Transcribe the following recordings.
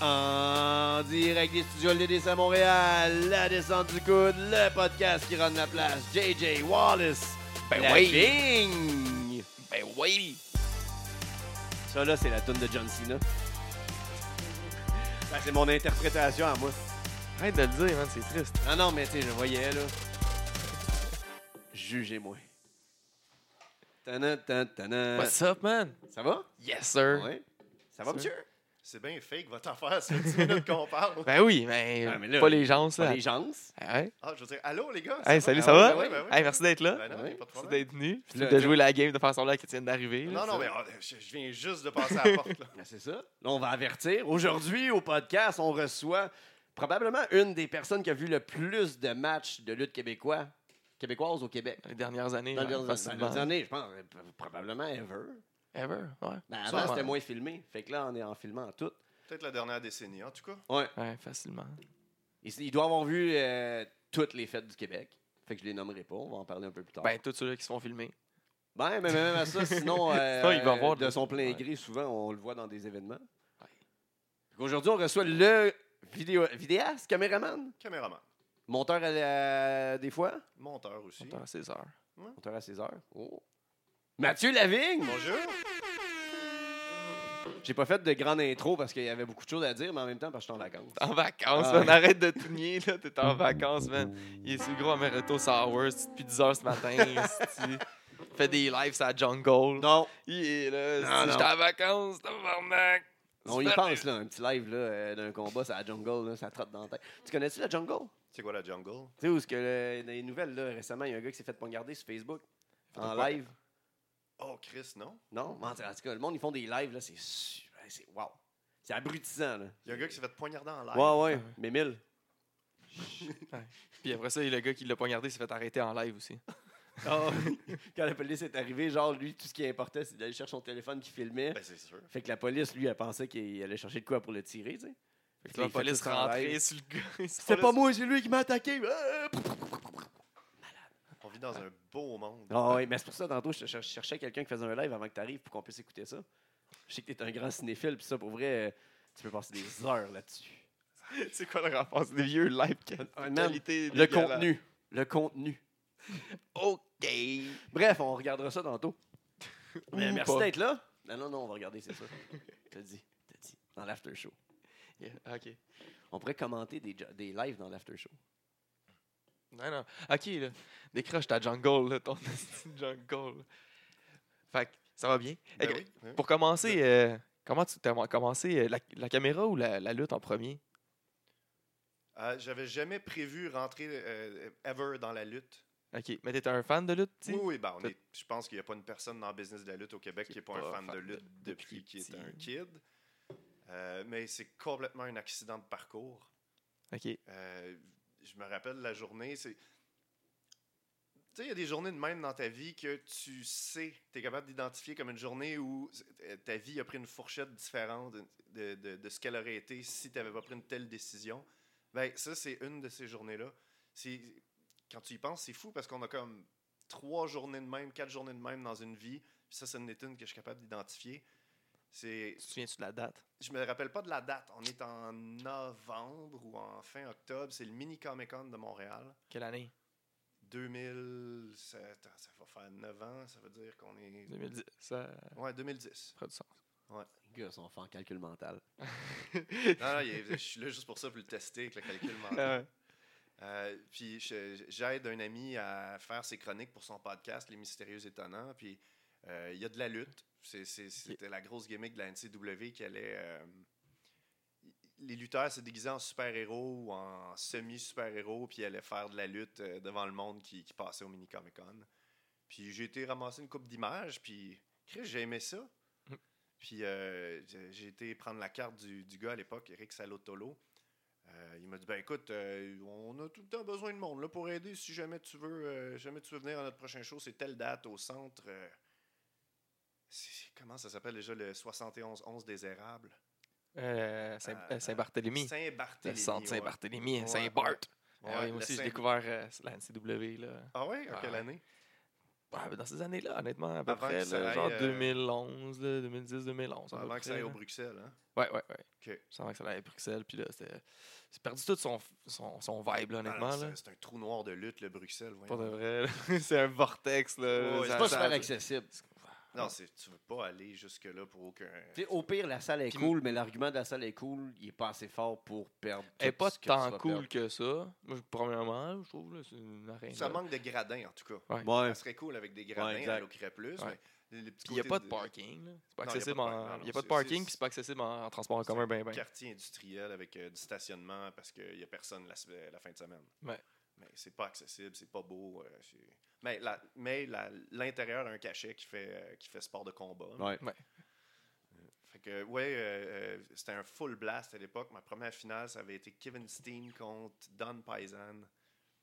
En direct des studios LDDC à Montréal, la descente du coude, le podcast qui rend la place, JJ Wallace. Ben la oui. ligne. Ben oui! Ça là, c'est la tune de John Cena. Ben, c'est mon interprétation à moi. Arrête de le dire, man, c'est triste. Ah non, mais tu sais, je voyais là. Jugez-moi. What's up, man? Ça va? Yes, sir. Ouais. Ça va, monsieur? C'est bien fake votre affaire, c'est 10 minutes qu'on parle. Ben oui, mais, Ah, mais là, pas les gens, Pas ça. les gens. Ouais. Ah, je veux dire, allô les gars? Hey, ça salut, va? ça Ah, va? ben oui, ben oui. Hey, merci d'être là. Ben non, Ouais. pas de Merci d'être venu. Puis Là, de jouer la game de façon là qui vient d'arriver. là. Non, non, mais ah, je, je viens juste de passer à la porte. Là. Ah, C'est ça. Là, on va avertir. Aujourd'hui, au podcast, on reçoit probablement une des personnes qui a vu le plus de matchs de lutte québécois, québécoise au Québec. Les dernières années, Dans les dernières années, je pense, probablement ever. Ever, ouais. Ben, avant, c'était moins filmé. Fait que là, on est en filmant en tout. Peut-être la dernière décennie, en tout cas. Ouais. Ouais, facilement. Il, il doit avoir vu euh, toutes les fêtes du Québec. Fait que je les nommerai pas. On va en parler un peu plus tard. Ben, tous ceux-là qui se font filmer. Ben, mais même à ça, sinon, euh, il va avoir de de- son plein ouais. gré, souvent, on le voit dans des événements. Ouais. Aujourd'hui, on reçoit le vidéo, vidéaste, caméraman, Caméraman. monteur à la- des fois, Monteur aussi. Monteur à 16 heures. monteur à 16 heures. Oh. Mathieu Lavigne! Bonjour. J'ai pas fait de grande intro parce qu'il y avait beaucoup de choses à dire, mais en même temps, parce que j'étais en vacances. En vacances, Ah, man. ouais. Arrête de tout nier, là. T'es en vacances, man. Il est sur le gros Amaretto Sour depuis 10 heures ce matin. fait des lives sur la jungle. Non, Il est là. J'étais en vacances, tabarnak. on y pense, là, un petit live là, euh, d'un combat, c'est la jungle, là, ça trotte dans la tête. Tu connais-tu la jungle? C'est quoi la jungle? Tu sais où est-ce que dans les nouvelles, là, récemment, il y a un gars qui s'est fait poignarder sur Facebook en quoi? live. Oh, Chris, non? Non, en tout cas, le monde, ils font des lives, là, c'est c'est wow. C'est abrutissant, là. Il y a un gars qui s'est fait poignarder en live. Ouais, ouais, mais mille. Puis après ça, il y a le gars qui l'a poignardé s'est fait arrêter en live aussi. Quand la police est arrivée, genre, lui, tout ce qui importait, c'est d'aller chercher son téléphone qui filmait. Ben, c'est sûr. Fait que la police, lui, elle pensait qu'il allait chercher de quoi pour le tirer, tu sais. Fait que la police rentrait sur le gars. C'est pas moi, c'est lui qui m'a attaqué. Ah! Vit dans un beau monde. Ah ouais, mais c'est pour ça, tantôt, je cher- je cherchais quelqu'un qui faisait un live avant que tu arrives pour qu'on puisse écouter ça. Je sais que t'es un grand cinéphile, puis ça, pour vrai, euh, tu peux passer des heures là-dessus. C'est quoi le rapport? C'est des vieux live Honnêtement, qualité. Le dégueulasse. contenu. Le contenu. OK. Bref, on regardera ça tantôt. Mais merci d'être là. Non, non, non, on va regarder, c'est ça. T'as dit, t'as dit. Dans l'after show. Yeah, OK. On pourrait commenter des, des lives dans l'after show. Non, non. OK, là? Décroche ta jungle, là, ton jungle. Fait que ça va bien. Ben oui. Pour commencer, euh, comment tu as commencé euh, la, la caméra ou la, la lutte en premier? Euh, J'avais jamais prévu rentrer euh, ever dans la lutte. OK. Mais t'étais un fan de lutte, tu sais? Oui, oui, ben, on est- je pense qu'il n'y a pas une personne dans le business de la lutte au Québec qui n'est pas, un fan de lutte depuis qu'il est un kid. Euh, mais c'est complètement un accident de parcours. OK. Euh, je me rappelle la journée. Tu sais, il y a des journées de même dans ta vie que tu sais, tu es capable d'identifier comme une journée où ta vie a pris une fourchette différente de, de- ce qu'elle aurait été si tu n'avais pas pris une telle décision. Ben, ça, c'est une de ces journées-là. Quand tu y penses, c'est fou parce qu'on a comme trois journées de même, quatre journées de même dans une vie. Ça, c'est une que je suis capable d'identifier. C'est Tu te souviens-tu de la date? je me rappelle pas de la date. On est en novembre ou en fin octobre. C'est le Mini Comic Con de Montréal. Quelle année? 2000. Ça, attends, ça va faire 9 ans. Ça veut dire qu'on est. 2010. Ça Ouais, 2010. fera du sens. Les gars sont forts en calcul mental. Non, non, je suis là juste pour ça, pour le tester avec le calcul mental. Ah ouais. Euh, puis j'aide un ami à faire ses chroniques pour son podcast, Les Mystérieux Étonnants. Puis euh, il y a de la lutte. C'était la grosse gimmick de la NCW qui allait. euh, les lutteurs se déguisaient en super-héros ou en semi-super-héros, puis ils allaient faire de la lutte euh, devant le monde qui, qui passait au Mini Comic Con. Puis j'ai été ramasser une coupe d'images, puis Chris, j'ai aimé ça. Mm. Puis euh, j'ai j'ai été prendre la carte du, du gars à l'époque, Eric Salotolo. Euh, il m'a dit ben écoute, euh, on a tout le temps besoin de monde là, pour aider si jamais tu veux euh, jamais tu veux venir à notre prochain show, c'est telle date au centre. Euh, comment ça s'appelle déjà le 71-11 des érables? Euh, Saint- Euh, euh, Saint-Barthélemy. Le Saint-Barthélemy. centre ouais. Saint-Barthélemy. Ouais, Saint-Bart. ouais. Ah oui, moi aussi, j'ai découvert euh, la NCW. Là. Ah ouais? En Ah quelle ouais. année? Ouais, dans ces années-là, honnêtement, à peu Avant près, là, aille, genre euh, 2011, là, 2010-2011. Avant que ça aille au Bruxelles. Hein? Ouais, ouais, ouais. Ok. Je savais que ça allait à Bruxelles, puis là, c'était. C'est perdu tout son, son, son vibe, là, Ah, honnêtement. c'est là. un- c'est un trou noir de lutte, le Bruxelles. voyons. Pas de vrai. c'est un vortex, là. Ouais, C'est pas super accessible. Non, c'est- tu veux pas aller jusque-là pour aucun. Au pire, la salle est cool, mais l'argument de la salle est cool, il est pas assez fort pour perdre. Elle est pas tant cool perdre. que ça. Moi, premièrement, je trouve, là, c'est une arène. Ça manque de gradins, en tout cas. Ouais. Ouais. Ça serait cool avec des gradins, exact. elle occuperait plus. Ouais. Mais Puis il n'y a pas de parking. là. C'est pas accessible Il n'y a pas de parking, c'est- puis c'est pas accessible en, en transport en C'est commun, un ben, ben. quartier industriel avec euh, du stationnement parce qu'il n'y a personne la, la fin de semaine. Ouais. Mais c'est pas accessible, c'est pas beau. euh, c'est- mais la- mais la- l'intérieur a un cachet qui fait, euh, qui fait sport de combat. Ouais. Fait que, ouais, euh, euh, c'était un full blast à l'époque. Ma première finale, ça avait été Kevin Steen contre Don Paisan.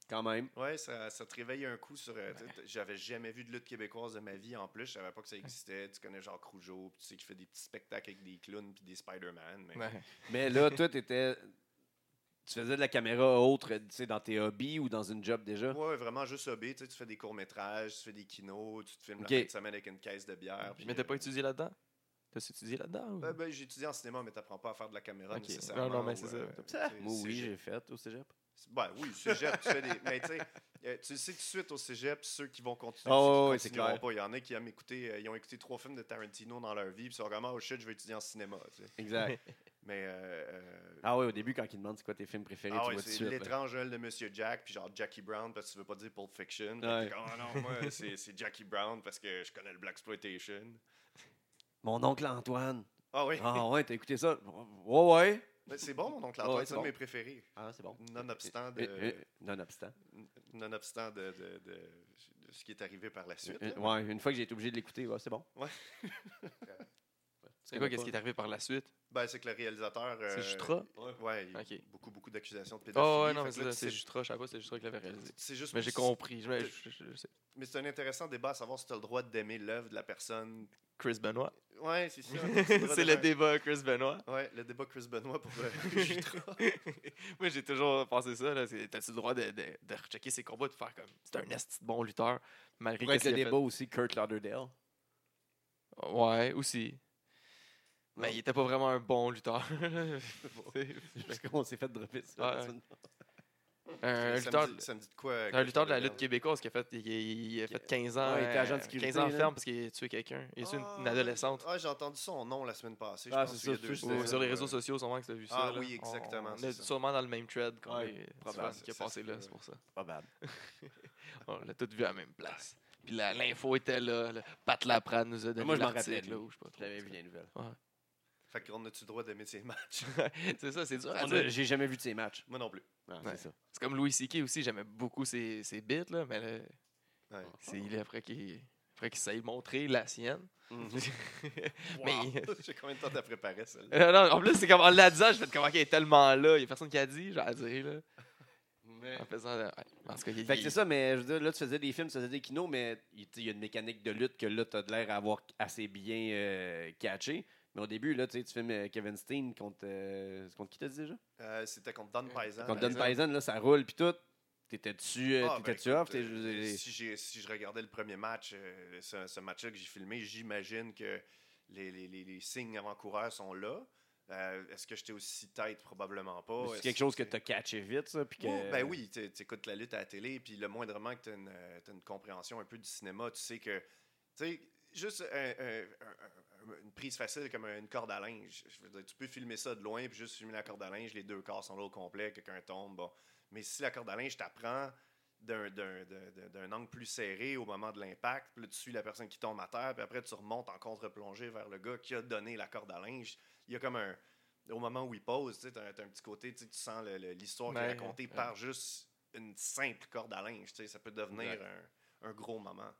Quand même. Ouais, ça, ça te réveille un coup sur. euh, J'avais jamais vu de lutte québécoise de ma vie en plus. Je savais pas que ça existait. Tu connais Jacques Rougeau, puis tu sais qu'il fait des petits spectacles avec des clowns puis des Spider-Man. Mais... Ouais. Mais là, toi, t'étais. Tu faisais de la caméra autre, tu sais, dans tes hobbies ou dans une job déjà? Ouais, vraiment juste hobby. Tu fais des courts-métrages, tu fais des kinos, tu te filmes la fin de semaine avec une caisse de bière. puis, Mais t'as pas euh, étudié là-dedans? T'as étudié là-dedans ou- ben, ben, j'ai étudié en cinéma, mais t'apprends pas à faire de la caméra nécessairement. Non, non, mais c'est ça. euh, moi, oui, j'ai fait au cégep. Ben oui, cégep, tu fais des. Mais tu sais, euh, tu sais tout de suite au cégep, ceux qui vont continuer, Oh, ceux qui continueront pas. Il y en a qui aiment écouter, euh, ils ont écouté trois films de Tarantino dans leur vie, puis ils sont vraiment, oh shit, je vais étudier en cinéma. tu sais. Exact. Mais. euh, Ah oui, au début, quand ils demandent c'est quoi tes films préférés, ah tu ouais, vois tout de suite. l'étrange Noël de Monsieur Jack, puis genre Jackie Brown, parce que tu veux pas dire Pulp Fiction. Que Ouais. oh non, moi, c'est c'est Jackie Brown parce que je connais le Black Exploitation. Mon oncle Antoine. Ah oui, Ah ouais, t'as écouté ça? Ouais, ouais. Mais c'est bon, mon oncle Ouais, Antoine, c'est c'est un de mes préférés. Ah, c'est bon. Nonobstant de, Euh, euh, Nonobstant. nonobstant de, de, de- de ce qui est arrivé par la suite. Euh, ouais, une fois que j'ai été obligé de l'écouter, ouais, c'est bon. C'est quoi, qu'est-ce qui est arrivé par la suite? Ben, c'est que le réalisateur. C'est euh, Jutra Ouais, il y a Ok. beaucoup, beaucoup d'accusations de pédophilie. Oh, ouais, non, c'est c'est sais- Jutra. Je savais pas c'était Jutra qui l'avait réalisé. C'est juste. Mais j'ai compris. Je, je- je- je sais. Mais c'est un intéressant débat à savoir si tu as le droit d'aimer l'œuvre de la personne. Chris Benoit. Ouais, c'est ça. c'est le débat Chris Benoit. Ouais, le débat Chris Benoit pour euh, Jutra. Moi, j'ai toujours pensé ça. T'as-tu le droit de, de, de rechecker ses combats, de faire comme. C'est un esti bon lutteur, malgré qu'est-ce le débat aussi, Kurt Lauderdale. Ouais, aussi. Mais Non. il était pas vraiment un bon lutteur. C'est- Parce qu'on s'est fait dropper ça. Ouais. Un ça, lutteur. me dit, ça me dit de quoi Un Chris lutteur de la lutte québécoise qui a fait, il, il a fait 15 ans, Ouais, il était agent de sécurité, 15 ans ferme parce qu'il a tué quelqu'un. Il a tué une, une Ah, adolescente. Ouais, j'ai entendu son nom la semaine passée. Je Ah, pense c'est ça, deux sur les réseaux sociaux, sûrement que tu as vu ça. Ah là. oui, exactement, On c'est est ça. sûrement dans le même thread qu'on Ouais, est- probable. qui a passé là, c'est pour ça. Probable. On l'a tout vu à la même place. Puis la- l'info était là. Pat Laprade nous a donné Moi, je m'en l'article, ou je pas trop. J'avais vu les nouvelles. Fait qu'on a-tu le droit d'aimer ses matchs? C'est ça, c'est dur à dire. J'ai jamais vu de ses matchs. Moi non plus. Ah, Ouais. C'est ça. C'est comme Louis C.K. aussi, j'aimais beaucoup ses, ses bits, là, mais là, Ouais. c'est il est après qu'il après qu'il s'aille montrer la sienne. Mhm. mais Wow. J'ai combien de temps t'as préparé celle-là? Euh, non, en plus, c'est comme en la disant, je fais comme, ok, il est tellement là, il y a personne qui a dit, j'ai à dire, là. En faisant, euh, ouais. En tout cas, il- Fait que c'est ça, mais je veux dire, là, tu faisais des films, tu faisais des kinos, mais il y a une mécanique de lutte que là, tu as de l'air à avoir assez bien euh, catché. Mais au début, là, tu sais, tu filmes euh, Kevin Steen contre. euh, contre qui t'as dit déjà? Euh, C'était contre Don Paisan. Contre Don. Paisan, là, ça roule, puis tout. T'étais-tu euh, Ah, ben, off? euh, si, j'ai- si je regardais le premier match, euh, ce, ce match-là que j'ai filmé, j'imagine que les, les- les- les signes avant-coureurs sont là. Euh, Est-ce que j'étais aussi tête? Probablement pas. C'est quelque chose que tu as catché vite, ça. Puis que... Oh, ben oui, tu écoutes la lutte à la télé, puis le moindrement que tu as, une compréhension un peu du cinéma, tu sais que, tu sais, juste un- un- un- un- une prise facile comme une corde à linge, je veux dire, tu peux filmer ça de loin, puis juste filmer la corde à linge, les deux corps sont là au complet, quelqu'un tombe, bon. Mais si la corde à linge t'apprend d'un- angle plus serré au moment de l'impact, puis là, tu suis la personne qui tombe à terre, puis après tu remontes en contre-plongée vers le gars qui a donné la corde à linge, il y a comme un au moment où il pose, tu sais, t'as un petit côté, tu sais, tu sens l'histoire qui est racontée ouais. par juste une simple corde à linge, tu sais, ça peut devenir un, un gros moment.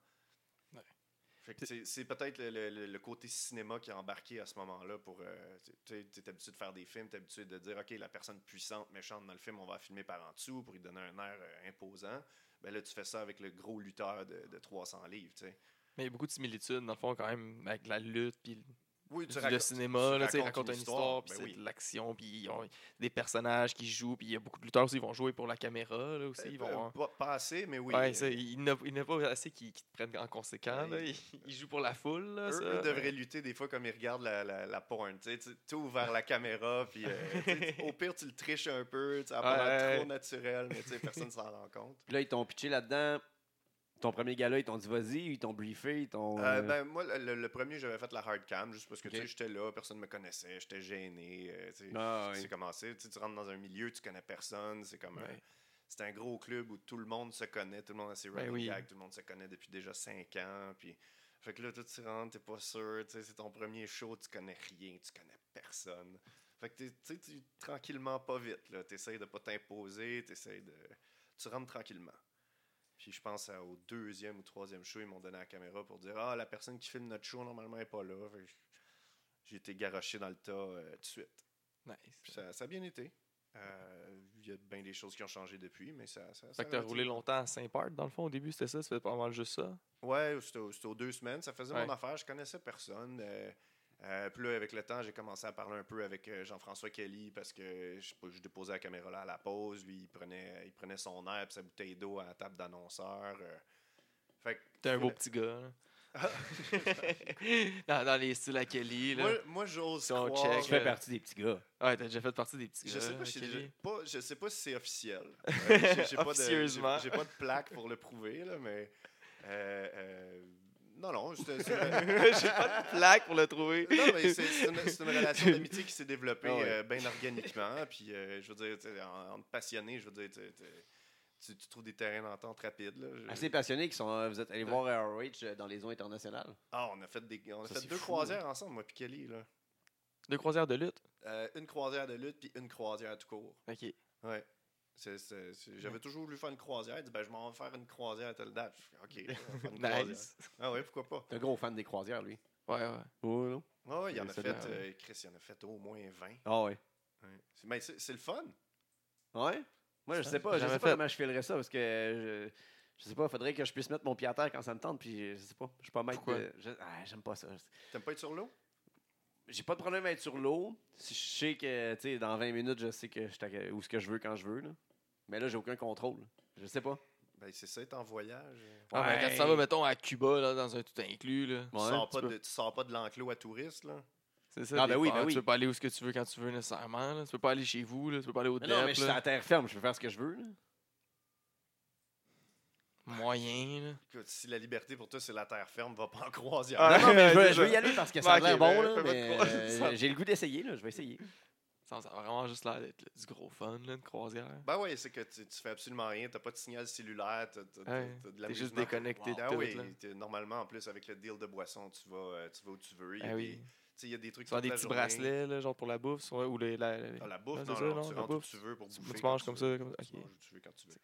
C'est, peut-être le, le- côté cinéma qui a embarqué à ce moment-là pour, euh, tu es habitué de faire des films, tu es habitué de dire, OK, la personne puissante, méchante dans le film, on va la filmer par en dessous pour lui donner un air euh, imposant. Ben là, tu fais ça avec le gros lutteur de, de 300 livres, tu sais. Mais il y a beaucoup de similitudes, dans le fond, quand même, avec la lutte, puis Oui, tu le cinéma, là, tu racontes racontent une histoire, puis ben c'est oui. de l'action, puis ils ont des personnages qui jouent, puis il y a beaucoup de lutteurs aussi, ils vont jouer pour la caméra là, aussi. Ils Euh, vont, pas, pas assez, mais oui. ouais, ça, il n'y a- pas assez qui, qui te prennent en conséquent. Ouais. là. Ils, ils jouent pour la foule. Là, Eux, ça. eux devraient lutter des fois comme ils regardent la, la, la porn. Tu sais, tu tu ouvres vers la caméra, puis euh, tu au pire, tu le triches un peu. tu Ça a pas trop naturel, mais tu sais, personne s'en rend compte. Puis là, ils t'ont pitché là-dedans. Ton premier gars-là, ils t'ont dit vas-y, ils t'ont briefé, ils t'ont. Euh, euh, ben, moi, le, le premier, j'avais fait la hard cam juste parce que tu sais, j'étais là, personne ne me connaissait, j'étais gêné. euh, tu sais. ah, commencé. Tu, sais, tu rentres dans un milieu, tu connais personne. C'est comme Ouais. c'est un gros club où tout le monde se connaît, tout le monde a ses Ben running oui. gags, tout le monde se connaît depuis déjà 5 ans. Puis, fait que là, toi, tu rentres, t'es pas sûr. tu sais, C'est ton premier show, tu connais rien, tu connais personne. Fait que tu tranquillement, pas vite. Tu essaies de pas t'imposer, t'essayes de. Tu rentres tranquillement. Puis je pense au deuxième ou troisième show, ils m'ont donné la caméra pour dire Ah, la personne qui filme notre show, normalement, n'est pas là. J'ai été garoché dans le tas euh, tout de suite. Nice. Puis ça, ça a bien été. Euh, Il y a bien des choses qui ont changé depuis, mais ça. ça, ça Fait que t'as roulé longtemps à Saint-Part, dans le fond, au début, c'était ça? Ça fait pas mal juste ça? Ouais, c'était aux, c'était aux deux semaines. Ça faisait Ouais. mon affaire. Je connaissais personne. Euh, euh, puis là, avec le temps, j'ai commencé à parler un peu avec euh, Jean-François Kelly parce que je, je déposais la caméra là à la pause. Lui, il prenait, il prenait son air et sa bouteille d'eau à la table d'annonceur. euh. fait que, T'es un beau petit gars. là. dans, dans les styles à Kelly. Là. Moi, moi j'ose Si on croire. check, Tu fais partie des petits gars. Ouais, t'as déjà fait partie des petits Je gars. sais pas, si Kelly. j'ai pas, je sais pas si c'est officiel. Euh, j'ai- pas de- j'ai- Officieusement. J'ai pas de plaque pour le prouver, là, mais. euh, euh, non, non, c'est J'ai pas de plaque pour le trouver. Non, mais c'est une, relation d'amitié qui s'est développée Ah ouais. euh, bien organiquement. Puis, euh, je veux dire, en, en te passionnés, je veux dire, tu- tu- tu, tu trouves des terrains d'entente rapides. Là. Je- Assez passionnés qui sont. euh, Vous êtes allés voir ROH dans les zones internationales. Ah, on a fait, des, on a Ça, fait deux fou, croisières ensemble, moi et Kelly. Là. Deux croisières de lutte? Euh, une croisière de lutte, puis une croisière tout court. Ok. Ouais. C'est- c'est- c'est- J'avais toujours voulu faire une croisière. Il dit, ben, je m'en vais faire une croisière à telle date. Je fais, OK, on va faire une croisière. Ah, ouais, pourquoi pas? T'es un gros fan des croisières, lui. Ouais, ouais. Oui, non? Ah, ouais, il y en Oui, a fait, euh, Chris, il y en a fait au moins 20. Ah, ouais. Ouais. C'est ben, c'est- c'est le fun. Ouais? Moi, je sais pas, je sais pas comment je filerais ça parce que je, je sais pas, faudrait que je puisse mettre mon pied à terre quand ça me tente, puis je sais pas, je suis pas maître ah, J'aime pas ça. T'aimes pas être sur l'eau? J'ai pas de problème à être sur l'eau. Si je sais que, tu sais, dans 20 minutes, je sais que je où ce que je veux quand je veux, là. Mais là, j'ai aucun contrôle. Je sais pas. Ben, c'est ça, être en voyage. Quand s'en vas, mettons, à Cuba, là, dans un tout inclus, là. Tu, Ouais, sors pas peux- de, tu sors pas de l'enclos à touristes, là. C'est ça. Ah, ben oui, ben oui. Tu peux pas aller où ce que tu veux quand tu veux, nécessairement. Là. Tu peux pas aller chez vous, là. Tu peux pas aller au Mais non, mais je suis à terre ferme, je peux faire ce que je veux, là. Moyen, là. Écoute, si la liberté pour toi, c'est la terre ferme, va pas en croisière. Ah, Non, non, mais je veux, je y aller parce que ça a l'air bon, ben, là. pas de Mais euh, j'ai le goût d'essayer, là. Je vais essayer. Ça, ça a vraiment juste l'air d'être là, du gros fun, là, une croisière. Ben oui, c'est que tu, tu fais absolument rien, t'as pas de signal cellulaire, t'as, t'as- Ouais, t'as de T'es l'amusement. juste déconnecté de Ah tout, oui, là. t'es- normalement, en plus, avec le deal de boisson, tu vas, euh, tu vas où tu veux. Il y a Ah des- oui. tu sais, il y a des trucs toute des la petits journée. bracelets, là, genre pour la bouffe, soit- ou les, la, la- Ah, la bouffe, non, c'est ça, non, non, tu la rentres où bouffe. tu veux pour Tu- bouffer. tu quand manges comme ça, comme- Tu manges où tu veux quand tu veux.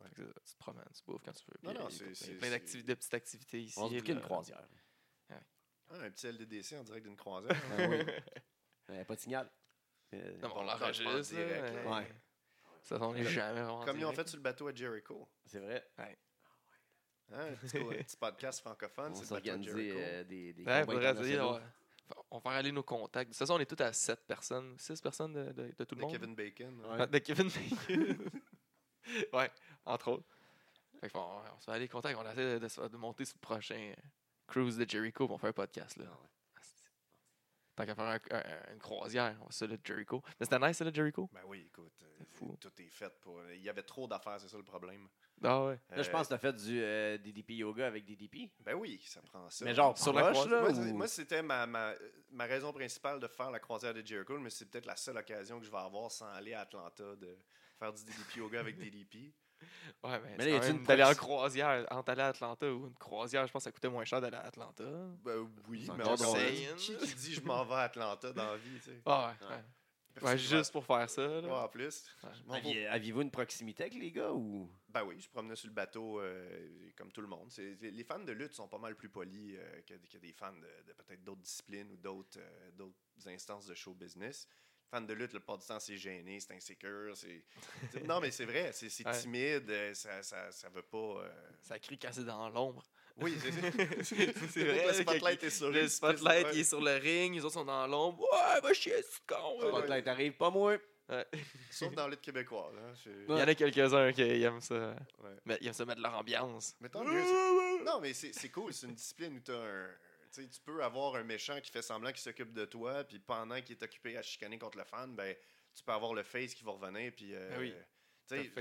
Ça, tu te promènes, tu bouffes quand tu veux. Non, non, il y a plein- de petites activités ici. On se dit qu'il y a une croisière. Ah, un petit LDDC en direct d'une croisière. Ah oui. Euh, pas de signal. Euh, Non, on l'enregistre. direct, là, Ouais. Ça, on est jamais vraiment. Comme ils ont fait sur le bateau à Jericho. C'est vrai. Hein, un, petit, co- un petit podcast francophone, On c'est le bateau à Jericho. euh, des, Ouais, on va- on va faire aller nos contacts. De toute façon, on est tous à 7 personnes, 6 personnes de, de- de tout le De monde. Kevin Bacon. Ouais. Ah, De Kevin Bacon. ouais, entre autres. Fait bon, on se fait aller contact. On essaie de, de se- de monter sur le prochain euh, cruise de Jericho. puis On fait un podcast. Là. Ah. Tant qu'à faire un- un- une croisière, on va sur le Jericho. Mais c'était nice, ça, le Jericho? Ben oui, écoute, euh, fou. tout est fait pour. Il y avait trop d'affaires, c'est ça le problème. Ah ouais. Là, je Euh, pense que tu as fait du euh, DDP yoga avec DDP. Ben oui, ça prend ça. Mais genre, Sur la croisière, là, Moi, c'est- ou- moi, c'était ma, ma, ma raison principale de faire la croisière de Jericho, mais c'est peut-être la seule occasion que je vais avoir sans aller à Atlanta de faire du DDP yoga avec DDP. Ouais, mais, Mais là, y même une d'aller en croisière, entre aller à Atlanta ou une croisière, je pense que ça coûtait moins cher d'aller à Atlanta. Ben oui, mais on qui, qui dit je m'en vais à Atlanta dans la vie, tu sais? Ah ouais, Ouais. juste pour faire ça. là. Ouais, en plus. Ouais. Aviez-vous une proximité avec les gars ou? Ben oui, je promenais sur le bateau euh, comme tout le monde. C'est- les fans de lutte sont pas mal plus polis euh, que, que des fans de, de peut-être d'autres disciplines ou d'autres euh, d'autres instances de show business. Fans de lutte, le plupart du temps, c'est gêné, c'est insécure. c'est- c'est- non, mais c'est vrai, c'est c'est Ouais. timide, euh, ça, ça, ça veut pas. euh, Ça crie quand c'est dans l'ombre. Oui, c'est C'est vrai, Le spotlight est sur Le spotlight, il est sur le ring, les autres sont dans l'ombre. Ouais, va chier, c'est con. Ouais. Spotlight arrive, pas moi. Sauf dans l'île québécois. Là. c'est- Il y en a quelques-uns qui aiment ça. Ouais. Mais ils aiment ça mettre leur ambiance. Mais tant mieux. c'est- Non, mais c'est c'est cool. C'est une discipline où t'as un. Tu tu peux avoir un méchant qui fait semblant qu'il s'occupe de toi, puis pendant qu'il est occupé à chicaner contre le fan, ben, tu peux avoir le face qui va revenir, puis. euh, oui. tu Fait dire, il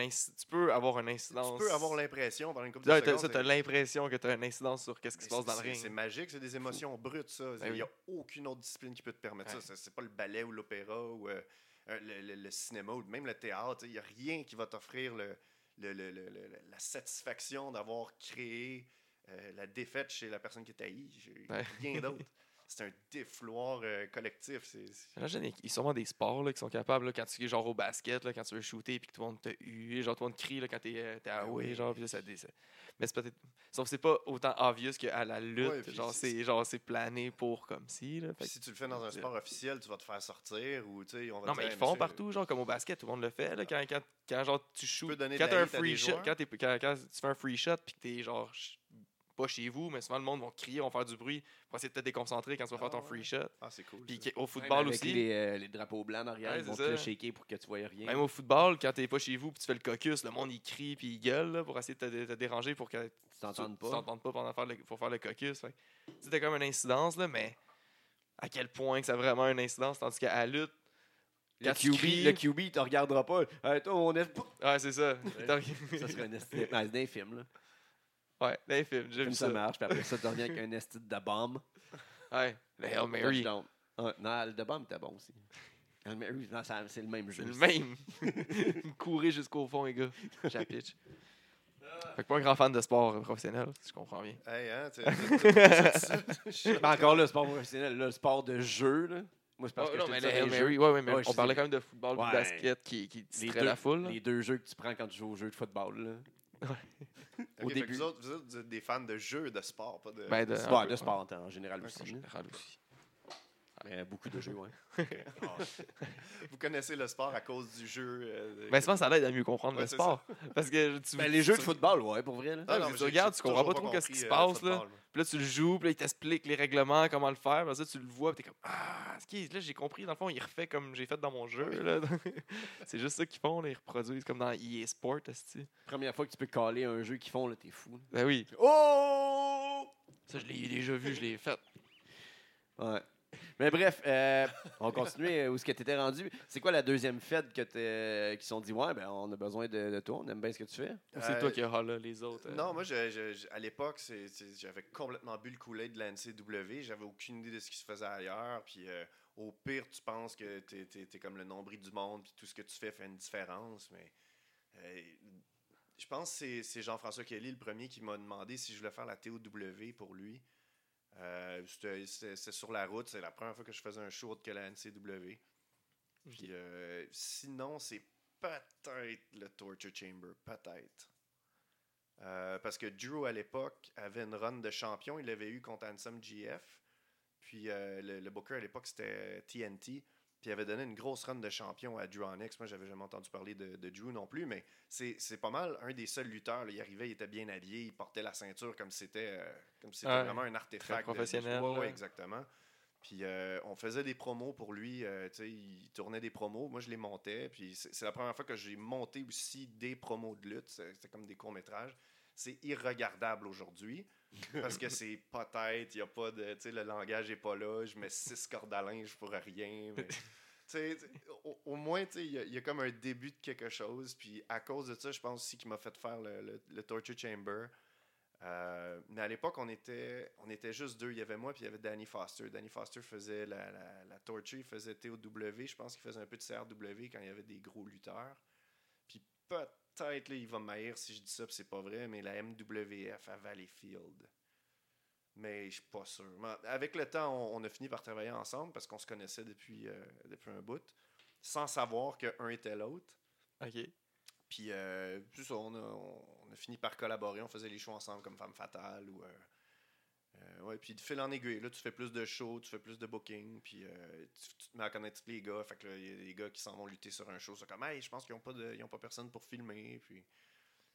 une Tu peux avoir une incidence. Tu peux avoir l'impression pendant une couple de secondes. ça, t'as l'impression que t'as une incidence sur qu'est-ce qui se passe dans le ring. C'est magique, c'est des émotions brutes, ça. Il Ben n'y a aucune autre discipline qui peut te permettre Ouais. ça. C'est- pas le ballet ou l'opéra ou euh, euh, le, le- le cinéma ou même le théâtre. Il n'y a rien qui va t'offrir le- la satisfaction d'avoir créé euh, la défaite chez la personne qui est haïe. Ouais. Rien d'autre. C'est un défouloir euh, collectif. C'est c'est- qu'il y a sûrement des sports là, qui sont capables, là, quand tu es genre au basket, là, quand tu veux shooter puis que tout le monde te hue, genre tout le monde crie là, quand t'es euh, t'es Ben oui. genre, puis là, ça, ça- Mais c'est peut-être. Sauf que c'est pas autant obvious qu'à la lutte. Ouais, genre, c'est- genre plané pour comme si. Là, fait si tu le fais dans un sport officiel, tu vas te faire sortir ou tu sais, on va Non, te mais ils font monsieur, partout, genre comme au basket, tout le monde le fait. Là, quand, quand, quand genre tu shoots, quand à quand, t'es- quand, tu fais un free shot puis que t'es genre ch- pas chez vous, mais souvent le monde va crier, vont faire du bruit pour essayer de te déconcentrer quand tu vas faire Ah ton ouais. free shot. Ah, c'est cool. Puis Même football avec aussi. Les, euh, les drapeaux blancs en arrière, Ouais, ils vont te le shaker pour que tu vois rien. Même au football, quand t'es pas chez vous puis tu fais le caucus, le monde il crie puis il gueule là, pour essayer de te, te déranger pour que tu t'entendes tu pas. t'entendes pas pendant faire le, pour faire le caucus. C'était comme une incidence, là, mais à quel point que ça a vraiment une incidence, tandis qu'à la lutte, Le QB, cries- le QB, il te regardera pas. Hey, toi, on est. ouais, c'est ça. Ça serait un. Ouais, c'est d'un film, là. Ouais, dans les films, j'ai Comme vu ça ça. marche, puis après ça, tu reviens avec un esti de bombe. Ouais, le Hail Mary, Touchdown. Non, le de bombe était bon aussi. Hail Mary, non, ça- c'est le même c'est jeu. le même. Courir jusqu'au fond, les gars. J'apitch. Fait que pas un grand fan de sport professionnel, si je comprends bien. Hey, hein, tu- Mais encore là, le sport professionnel, là, le sport de jeu, là. Moi, c'est parce que non, je mais te le dis, Hail les Mary, jeux- ouais, ouais, mais Ouais, je on sais. parlait quand même de football ou de basket qui, qui distrait deux, la foule. là. les deux jeux que tu prends quand tu joues au jeu de football, là. Au début. Vous autres, vous autres, vous êtes des fans de jeux, de sport, pas de. Ben, de- peu, de sport en général Ouais, aussi. En là. général aussi. Mais beaucoup de jeux, ouais. Vous connaissez le sport à cause du jeu. euh, Mais souvent, ça l'aide à mieux comprendre Ouais, le sport. Parce que tu, Ben, les jeux de football, ouais, pour vrai. Là. Ah, mais tu regardes, tu comprends pas trop qu'est-ce qui se euh, passe, là. Puis là, tu le joues, puis là, il t'explique les règlements, comment le faire. Puis là, tu le vois, puis t'es comme Ah, ok, là, j'ai compris. Dans le fond, il refait comme j'ai fait dans mon jeu. là. c'est juste ça qu'ils font, là. Ils reproduisent comme dans EA Sport. Première fois que tu peux caler un jeu qu'ils font, là, t'es fou. Ben oui. Oh! Ça, je l'ai déjà vu, je l'ai fait. Ouais. Mais bref, euh, on continue euh, où est-ce que tu étais rendu. C'est quoi la deuxième fête que t'es- qui sont dit Ouais, ben on a besoin de, de toi, on aime bien ce que tu fais? Ou c'est Euh, toi qui as là, les autres. euh? Non, moi, je- je- je- à l'époque, j'avais complètement bu le coulet de la NCW. J'avais aucune idée de ce qui se faisait ailleurs. Puis euh, au pire, tu penses que tu es, comme le nombril du monde, puis tout ce que tu fais fait une différence. Mais euh, je pense que c'est- c'est Jean-François Kelly, le premier, qui m'a demandé si je voulais faire la TOW pour lui. Euh, c'était sur la route. C'est la première fois que je faisais un show autre que la NCW. Puis euh, sinon, c'est peut-être le Torture Chamber. Peut-être. Euh, parce que Drew, à l'époque, avait une run de champion. Il l'avait eu contre Ansem GF. Puis euh, le, le booker à l'époque, c'était TNT. Puis il avait donné une grosse run de champion à Drew Onyx. Moi, j'avais jamais entendu parler de, de Drew non plus, mais c'est pas mal un des seuls lutteurs. là. Il arrivait, il était bien habillé, il portait la ceinture comme si c'était euh, comme c'était Ouais, vraiment un artefact. de- professionnel, Ouais, ouais, là. exactement. Puis euh, on faisait des promos pour lui. euh, il tournait des promos. Moi, je les montais. Puis c'est la première fois que j'ai monté aussi des promos de lutte. C'est- C'était comme des courts-métrages. C'est irregardable aujourd'hui. Parce que c'est pas tête, il y a pas de. Tu sais, le langage est pas là. Je mets six cordes à linge pour rien. mais, tu sais, tu sais, au, au moins, il y, a- il y a comme un début de quelque chose. Puis à cause de ça, je pense aussi qu'il m'a fait faire le, le- le Torture Chamber. Euh, mais à l'époque, on était, on était juste deux. Il y avait moi puis il y avait Danny Foster. Danny Foster faisait la, la, la Torture, il faisait TOW. Je pense qu'il faisait un peu de CRW quand il y avait des gros lutteurs. Puis peut-être, là, il va m'haïr si je dis ça, puis c'est pas vrai, mais la MWF à Valleyfield. Mais je suis pas sûr. Avec le temps, on, on a fini par travailler ensemble parce qu'on se connaissait depuis, euh, depuis un bout, sans savoir qu'un était l'autre. Ok. Puis, euh, puis ça, on a, on a fini par collaborer. On faisait les shows ensemble comme Femme Fatale. Ou, euh, euh, ouais, puis de fil en aiguille, là, tu fais plus de shows, tu fais plus de booking. Puis euh, tu, tu te mets à connaître tous les gars. Fait que là, il y a des gars qui s'en vont lutter sur un show. C'est comme, hey, je pense qu'ils n'ont pas, de- ils ont pas personne pour filmer. Puis,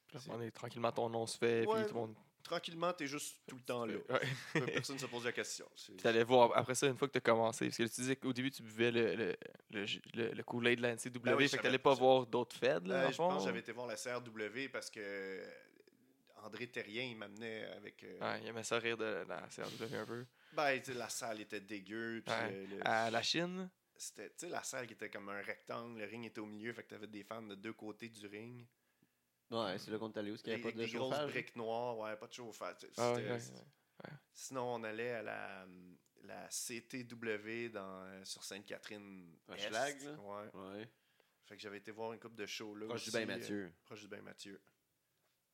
Puis là, C'est- on est tranquillement, ton nom se fait, Ouais. puis tout le monde tranquillement, t'es juste tout le temps là. Ouais. Personne ne se pose la question. Puis t'allais voir après ça, une fois que t'as commencé. Parce que tu disais qu'au début, tu buvais le, le, le, le, le Kool-Aid de la NCW. Ben oui, fait que t'allais pas voir d'autres feds, là, Euh, je pense j'avais été voir la CRW parce que André Terrien, il m'amenait avec. euh, Ouais, il aimait ça rire de la CRW un peu. Ben, tu sais, la salle était dégueu. Puis Ouais. le- le- À la Chine, c'était, tu sais, la salle qui était comme un rectangle, le ring était au milieu, fait que t'avais des fans de deux côtés du ring. Ouais, c'est là qu'on est allé où, parce qu'il n'y Des, avait pas de des grosses briques noires, ouais, pas de chauffage. Ah, ouais, Sinon, on allait à la, la CTW dans, euh, sur Sainte-Catherine. À. Schlag, là? Ouais. Ouais. Fait que j'avais été voir une coupe de show là. Proche du bain euh, Mathieu. proche du bain Mathieu.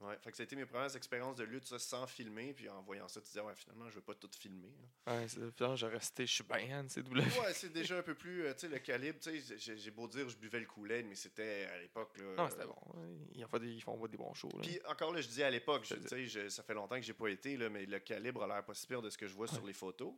Ouais, fait que ça a été mes premières expériences de lutte ça, sans filmer, puis en voyant ça, tu disais, ouais, finalement, je veux pas tout filmer. là. Ouais, c'est putain, j'ai resté, je suis bien NCW. Ouais, c'est déjà un peu plus, euh, tu sais, le calibre, tu sais, j'ai- beau dire, je buvais le Kool-Aid, mais c'était à l'époque. Non, euh, c'était bon. ouais. Ils, en font des, ils font des bons shows. Là. Puis encore là, je dis à l'époque, C'est- tu sais, ça fait longtemps que j'ai pas été, là, mais le calibre a l'air pas si pire de ce que je vois sur les photos.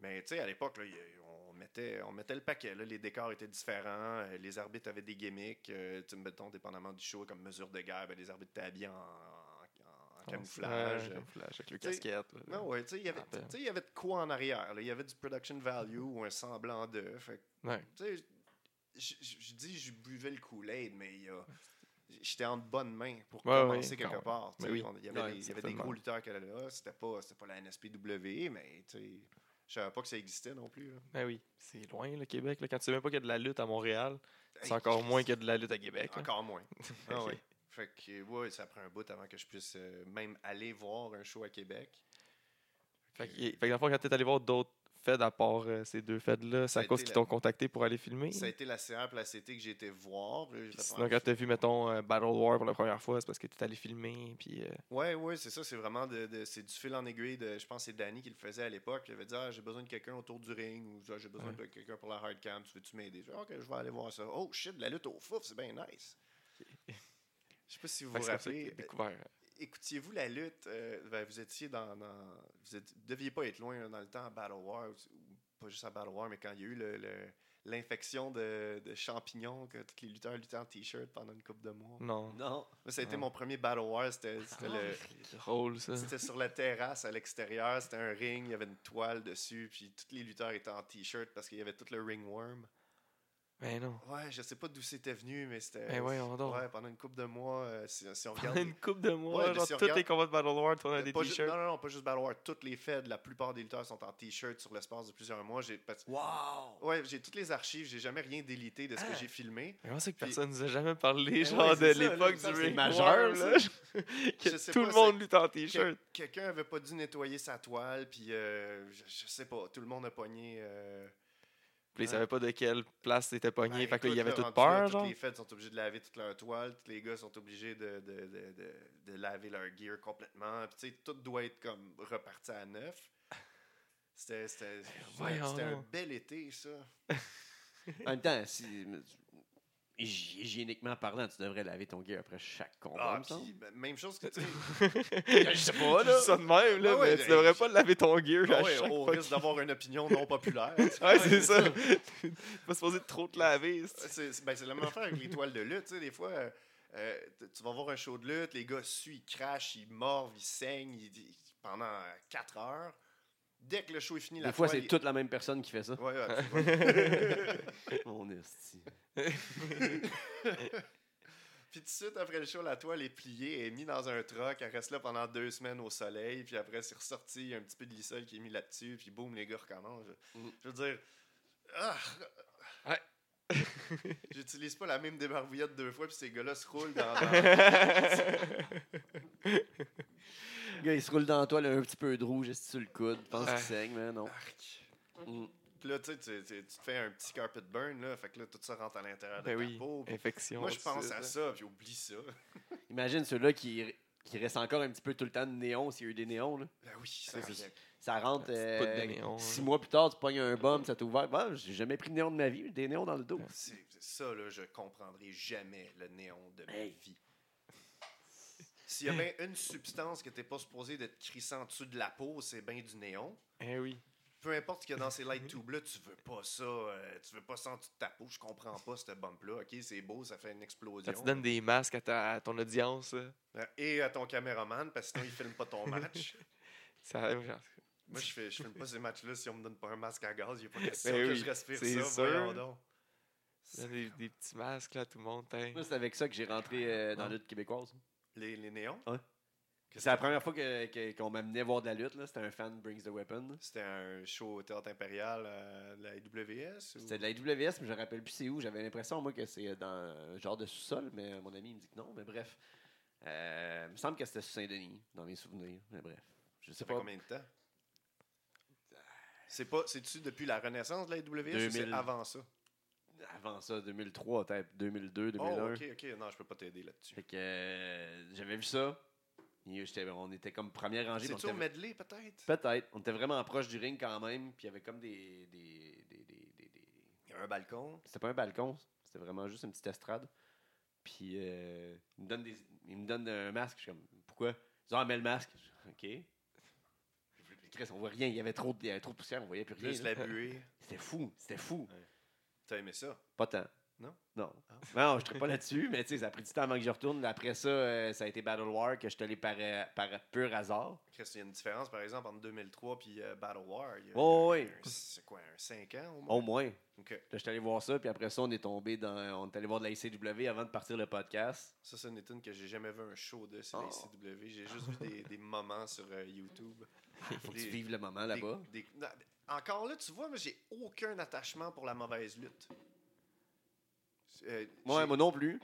Mais tu sais, à l'époque, là, il y a- on mettait, on mettait le paquet. là. Les décors étaient différents, euh, les arbitres avaient des gimmicks. euh, tu mettons, dépendamment du show, comme mesure de guerre, ben, les arbitres étaient habillés en, en- en camouflage. Ouais, camouflage avec le casquette. là. Non, ouais, tu sais, il y avait- de quoi en arrière. Il y avait du production value ou un semblant de. Je- dis, je buvais le Kool-Aid, mais il y a- J'étais en bonne main pour Ouais, commencer ouais, quelque part. oui. Il y avait, Ouais, des, y avait des gros lutteurs qui allaient là. C'était pas, pas la NSPW, mais je savais pas que ça existait non plus. là. Ben oui, c'est loin le Québec. Là. Quand tu sais même pas qu'il y a de la lutte à Montréal, c'est encore moins qu'il y a de la lutte à Québec. là. Encore moins. Ah ouais. Fait que, ouais, ça prend un bout avant que je puisse euh, même aller voir un show à Québec. Fait que, fait que dans le fond, quand t'es allé voir d'autres feds à part euh, ces deux feds-là, c'est à cause qu'ils la- t'ont contacté pour aller filmer? Ça a été la et la CT que j'ai été voir. Fait Sinon, quand t'as vu, mettons, euh, Battle War pour la première fois, c'est parce que t'es allé filmer. Puis, euh, Ouais, ouais, c'est ça. C'est vraiment de, de- c'est du fil en aiguille. De, je pense que c'est Danny qui le faisait à l'époque. Il avait dit ah, j'ai besoin de quelqu'un autour du ring ou Ah, j'ai besoin Ouais. de quelqu'un pour la hard cam. Tu veux-tu m'aider Ok, je vais aller voir ça. Oh shit, de la lutte au fouf, c'est bien nice. Je sais pas si vous vous rappelez. découvert. Écoutiez-vous la lutte euh, ben, Vous étiez dans. dans- vous êtes- deviez pas être loin là, dans le temps à Battle War, ou, ou pas juste à Battle War, mais quand il y a eu le- le- l'infection de, de champignons, que tous les lutteurs luttaient en t-shirt pendant une couple de mois. Non. Non. Moi, ça a été Ah. mon premier Battle War. C'était le. Drôle, ça. C'était sur la terrasse à l'extérieur, c'était un ring, il y avait une toile dessus, puis tous les lutteurs étaient en t-shirt parce qu'il y avait tout le ringworm. Ben non. Ouais, je sais pas d'où c'était venu, mais c'était. Ben voyons donc. Ouais, pendant une couple de mois, euh, si, si on Pendant regarde. une coupe de mois, Ouais, mais genre si on tous regarde- les combats de Battle War, on a des t-shirts. non, non, non, pas juste Battle War. Toutes les feds, la plupart des lutteurs sont en t-shirt sur l'espace de plusieurs mois. J'ai, Wow! ouais, j'ai toutes les archives, j'ai jamais rien délité de ce que Ah. j'ai filmé. Mais on sait que Puis- personne nous a jamais parlé, Ben genre, ouais, de c'est l'époque du c'est ring majeur, là. que Je sais tout pas, le monde c'est- lutte en t-shirt. Que- Quelqu'un avait pas dû nettoyer sa toile, puis euh, je, je sais pas, tout le monde a pogné. euh, Puis ils savaient pas de quelle place t'étais pogné. Ben, fait que là, il y avait toute peur, Toutes les feds sont obligés de laver toute leur toile. Tous les gars sont obligés de, de, de, de, de laver leur gear complètement. Puis, tu sais, tout doit être comme reparti à neuf. C'était c'était- c'était un bel été, ça. En même temps, si, hygiéniquement parlant, tu devrais laver ton gear après chaque combat, Ah, ben, même chose que tu sais. Je sais pas, Je dis ça de même, là, Ah ouais, mais tu devrais pas laver ton gear à Ah ouais, chaque au risque d'avoir une opinion non populaire. Ouais, c'est ça. T'es pas supposé trop te laver. c'est- ben, c'est la même affaire avec les toiles de lutte. Tu sais, des fois, euh, euh, tu vas voir un show de lutte, les gars suent, ils crachent, ils mordent, ils saignent ils- ils- pendant 4 heures. Dès que le show est fini, la Des fois, toile c'est est- toute la même personne qui fait ça. Ouais, ouais, tu vois. Mon esti. Puis tout de suite après le show, la toile est pliée, elle est mise dans un troc, elle reste là pendant deux semaines au soleil, puis après c'est ressorti, il y a un petit peu de lissol qui est mis là-dessus, puis boum, les gars recommencent. Je, Mm. je veux dire, ah, Ouais. j'utilise pas la même débarbouillette deux fois, puis ces gars-là se roulent dans. Gars, il se roule dans toi, là, un petit peu de rouge sur le coude. Je pense qu'il saigne, mais non. Arc. Mm. Puis là, tu sais, tu- tu tu te fais un petit carpet burn, là, fait que là, tout ça rentre à l'intérieur de Ben ta oui, peau. puis infection. Moi, je pense à ça. puis oublie ça. Imagine ceux-là qui, qui restent encore un petit peu tout le temps de néon, s'il y a eu des néons. Là. Ben oui, Ça, ça, rentre poudre de euh, néon, six mois plus tard, tu pognes un bum, ça t'ouvre. Bah, j'ai jamais pris de néon de ma vie, des néons dans le dos. c'est c'est ça, là, je comprendrai jamais le néon de ma Hey. vie. S'il y a bien une substance qui n'était pas supposée d'être crissée en dessous de la peau, c'est bien du néon. Eh oui. peu importe ce qu'il y a dans ces light tubes là, tu veux pas ça, euh, tu veux pas ça en dessous de ta peau. Je comprends pas ce bump là. Ok, c'est beau, ça fait une explosion. Quand tu donnes des masques à, ta- à ton audience, là, Euh, Et à ton caméraman, parce que sinon il filme pas ton match. ça, Moi, je, fais, je filme pas ces matchs-là si on me donne pas un masque à gaz. Il a pas question Ben que oui, je respire c'est ça. sûr. Voyons donc. donne des, des petits masques, là, tout le monde. hein. Moi, c'est avec ça que j'ai rentré euh, dans la lutte québécoise. Les, les néons, C'est la première fois que- que- qu'on m'amenait voir de la lutte. C'était un fan Brings the Weapon. c'était un show au Théâtre Impérial à la IWS. ou- C'était de la IWS, mais je me rappelle plus c'est où. J'avais l'impression, moi, que c'est dans un genre de sous-sol, mais mon ami il me dit que non. Mais bref. Euh, il me semble que c'était sur Saint-Denis, dans mes souvenirs. Mais bref. Je sais Ça fait pas. combien de temps? C'est pas, c'est-tu depuis la renaissance de la IWS ou c'est 2000. avant ça? Avant ça, 2003, peut-être 2002, 2001. Oh, ok, ok. Non, je peux pas t'aider là-dessus. Fait que euh, j'avais vu ça. Et j'étais- on était comme première rangée. C'est-tu au medley, peut-être? Peut-être. On était vraiment proche du ring quand même. Puis il y avait comme des. des, des, des, Il y a un balcon. C'était pas un balcon. C'était vraiment juste une petite estrade. Puis euh, il, me donne des, il me donne un masque. Je suis comme, pourquoi? Ils disent, ah, mets le masque. OK. Chris, on voit rien. Il y avait trop de, il y avait trop de poussière. On voyait plus rien. Juste la buée. C'était fou. C'était fou. T'as aimé ça? Pas tant. Non? Non. Ah. Non, je ne pas là-dessus, mais tu sais, ça a pris du temps avant que je retourne. Après ça, euh, ça a été Battle War, que je suis allé par, euh, par pur hasard. Il y a une différence, par exemple, entre 2003 et Battle War. Il y a- Oh, oui. C'est quoi, un 5 ans au moins? Au moins. Là, je suis allé voir ça, puis après ça, on est tombé dans. On est allé voir de la ICW avant de partir le podcast. Ça, c'est une étude que j'ai jamais vu un show de, c'est la Oh. ICW. J'ai juste vu des, des moments sur euh, YouTube. Faut que tu vives le moment là-bas. des- encore là, tu vois, moi, j'ai aucun attachement pour la mauvaise lutte. Euh, Ouais, j'ai- moi non plus.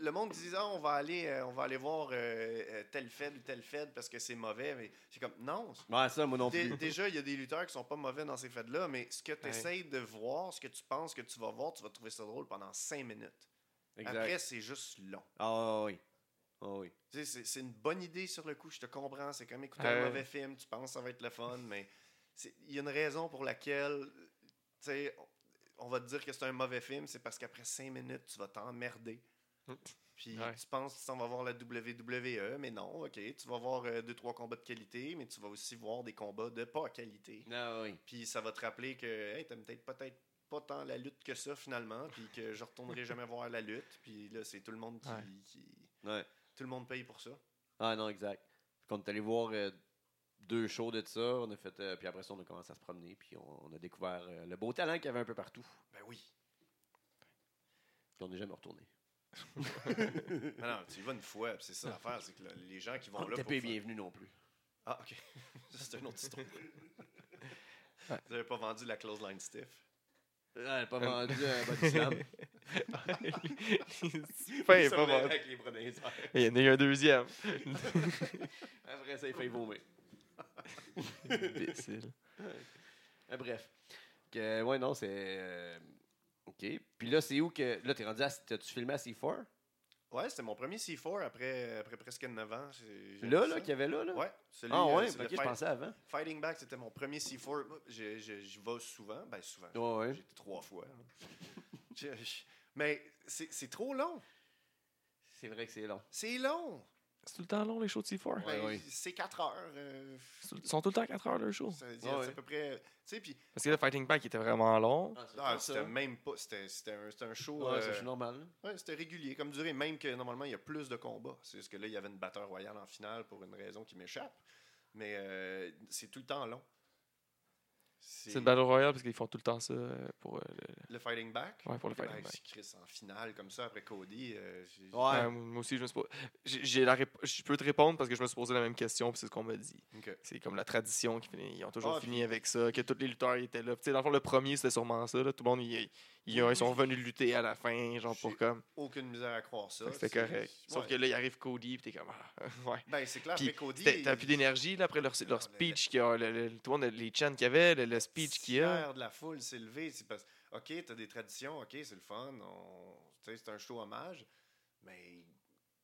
le monde disait ah, on va aller euh, on va aller voir euh, tel Fed ou tel Fed parce que c'est mauvais mais c'est comme non Ouais, ça, moi non plus. déjà il y a des lutteurs qui sont pas mauvais dans ces feds là mais ce que tu Ouais. essayes de voir ce que tu penses que tu vas voir tu vas trouver ça drôle pendant cinq minutes Exact. après c'est juste long Ah oui. Ah oui. C'est une bonne idée sur le coup je te comprends c'est comme écouter un mauvais film tu penses que ça va être le fun mais il y a une raison pour laquelle tu sais on- va te dire que c'est un mauvais film c'est parce qu'après cinq minutes tu vas t'emmerder puis Ouais. tu penses que tu vas voir la WWE, mais non, ok. Tu vas voir euh, deux, trois combats de qualité, mais tu vas aussi voir des combats de pas qualité. Ah oui. Puis ça va te rappeler que hey, t'aimes peut-être peut-être pas tant la lutte que ça finalement, puis que je retournerai jamais voir la lutte. Puis là, c'est tout le monde qui, Ouais. qui- Ouais. Tout le monde paye pour ça. Ah non, exact. Qu'on est allé voir euh, deux shows de ça. On a fait, euh, puis après ça, on a commencé à se promener. Puis on, on a découvert euh, le beau talent qu'il y avait un peu partout. Ben oui. Puis on n'est jamais retourné. Non, non, tu y vas une fois, puis c'est ça l'affaire, c'est que là, les gens qui vont On là. pas les faire- bienvenus non plus. Ah, ok. Ça, c'est une autre histoire. Vous n'avez pas vendu la close line stiff? Elle n'a pas vendu un body slam. Fin, Il pas se mal. avec les bras dans les airs. Il y en a eu un deuxième. Après ça, il fait vomir. Imbécile. Ah, bref. Que, ouais, non, c'est. euh, OK. Puis là, c'est où que. Là, t'es rendu à. T'as-tu filmé à C4? Ouais, c'était mon premier C4 après, après presque 9 ans. J'ai- j'ai Là, là, ça. qu'il y avait là, là? Ouais, celui, Ah, euh, ouais, c'est le ok, je Fight- pensais avant. Fighting Back, c'était mon premier C4. Moi, je- je- J'y vais souvent. Ben, souvent. Ouais, ouais. J'ai été trois fois. hein. Je- je- Mais c'est c'est trop long. C'est vrai que c'est long. C'est long. C'est tout le temps long, les shows de C4. Ben, ouais. C'est 4 heures. euh, Ils sont tout le temps à 4 heures, le show. c'est ouais. à peu près. Tu sais, puis Parce que le Fighting Back était vraiment long. ah, c'était même pas. C'était c'était un, c'était un show. Ouais, euh, c'est normal. c'était régulier comme durée, même que normalement il y a plus de combats. C'est juste que là, il y avait une batteur royale en finale pour une raison qui m'échappe. Mais euh, c'est tout le temps long. C'est une Battle Royale parce qu'ils font tout le temps ça euh, pour euh, le, Le Fighting Back? ouais, pour le Ben, Fighting Back. si Chris en finale comme ça après Cody. euh, Ouais. Ouais, moi aussi, je me suis j'ai- la rép- Je peux te répondre parce que je me suis posé la même question, puis c'est ce qu'on m'a dit. C'est comme la tradition qui finit. Ils ont toujours Ah, fini avec ça, que tous les lutteurs étaient là. Puis, tu sais, dans le fond, le premier, c'était sûrement ça. là. Tout le monde, ils, ils- ils sont venus lutter à la fin, genre pour comme. Aucune misère à croire ça. C'est- correct. Sauf ouais. que là, il arrive Cody, puis t'es comme. ah, ouais. Ben, c'est clair, Puis, après Cody. T'as plus d'énergie là, après leur, leur Non, le- speech, le, le- le monde, les chants qu'il y avait, le, le speech qu'il y a. tiers de la foule s'est levé. C'est parce OK, t'as des traditions, OK, c'est le fun. on- C'est un show hommage. Mais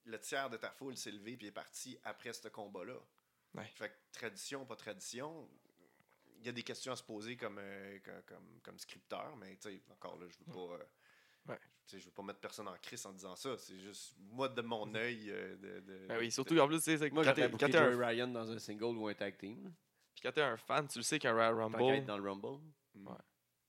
le tiers de ta foule s'est levé puis est parti après ce combat-là. Ouais. Fait que tradition, pas tradition. Il y a des questions à se poser comme, euh, comme, comme, comme scripteur, mais tu sais, encore là, je veux pas. euh, Ouais. Je veux pas mettre personne en crise en disant ça. C'est juste moi de mon œil. euh, de, de- Ben oui, de- surtout en plus, tu sais, c'est Moi, quand t'es- booké quand t'es un- Ryan dans un single ou un tag team. Puis quand t'es un fan, tu le sais qu'un Royal Rumble. être dans le Rumble. Ouais.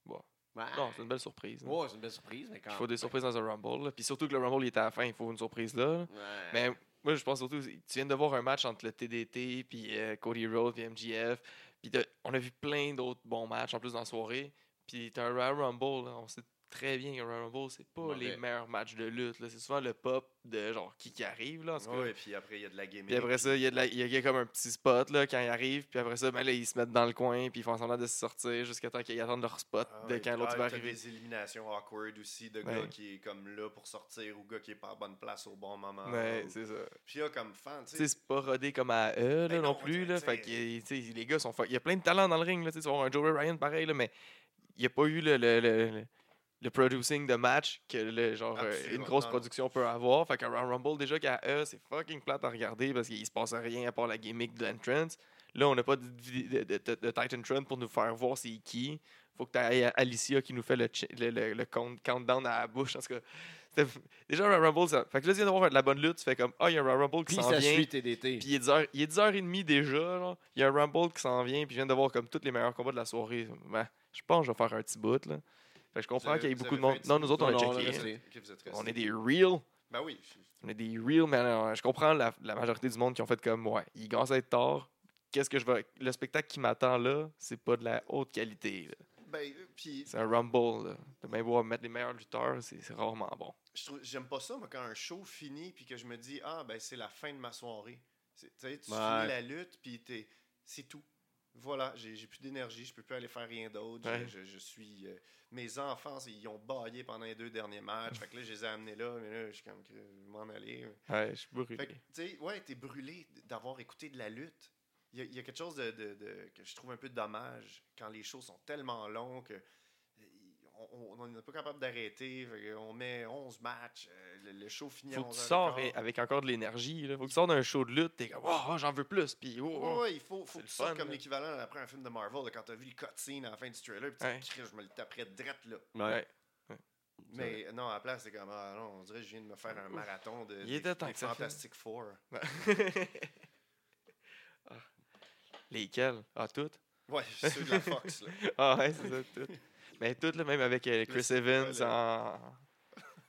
Bon. Ouais. Non, c'est une belle surprise. là. Ouais, c'est une belle surprise, mais quand Il faut des surprises dans un Rumble. Puis surtout que le Rumble il est à la fin, il faut une surprise là. là. Ouais. Mais moi, je pense surtout, tu viens de voir un match entre le TDT, puis euh, Cody Rhodes, puis MGF. Puis on a vu plein d'autres bons matchs en plus dans la soirée. Puis t'as un Royal Rumble, on sait très bien Royal Rumble, c'est pas Mauvais. les meilleurs matchs de lutte. C'est souvent le pop de genre qui qui arrive. Là, en tout cas. Ouais, puis après, il y a de la gaming. Puis après ça, il y, a de la- y comme un petit spot là, quand ils arrivent. Puis après ça, ben, là, ils se mettent dans le coin. Puis ils font semblant de se sortir jusqu'à temps qu'ils attendent leur spot Ah de ouais, quand l'autre ah, va arriver. des éliminations awkward aussi de Ouais. gars qui est comme là pour sortir ou gars qui est pas à bonne place au bon moment. Ouais, Ou- c'est ça. Puis là, comme fan, tu sais, c'est pas rodé comme à eux là, Ben non, non, plus. Là, fait que, les gars sont. Il y a plein de talents dans le ring. Là, tu vas un Joey Ryan pareil, là, mais il n'y a pas eu le, le, le, le- le producing de match que le, genre, euh, Absolument, une grosse production peut avoir. Fait qu'un Royal Rumble, déjà qu'à eux, c'est fucking plate à regarder parce qu'il se passe rien à part la gimmick de l'entrance. Là, on n'a pas de, de, de- de- de Titan Trend pour nous faire voir c'est qui. Faut que tu aies Alicia qui nous fait le, le, le, le count- countdown à la bouche. En tout cas, déjà, un Royal Rumble, ça. Fait que là, tu viens d'avoir de la bonne lutte. Tu fais comme, ah, il y a un Royal Rumble qui s'en ça vient. suit TDT. Puis il est 10h, il est 10h30 déjà. Il y a un Rumble qui s'en vient. Puis je viens de voir comme tous les meilleurs combats de la soirée. Ben, je pense que je vais faire un petit bout. Là. Fait que je comprends qu'il y ait beaucoup de monde. Non, nous autres, on a checké. On est des real. Ben oui. On est des real, mais je comprends la, la majorité du monde qui ont fait comme ouais, il commence à être tard. Qu'est-ce que je vais. Le spectacle qui m'attend là, c'est pas de la haute qualité. Ben, puis C'est un Rumble. Là. De même voir mettre les meilleurs lutteurs, c'est c'est rarement bon. j'aime pas ça, moi, quand un show finit puis que je me dis, ah, ben c'est la fin de ma soirée. Tu sais, tu Ouais. finis la lutte puis t'es- c'est tout. Voilà, j'ai plus d'énergie, je peux plus aller faire rien d'autre. Ouais. Je, suis. euh, mes enfants, ils ont baillé pendant les deux derniers matchs. fait que là, je les ai amenés là, mais là, je suis comme, je vais m'en aller. Ouais, je suis brûlé. Fait que, tu sais, ouais, t'es brûlé d'avoir écouté de la lutte. Il y, a- il y a quelque chose de, de- de- que je trouve un peu dommage quand les shows sont tellement longs que on- n'est pas capable d'arrêter. On met 11 matchs, euh, le, le show finit à Faut que tu 11h15. sors avec encore de l'énergie. là. Faut que tu sors d'un show de lutte, t'es comme oh, j'en veux plus. Puis oh, oh. Ouais, il faut, faut que tu sortes comme l'équivalent après un film de Marvel, là, quand t'as vu le cutscene à la fin du trailer, puis Ouais. je me le taperais drette là. Ouais. Mais non, à la place, c'est comme, ah non, on dirait que je viens de me faire un marathon de Il des- des Fantastic Four. Ah. Lesquels? Ah, toutes? Ouais, ceux de la Fox, là. Ah, ouais, c'est ça, toutes. Mais toutes, là, même avec euh, Chris Evans en,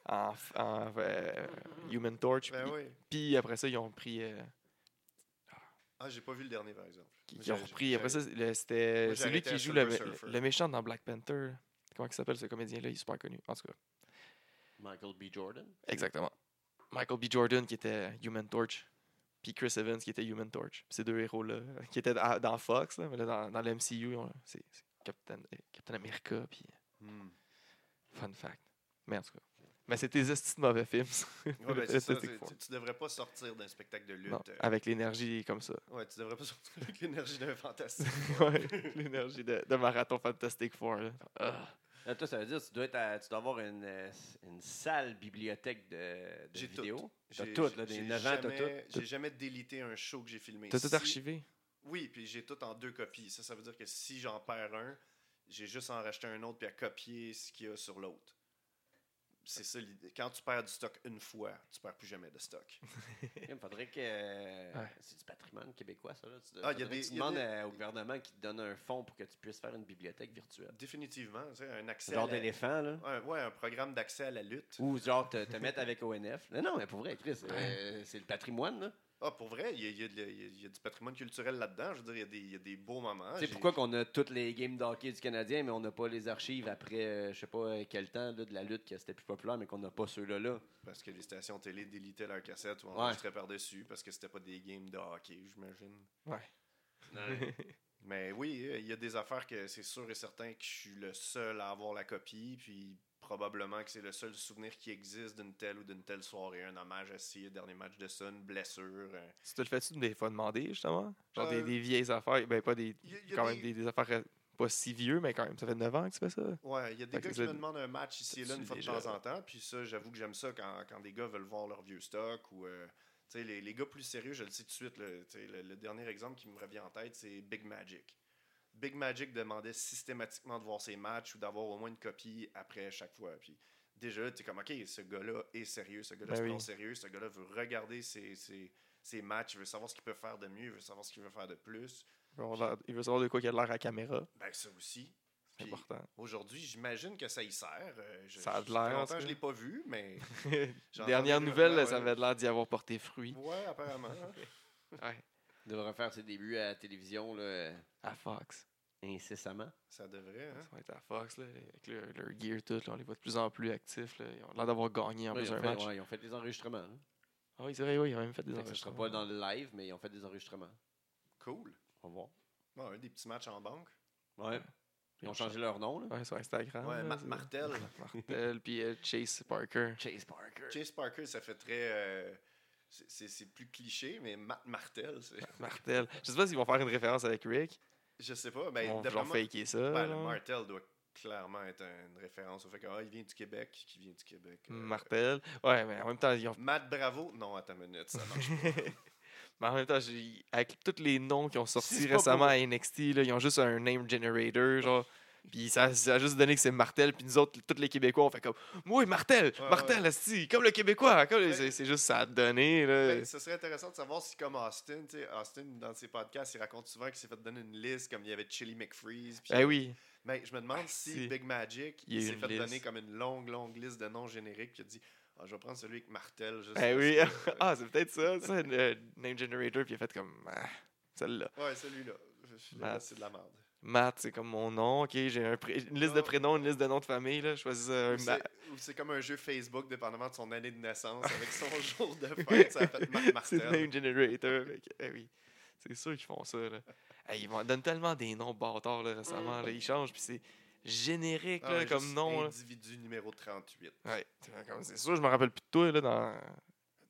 en, en, euh, Human Torch. Ben puis, oui. puis après ça, ils ont pris. euh, Ah, j'ai pas vu le dernier, par exemple. qui, Moi, qui ont j'ai- repris. j'ai- Après ça, le- c'était Moi, j'ai celui arrêté qui joue le, Silver le- Surfer. le méchant dans Black Panther. Comment il s'appelle ce comédien-là? Il est super connu. En tout cas, Michael B. Jordan? exactement. Michael B. Jordan qui était Human Torch. Puis Chris Evans qui était Human Torch. Ces deux héros-là, qui étaient dans, dans Fox, là, mais là, dans, dans le MCU, ils ont- c'est c'est Captain, euh, Captain America. Puis Hmm. fun fact. Mais en tout cas. Mais c'est tes estis de mauvais films. ça. Ouais, ben, c'est ça, Fantastic tu, tu- devrais pas sortir d'un spectacle de lutte. Non, euh, avec l'énergie comme ça. Ouais, tu devrais pas sortir avec l'énergie d'un fantastique. Ouais, l'énergie de, de marathon Fantastic Four. là. Ah. Là, toi, ça veut dire que tu dois, être à- tu dois avoir une, euh, une sale bibliothèque de, de J'ai vidéos. T'as J'ai- tout, là, j'ai des 9 ans, t'as jamais- tout. J'ai jamais délité un show que j'ai filmé. T'as tout Si- archivé? Oui, puis j'ai tout en deux copies. Ça, ça veut dire que si j'en perds un, j'ai juste à en racheter un autre puis à copier ce qu'il y a sur l'autre. C'est ça l'idée. Quand tu perds du stock une fois, tu perds plus jamais de stock. Il faudrait que. Ouais. C'est du patrimoine québécois, ça. Là. Tu, Ah, il y a des- y a demandes des- au gouvernement qui te donne un fonds pour que tu puisses faire une bibliothèque virtuelle. Définitivement, tu sais, un accès Genre la- d'éléphant, là. Ouais, ouais, un programme d'accès à la lutte. Ou genre te, te mettre avec ONF. Non, non, mais pour vrai, Chris, euh, c'est le patrimoine, là. Ah, pour vrai, il y a, il y a de- il y a- il y a du patrimoine culturel là-dedans. Je veux dire, il y a des, il y a des beaux moments. Tu sais J'ai- pourquoi qu'on a toutes les games d'hockey du Canadien, mais on n'a pas les archives après, euh, je sais pas euh, quel temps, là, de la lutte, que c'était plus populaire, mais qu'on n'a pas ceux-là. Là. Parce que les stations télé délitaient leurs cassettes ou enregistraient par-dessus parce que c'était pas des games de hockey, j'imagine. Mais oui, euh, il y a des affaires que c'est sûr et certain que je suis le seul à avoir la copie, puis probablement que c'est le seul souvenir qui existe d'une telle ou d'une telle soirée. Un hommage à si, dernier match de Sun, blessure. euh. Tu le fais-tu des fois demander, justement? Genre des, Euh, des vieilles affaires. Ben, pas des. Il y a- il y a Quand des- même des, des affaires euh, pas si vieux, mais quand même, ça fait 9 ans que tu fais ça. Ouais, il y a des Fait gars qui me demandent un match ici et là une fois de temps en temps. Puis ça, j'avoue que j'aime ça quand, quand des gars veulent voir leur vieux stock ou. euh, les, les gars plus sérieux, je le sais tout de suite. là, le dernier exemple qui me revient en tête, c'est Big Magic. Big Magic demandait systématiquement de voir ses matchs ou d'avoir au moins une copie après chaque fois. Puis déjà, tu es comme, OK, ce gars-là est sérieux, ce gars-là Ben se prend sérieux, ce gars-là veut regarder ses, ses- ses matchs, il veut savoir ce qu'il peut faire de mieux, il veut savoir ce qu'il veut faire de plus. Il veut, savoir de quoi il a l'air à la caméra. Ben, ça aussi. C'est important. Aujourd'hui, j'imagine que ça y sert. Euh, je- Ça a de l'air, longtemps je cas. l'ai pas vu, mais. Dernière nouvelle, ouais, ça avait l'air d'y avoir porté fruit. Ouais, apparemment. Ouais. Il devrait faire ses débuts à la télévision là, À Fox. incessamment. Ça devrait, hein? Ça va être à Fox, là, avec leur, leur gear tout. Là, on les voit de plus en plus actifs. Là. Ils ont l'air d'avoir gagné en Ouais, plus ils, ont un fait, match. ouais, ils ont fait des enregistrements. là. Ah oui, c'est vrai, oui, ils ont même fait des Fait que Ce sera enregistrements. pas dans le live, mais ils ont fait des enregistrements. Cool. On va voir. Bon, des petits matchs en banque. Ouais. Ils ont changé leur nom. Là. Ouais, sur Instagram. Ouais, là, Martel. Martel, puis euh, Chase Parker. Chase Parker. Chase Parker, ça fait très. euh, c'est- plus cliché, mais Matt Martel, Martel. Je sais pas s'ils vont faire une référence avec Rick. je sais pas. Ils Ben, vont genre moi, faker ça. ben, le. Martel doit clairement être une référence au fait qu'il vient du Québec, qui vient du Québec. euh, Martel. Ouais, mais en même temps, ils ont Matt Bravo, non, attends une minute, ça marche pas. Mais en même temps, avec tous les noms qui ont sorti récemment à NXT, là, ils ont juste un name generator, genre. Puis ça, ça a juste donné que c'est Martel, puis nous autres, tous les Québécois, on fait comme Oui, Martel, Ouais, Martel, esti, comme le Québécois. comme le- Ouais. C'est juste ça a donné. Là. Ben, ce serait intéressant de savoir si, comme Austin, Austin, dans ses podcasts, il raconte souvent qu'il s'est fait donner une liste, comme il y avait Chili McFreeze. puis- Ben oui. Ben, je me demande Ah, si. Big Magic, Il il, s'est fait liste. donner comme une longue, longue liste de noms génériques, puis il a dit Ah, Je vais prendre celui avec Martel. Juste Ben oui. que- ah, c'est peut-être ça, ça, le euh, name generator, puis il a fait comme ah, celle-là. Ouais, celui-là. Matt. C'est de la merde. Matt, c'est comme mon nom. Ok, j'ai un une liste de Ah. prénoms, une liste de noms de famille. Là. Je choisis euh, c'est- Ou c'est comme un jeu Facebook, dépendamment de son année de naissance, avec son jour de fête, ça a fait Matt C'est le Martel. name generator. que, eh oui. C'est sûr qu'ils font ça. Là. Hey, ils donnent tellement des noms bâtards là, récemment. Là. Ils changent, puis c'est générique Ah, là, comme nom. là. Individu numéro 38. Ouais, c'est c'est sûr, je me rappelle plus de toi là, dans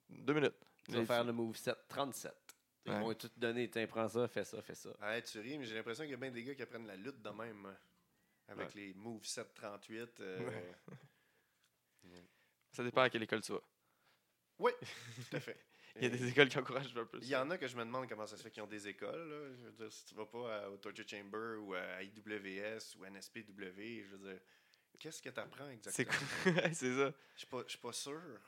deux minutes. Tu vas faire le moveset 37. Ils Ouais. vont tout te donner. Tiens, prends ça, fais ça, fais ça. Ah, tu ris, mais j'ai l'impression qu'il y a bien des gars qui apprennent la lutte de même. hein, Avec les moves 738. euh, Ça dépend à quelle école tu vas. Oui, tout à fait. Il y a des écoles qui encouragent un peu Il y en a que je me demande comment ça se fait qu'ils ont des écoles. là. Je veux dire, si tu vas pas à- au Torture Chamber ou à IWS ou à NSPW, je veux dire, qu'est-ce que tu apprends C'est exactement? quoi? c'est ça. Je suis pas, je suis pas sûr.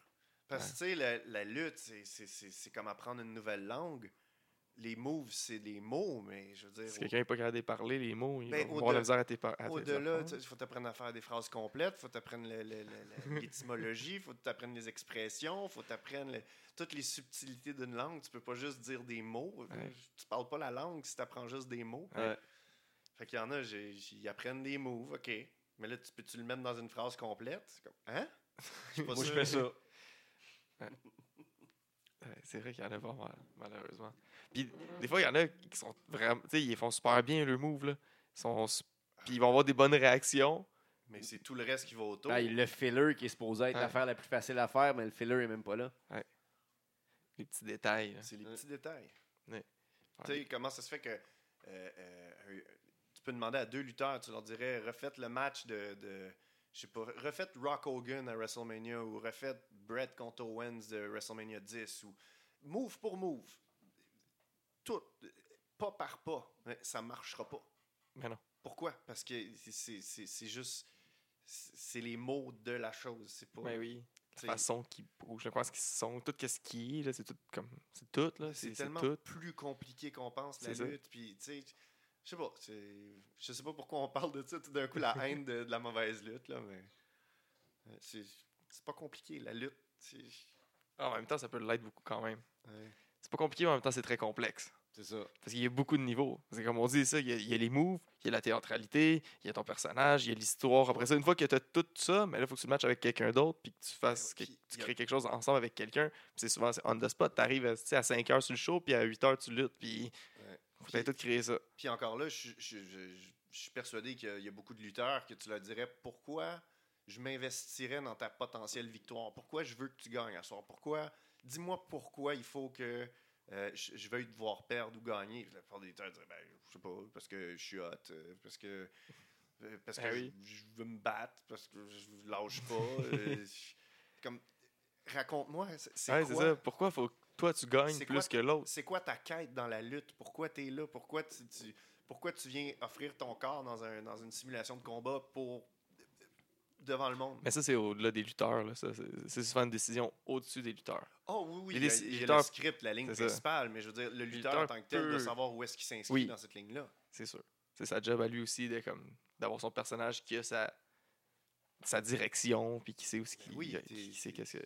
Parce que, tu sais, la, la lutte, c'est- c'est- c'est c'est comme apprendre une nouvelle langue. Les moves, c'est des mots, mais je veux dire, Si quelqu'un n'est pas capable de parler les mots, il Ben, va avoir au-delà- la misère à tes Au-delà, il faut t'apprendre à faire des phrases complètes, il faut t'apprendre l'étymologie, il faut t'apprendre les expressions, il faut t'apprendre le- toutes les subtilités d'une langue. Tu peux pas juste dire des mots. Ouais. Tu parles pas la langue si tu apprends juste des mots. Ouais. Fait qu'il y en a, ils apprennent des moves, OK. Mais là, tu peux-tu le mettre dans une phrase complète? Comme, hein? Moi, je fais ça. Ouais, c'est vrai qu'il y en a pas mal, malheureusement. Puis des fois, il y en a qui sont vraiment. Tu sais, ils font super bien le move, là. Ils sont. Puis ils vont avoir des bonnes réactions. Mais c'est tout le reste qui va autour. Ben, le filler qui est supposé être Ouais. l'affaire la plus facile à faire, mais le filler est même pas là. Les petits détails. C'est les Ouais. petits détails. Ouais. Tu sais, comment ça se fait que euh, euh, tu peux demander à deux lutteurs, tu leur dirais, refaites le match de, de je sais pas, refaites Rock Hogan à WrestleMania ou refaites Brett contre Owens de WrestleMania 10 ou move pour move. Tout, pas par pas, mais ça marchera pas. Mais non. Pourquoi? Parce que c'est- juste, c'est les mots de la chose, c'est pas... Ben oui. La façon qu'ils bougent, je crois ce qu'ils sont, tout ce qui est, c'est tout comme. C'est tout, là. C'est tellement tout. plus compliqué qu'on pense, la lutte. Puis, tu sais, je sais pas. Je sais pas pourquoi on parle de ça tout d'un coup, la haine de, de la mauvaise lutte, là, mais. euh, C'est pas compliqué, la lutte. Ah, en même temps, ça peut l'être beaucoup quand même. ouais. C'est pas compliqué, mais en même temps, c'est très complexe. C'est ça. Parce qu'il y a beaucoup de niveaux. C'est comme on dit ça, il y, a, il y a les moves, il y a la théâtralité, il y a ton personnage, il y a l'histoire. Après ça, une fois que tu as tout ça, mais là, il faut que tu le matches avec quelqu'un d'autre, puis que tu fasses, que- tu crées quelque chose ensemble avec quelqu'un. Puis c'est souvent c'est on the spot. Tu arrives à, tu sais, à 5 heures sur le show, puis à 8 heures, tu luttes, puis Ouais. faut tout créer ça. Puis encore là, je, je- je- je- je suis persuadé qu'il y a beaucoup de lutteurs que tu leur dirais pourquoi je m'investirais dans ta potentielle victoire? Pourquoi je veux que tu gagnes à soir? Pourquoi Dis-moi pourquoi il faut que euh, je, je veuille te voir perdre ou gagner. La plupart des diraient ben, je sais pas, parce que je suis hot, euh, parce que euh, parce que Ah je, oui. je veux me battre, parce que je lâche pas. comme raconte-moi, c'est Ouais, quoi? ça. Pourquoi faut que toi, tu gagnes plus quoi- que l'autre? c'est quoi ta quête dans la lutte? Pourquoi tu es là? Pourquoi tu, tu- pourquoi tu viens offrir ton corps dans, un, dans une simulation de combat pour devant le monde. Mais ça, c'est au-delà des lutteurs. là. Ça, C'est souvent une décision au-dessus des lutteurs. Oh oui, oui, Les il y a, lutteurs- le script, la ligne principale, mais je veux dire, le lutteur, lutteur en tant que tel doit savoir où est-ce qu'il s'inscrit Oui. dans cette ligne-là. C'est sûr. C'est sa job à lui aussi de comme d'avoir son personnage qui a sa, sa direction, puis qui sait aussi Ben qui, oui, qui sait qu'est-ce que.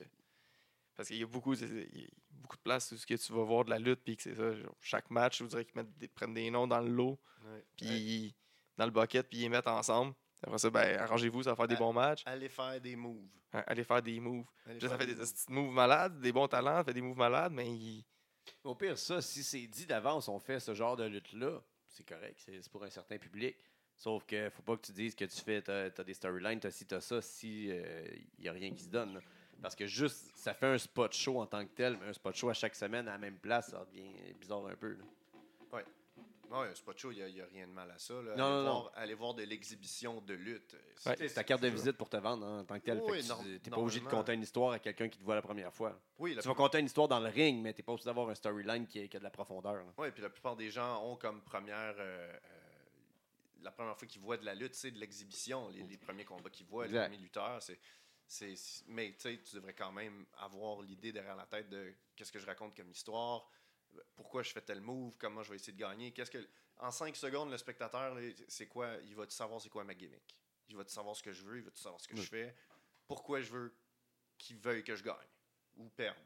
Parce qu'il y a beaucoup, y a beaucoup de places où ce que tu vas voir de la lutte, puis que c'est ça. genre, chaque match, je voudrais qu'ils mettent des- prennent des noms dans le lot, puis dans le bucket, puis ils les mettent ensemble. Après ça, ben, arrangez-vous, ça va faire des bons matchs. Allez faire des moves. Hein, Allez faire des moves. Allez ça fait des des moves. petits moves malades, des bons talents, ça fait des moves malades, mais il- Au pire, ça, si c'est dit d'avance, on fait ce genre de lutte-là, c'est correct, c'est pour un certain public. Sauf que faut pas que tu dises que tu fais, t'as as des storylines, t'as ci, t'as ça, si il n'y a rien qui se donne. là. Parce que juste, ça fait un spot show en tant que tel, mais un spot show à chaque semaine à la même place, ça devient bizarre un peu. là. Ouais, c'est pas show, il n'y a, rien de mal à ça. là. Non, allez, non, voir, allez voir de l'exhibition de lutte. C'est- Ouais. Ta carte de visite pour te vendre hein, en tant que tel. Oui, non, tu n'es pas obligé de conter une histoire à quelqu'un qui te voit la première fois. Oui, la Tu vas conter une histoire dans le ring, mais tu n'es pas obligé d'avoir un storyline qui, a- qui a de la profondeur. Oui, puis la plupart des gens ont comme première. euh, euh, la première fois qu'ils voient de la lutte, c'est de l'exhibition. Les, les premiers combats qu'ils voient, Exact. les premiers lutteurs, c'est. mais tu devrais quand même avoir l'idée derrière la tête de qu'est-ce que je raconte comme histoire, pourquoi je fais tel move, comment je vais essayer de gagner. Qu'est-ce que en 5 secondes, le spectateur, c'est quoi Il va savoir c'est quoi ma gimmick Il va savoir ce que je veux, il va savoir ce que je fais, pourquoi je veux qu'il veuille que je gagne ou perde.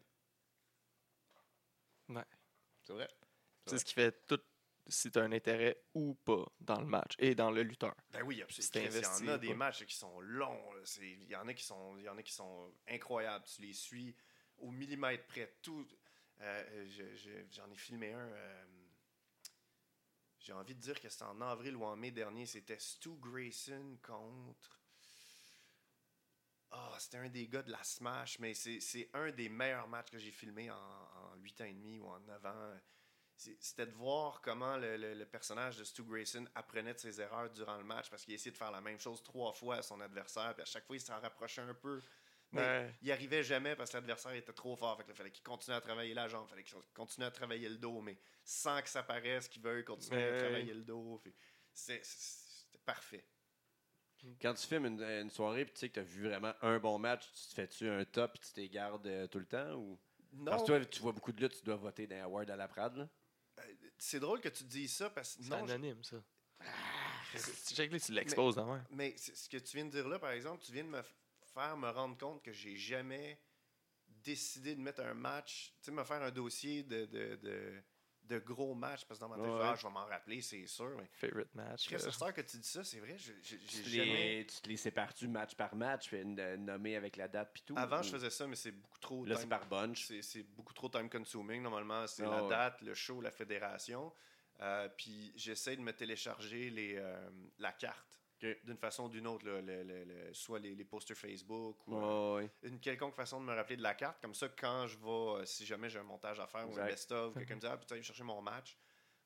C'est vrai. c'est ce qui fait tout si tu as un intérêt ou pas dans le match et dans le lutteur. Ben oui, absolument. Il y en a des pas. matchs qui sont longs. Il y en a qui sont, il y en a qui sont incroyables. Tu les suis au millimètre près. Tout. Euh, je- je- J'en ai filmé un. euh, J'ai envie de dire que c'était en avril ou en mai dernier. C'était Stu Grayson contre. Ah, c'était un des gars de la Smash, mais c'est c'est un des meilleurs matchs que j'ai filmé en, en 8 ans et demi ou en 9 ans. C'est- C'était de voir comment le, le- le personnage de Stu Grayson apprenait de ses erreurs durant le match parce qu'il essayait de faire la même chose trois fois à son adversaire, puis à chaque fois il s'en rapprochait un peu. Mais Ouais. il arrivait jamais parce que l'adversaire était trop fort. Fait que là, fallait qu'il continue à travailler la jambe, fallait qu'il continue à travailler le dos, mais sans que ça paraisse qu'il veuille continuer à travailler le dos. Puis C'était parfait. Quand tu filmes une, une soirée et tu sais que tu as vu vraiment un bon match, tu te fais-tu un top et tu t'es gardes euh, tout le temps? Ou... Non, Parce que toi, tu vois beaucoup de luttes, tu dois voter dans les awards à la Prade. là. euh, c'est drôle que tu dises ça parce que C'est non, je- anonyme, ça. Là, tu l'exposes dans ouais. Mais ce que tu viens de dire là, par exemple, tu viens de me faire me rendre compte que j'ai jamais décidé de mettre un match, tu sais, me faire un dossier de, de, de, de gros matchs, parce que dans ma tête, je Ouais, ah, je vais m'en rappeler, c'est sûr. Mais Favorite match. Chris, heure que tu dis ça, c'est vrai, je- je- Tu te, jamais... les, tu te les sépares-tu match par match, fais une, euh, nommé avec la date puis tout? Avant, ou- je faisais ça, mais c'est beaucoup trop... Là, time- c'est par bunch. c'est c'est beaucoup trop time consuming. Normalement, c'est Ah la ouais. date, le show, la fédération. Euh, puis j'essaie de me télécharger les, euh, la carte. D'une façon ou d'une autre, là, le- le- le- soit les, les posters Facebook ou euh, une quelconque façon de me rappeler de la carte. Comme ça, quand je vais, euh, si jamais j'ai un montage à faire ou un best-of, quelqu'un me dit Ah, putain, je vais chercher mon match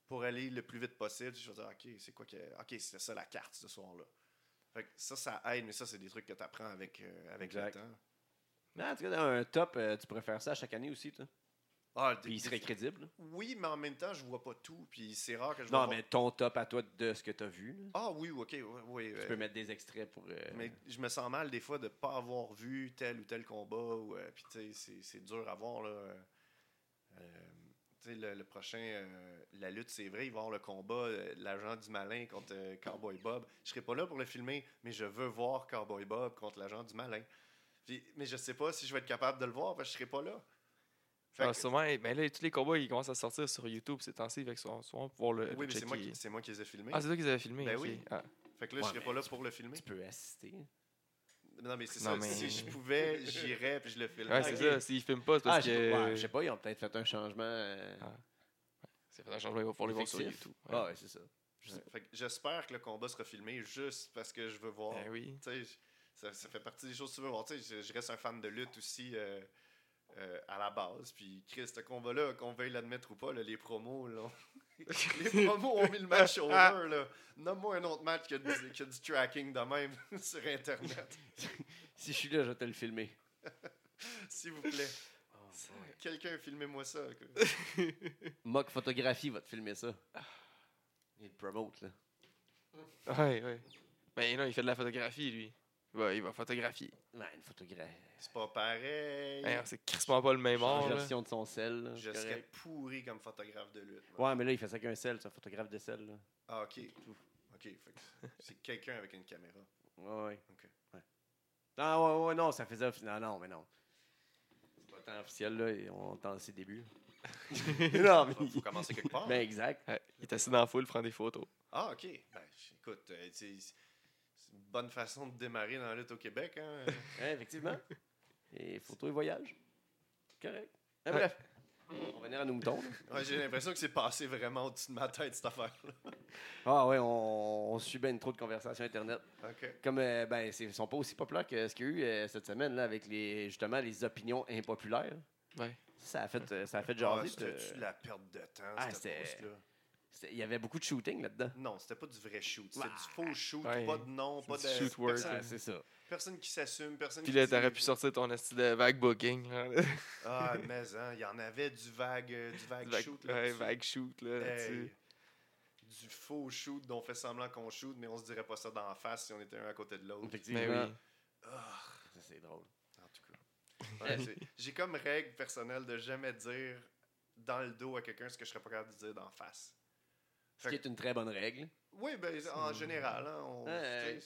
pour aller le plus vite possible. Je vais dire Ok, c'est quoi que. Ok, c'est ça la carte ce soir-là. Fait que ça, ça aide, mais ça, c'est des trucs que tu apprends avec, euh, avec le temps. Non, en tout cas, dans un top, euh, tu pourrais faire ça chaque année aussi, toi. Ah, Puis il serait crédible. Oui, mais en même temps, je vois pas tout. Puis c'est rare que je Non, vois mais ton top à toi de ce que tu as vu. là. Ah oui, ok, oui. oui, Tu euh, peux mettre des extraits pour. euh, Mais je me sens mal des fois de ne pas avoir vu tel ou tel combat. Ou, euh, puis tu sais, c'est- dur à voir. Là. Tu sais, le, le prochain, la lutte, c'est vrai, il va y avoir le combat, l'agent du malin contre Cowboy Bob. Je serai pas là pour le filmer, mais je veux voir Cowboy Bob contre l'agent du malin. Puis, mais je sais pas si je vais être capable de le voir parce que je serai pas là. Ah, sûrement, mais là, tous les combats, ils commencent à sortir sur YouTube ces temps-ci, fait que souvent, pouvoir le, oui, mais c'est moi, checker. qui- c'est moi qui les ai filmés. Ah, c'est toi qui les avais filmés? Ben oui. Ah. fait que là, Ouais, je serai mais pas là pour le filmer. Tu peux assister. Non, mais c'est ça. mais- Si je pouvais, j'irais puis je le filmerais. Ouais, c'est ça. S'ils filment pas, c'est Ah, parce je que. ouais, je sais pas, ils ont peut-être fait un changement. euh, Ah, C'est fait un changement, il va pouvoir les voir sur. YouTube. Ouais. Ah, ouais, c'est ça. Fait que J'espère que le combat sera filmé juste parce que je veux voir. Ben oui. Tu sais, je- ça, ça fait partie des choses que tu veux voir. Tu sais, je, je reste un fan de lutte aussi euh, euh, à la base. Puis, Chris, ce combat-là, qu'on veuille l'admettre ou pas, là, les promos, là, les promos ont mis le match over. là. Nomme-moi un autre match qui a, du, qui a du tracking de même sur Internet, Si je suis là, je vais te le filmer. s'il vous plaît. Oh, Quelqu'un, filmez-moi ça. Mock Photographie va te filmer ça. Il promote, là. Ouais, ouais. Ben non, il fait de la photographie, lui. Il va, il va photographier. Ouais, une photographie. C'est pas pareil. Hein, c'est crissement pas le même art. là. version de son sel. là, Je c'est serais correct. pourri comme photographe de lutte. moi. Ouais, mais là, il fait ça qu'un sel, c'est un photographe de sel. Là. Ah, ok. Ok. fait que C'est quelqu'un avec une caméra. Ouais, ouais. Ok. ouais. Ah, ouais, ouais, non, ça faisait. Non, non, mais non. C'est pas tant officiel, là, et on est dans ses débuts. non, mais. Faut, faut commencer quelque part. Ben, exact. Ouais, il est assis dans la foule, prend des photos. Ah, ok. Ben, écoute, euh, c'est une bonne façon de démarrer dans la lutte au Québec. Hein? Ouais, effectivement. Et photo et voyage. Correct. Ah, bref. On va venir à nos moutons. là. Ouais, J'ai l'impression que c'est passé vraiment au-dessus de ma tête, cette affaire-là. Ah, ouais, on, on suit bien trop de conversations Internet. Ok. Comme, euh, ben, ils sont pas aussi populaires que ce qu'il y a eu euh, cette semaine, là, avec les, justement les opinions impopulaires. Ouais. Ça a fait, euh, ça a fait Ah. C'était-tu euh, la perte de temps, Ah, cette c'était- Il y avait beaucoup de shooting là-dedans. Non, c'était pas du vrai shoot. C'était du faux shoot, Ouais. pas de nom, pas de. du shoot work, c'est ça. personne qui s'assume, personne Puis qui là, t'aurais pu sortir ton esti de vague booking. là. Ah, mais hein, il y en avait du vague, euh, du vague, Vague- shoot. ouais, là-dessus. vague shoot. Là, Hey, du faux shoot dont on fait semblant qu'on shoot, mais on se dirait pas ça d'en face si on était un à côté de l'autre. Effectivement. Mais oui. Ah, Ça, C'est drôle. en tout cas. Ouais, J'ai comme règle personnelle de jamais dire dans le dos à quelqu'un ce que je serais pas capable de dire d'en face. Ce qui est une très bonne règle. Oui, ben, en général, hein, on, Ouais.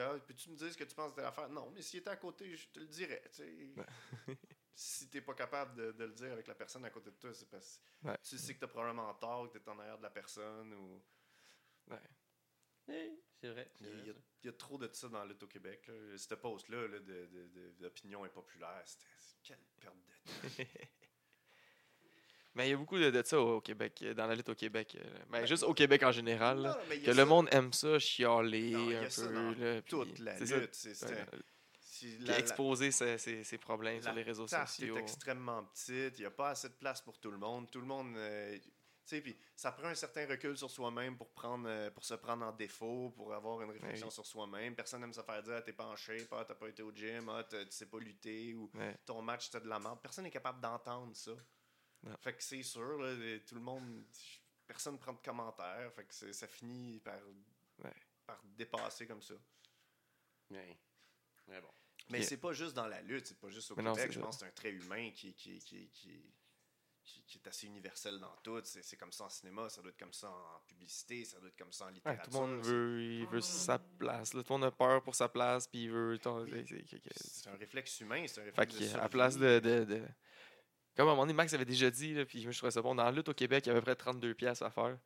ah, Peux-tu me dire ce que tu penses de telle affaire? Non, mais s'il était à côté, je te le dirais. tu sais. si t'es pas capable de, de le dire avec la personne à côté de toi, c'est parce que Ouais. tu sais que t'as probablement tort, que t'es en arrière de la personne. ou Eh, C'est vrai. Il y, a- il y trop de ça dans la lutte au Québec. Là. Cette post-là là, de, de, de- d'opinion impopulaire, c'était quelle perte de temps. Mais il y a beaucoup de, de ça au Québec, euh, dans la lutte au Québec. euh, Mais Ben, juste au Québec en général. Non, Que le monde aime ça, chialer Non, un ça peu. là, puis toute la lutte. C'est, ouais, la- exposer ses, ses- ses problèmes la sur les réseaux sociaux. est extrêmement petite. Il n'y a pas assez de place pour tout le monde. Tout le monde. euh, puis ça prend un certain recul sur soi-même pour, prendre, euh, pour se prendre en défaut, pour avoir une réflexion oui. sur soi-même. Personne n'aime se faire dire ah, t'es shape, ah, t'as pas été au gym, ah, t'as- tu sais pas lutter, ou Ouais. ton match c'était de la merde. Personne n'est capable d'entendre ça. Non. Fait que c'est sûr, là, les- tout le monde. Personne ne prend de commentaires. Fait que ça finit par, Ouais. par dépasser comme ça. Ouais. Mais bon. Mais c'est pas juste dans la lutte, c'est pas juste au Mais Québec. c'est je ça. pense que c'est un trait humain qui, qui, qui, qui, qui- qui est assez universel dans tout. C'est c'est comme ça en cinéma, ça doit être comme ça en publicité, ça doit être comme ça en Ouais, littérature. tout le monde veut, il veut sa place. là. Tout le monde a peur pour sa place, puis il veut. c'est- un réflexe humain, c'est un Fait réflexe survie. place de, de, de- Comme à un moment donné, Max avait déjà dit, là, puis je trouvais ça bon. Dans la lutte au Québec, il y avait à peu près 32 pièces à faire.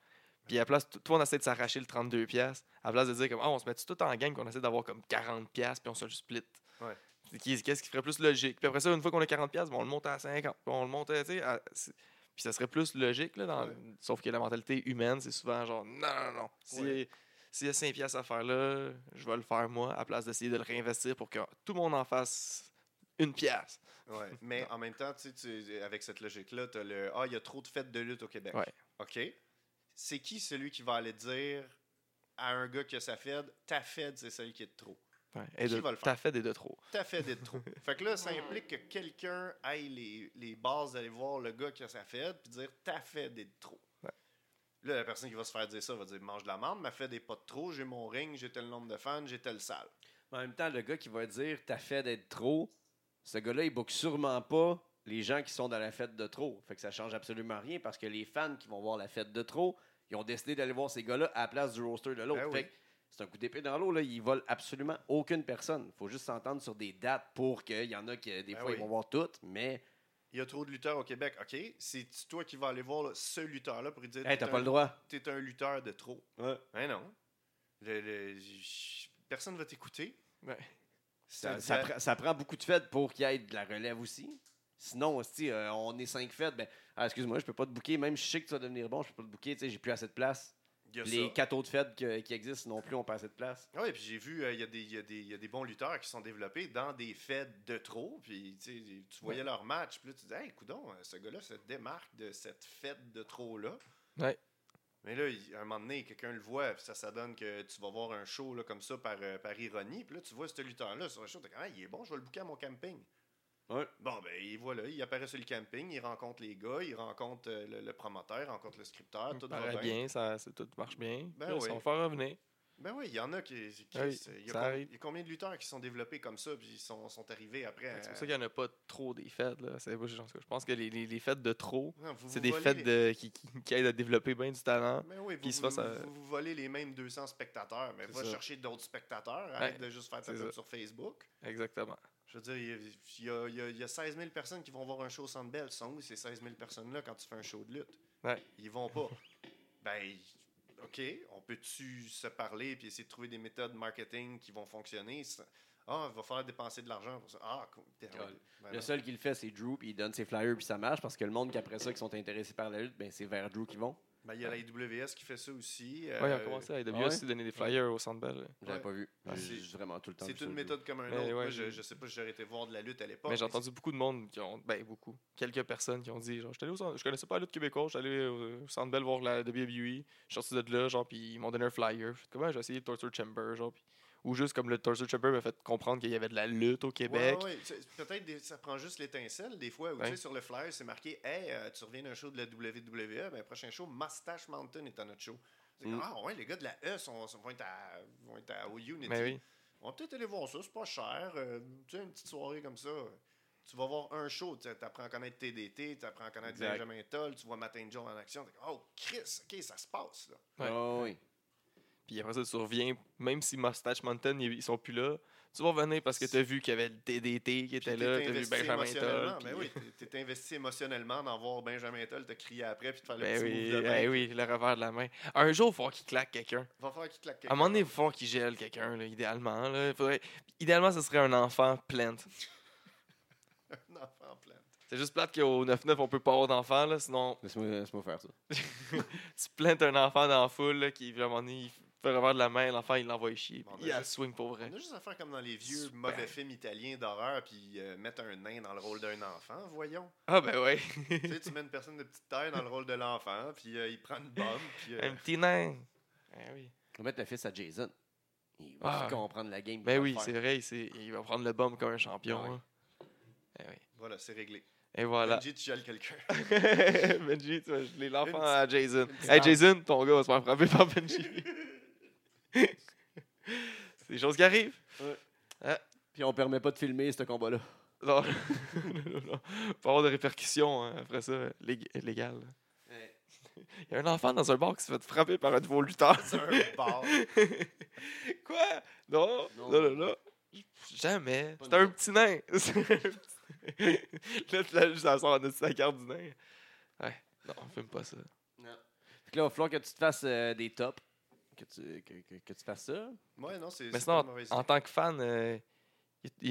Puis à la place, tout le monde essaie de s'arracher le 32 pièces. À la place de dire comme, ah, on se met tout en gang, qu'on essaie d'avoir comme 40 pièces, puis on se le split. Ouais. Qu'est-ce qui ferait plus logique? Puis après ça, une fois qu'on a 40 pièces, on le monte à 50. Puis on le monte, tu sais, à- Puis ça serait plus logique, là, dans... Ouais. sauf que la mentalité humaine, c'est souvent genre, non, non, non. Si- Ouais. S'il y a 5 pièces à faire là, je vais le faire moi, à la place d'essayer de le réinvestir pour que tout le monde en fasse une pièce. Ouais. Mais en même temps, tu tu- avec cette logique-là, tu as le Ah, il y a trop de fêtes de lutte au Québec. Ouais. OK. C'est qui celui qui va aller dire à un gars qui a sa fed Ta fed, c'est celle qui est de trop. Ouais. Et Qui de, va le faire? t'as fait des de trop. Ta fed est de trop. fait que là, ça implique que quelqu'un aille les, les bases d'aller voir le gars qui a sa fed puis dire Ta fed est de trop. Là, la personne qui va se faire dire ça va dire Mange de la merde, ma fed est pas de trop, j'ai mon ring, j'ai tel nombre de fans, j'ai telle salle. En même temps, le gars qui va dire t'as fait d'être trop, ce gars-là, il book sûrement pas les gens qui sont dans la fête de trop. Fait que ça change absolument rien parce que les fans qui vont voir la fête de trop, ils ont décidé d'aller voir ces gars-là à la place du roster de l'autre. Ben oui. Fait que c'est un coup d'épée dans l'eau, là. Ils volent absolument aucune personne. faut juste s'entendre sur des dates pour qu'il y en a qui, des Ben fois, oui. ils vont voir toutes, mais Il y a trop de lutteurs au Québec. OK, c'est toi qui vas aller voir là, ce lutteur-là pour lui dire hey, t'as T'es pas un- le droit. T'es un lutteur de trop. Ouais. Ben non. Le- le- personne va t'écouter. Ouais. Ça, prend- ça prend beaucoup de fêtes pour qu'il y ait de la relève aussi. Sinon, hostie, euh, on est cinq fêtes. Ben, ah, excuse-moi, je peux pas te booker. Même si je sais que tu vas devenir bon, je peux pas te booker. tu sais, J'ai plus assez de place. Les ça. quatre autres fêtes que- qui existent non plus ont pas assez de place. Oui, puis j'ai vu, euh, il y, a des- il y a des- il y a des bons lutteurs qui sont développés dans des fêtes de trop. Puis tu voyais leur match, puis là, tu dis, hey, coudon, ce gars-là se démarque de cette fête de trop-là. Ouais. Mais là, à un moment donné, quelqu'un le voit, puis ça, ça donne que tu vas voir un show là, comme ça par, euh, par ironie. Puis là, tu vois ce lutteur-là sur le show, tu dis, ah, il est bon, je vais le booker à mon camping. Ouais. Bon, ben, il voilà, il apparaît sur le camping, il rencontre les gars, il rencontre euh, le, le promoteur, il rencontre le scripteur, tout va bien. bien, ça, tout marche bien. Ben Là, oui. Ça va faire revenir. Ben oui, il y en a qui. qui- Oui, c'est- il, y a ça arrive. il y a combien de lutteurs qui sont développés comme ça, puis ils sont, sont arrivés après. C'est pour ça qu'il n'y en a pas trop des fêtes. Là. Je pense que les, les, les fêtes de trop, c'est des fêtes les- de, qui, qui, qui aident à développer bien du talent. Ben oui, vous, vous, volez les mêmes 200 spectateurs, mais va ça. chercher d'autres spectateurs, arrête Ouais, de juste faire ta ça. sur Facebook. Exactement. Je veux dire, il y a- il y, a, il y a- il y a 16 000 personnes qui vont voir un show au Centre Bell. Sont où ces 16 000 personnes-là quand tu fais un show de lutte? Ouais. Ils vont pas. ben, OK, on peut-tu se parler puis essayer de trouver des méthodes marketing qui vont fonctionner? Ah, il va falloir dépenser de l'argent pour ça. Ah, cool. Le seul qui le fait, c'est Drew, puis il donne ses flyers, puis ça marche, parce que le monde qui après ça, qui sont intéressés par la lutte, ben, c'est vers Drew qu'ils vont. Ben, il y a la IWS qui fait ça aussi. Ouais, il a Euh, commencé à ah ouais? aussi donner des flyers au Centre Bell. J'avais Ouais. pas vu. Ah, c'est- vraiment tout le temps. C'est une méthode comme un Mais autre. ouais, Moi, je, je sais pas si j'aurais été voir de la lutte à l'époque. Mais j'ai entendu beaucoup de monde qui ont. Ben, beaucoup. Quelques personnes qui ont dit genre, j'étais allé au centre- je connaissais pas la lutte québécoise, allé au au Centre Bell voir la WWE. Je suis sorti de là, genre, puis ils m'ont donné un flyer. Comment j'ai essayé le Torture Chamber, genre, puis- Ou juste comme le Torture Chamber m'a fait comprendre qu'il y avait de la lutte au Québec. ouais, ouais. C'est- Peut-être ça prend juste l'étincelle des fois. Où, Ouais. tu sais, sur le flyer, c'est marqué Hey, euh, tu reviens d'un show de la WWE, ben, prochain show, Mustache Mountain est à notre show. C'est Mm. Ah ouais, les gars de la E sont, sont- vont, être à, vont être à au Unity. Mais oui. On va peut-être aller voir ça, c'est pas cher. euh, tu sais, une petite soirée comme ça. Tu vas voir un show, tu apprends à connaître TDT, tu apprends à connaître Exact. Benjamin Toll, tu vois Martin Joe en action. oh, Chris, ok, ça se passe. Là. Ouais. Ah oui. Puis après ça, tu reviens, même si Mustache Mountain, ils sont plus là, tu vas revenir parce que tu as vu qu'il y avait le DDT qui était là, t'es tu as vu investi Benjamin émotionnellement. Toll. Ben puis- oui, t'es- t'es investi émotionnellement d'en voir Benjamin Toll te crier après puis te faire le Ben petit oui, move de main. ben oui, le revers de la main. Un jour, il va falloir qu'il claque quelqu'un. Va falloir qu'il claque À un moment donné, il va falloir qu'il gèle quelqu'un, là, idéalement. Là. Il faudrait- Idéalement, ce serait un enfant plant. Un enfant plein. C'est juste plate qu'au 9-9, on peut pas avoir d'enfant, là, sinon Laisse-moi laisse-moi faire ça. tu plaintes un enfant dans la foule là, qui, à un moment donné, il fait revers de la main, l'enfant, il l'envoie chier. Bon, il a juste- swing pour vrai. On a juste à faire comme dans les vieux mauvais films italiens d'horreur puis euh, mettre un nain dans le rôle d'un enfant, voyons. Ah, ben ouais. tu sais, tu mets une personne de petite taille dans le rôle de l'enfant puis euh, il prend une bombe puis euh, un petit nain. Ben oui. On va mettre le fils à Jason. Il va Ah. comprendre la game. Ben oui, c'est vrai, il, va prendre le bomb comme un champion. Ouais. hein. Ben oui. voilà, c'est réglé. Et voilà. Benji, tu gèles quelqu'un. Benji, tu vas geler l'enfant à Jason. Hey. Jason, ton gars va se faire frapper par Benji. C'est des choses qui arrivent. Puis on permet pas de filmer ce combat-là. Non, non, non, non. Pas avoir de répercussions hein, après ça, lég- légales. Il y a un enfant dans un bar qui se fait frapper par un nouveau lutteur. C'est un bar. Quoi? Non, Non. non, non, non. Jamais. C'est un petit nain. Là, tu l'as juste à sort de la carte du nain. Ouais, non, on filme pas ça. Fait que là, il va falloir que tu te fasses euh, des tops. Que tu, que, que- que tu fasses ça. Ouais, non, c'est Mais c'est sinon, pas en tant que fan, euh,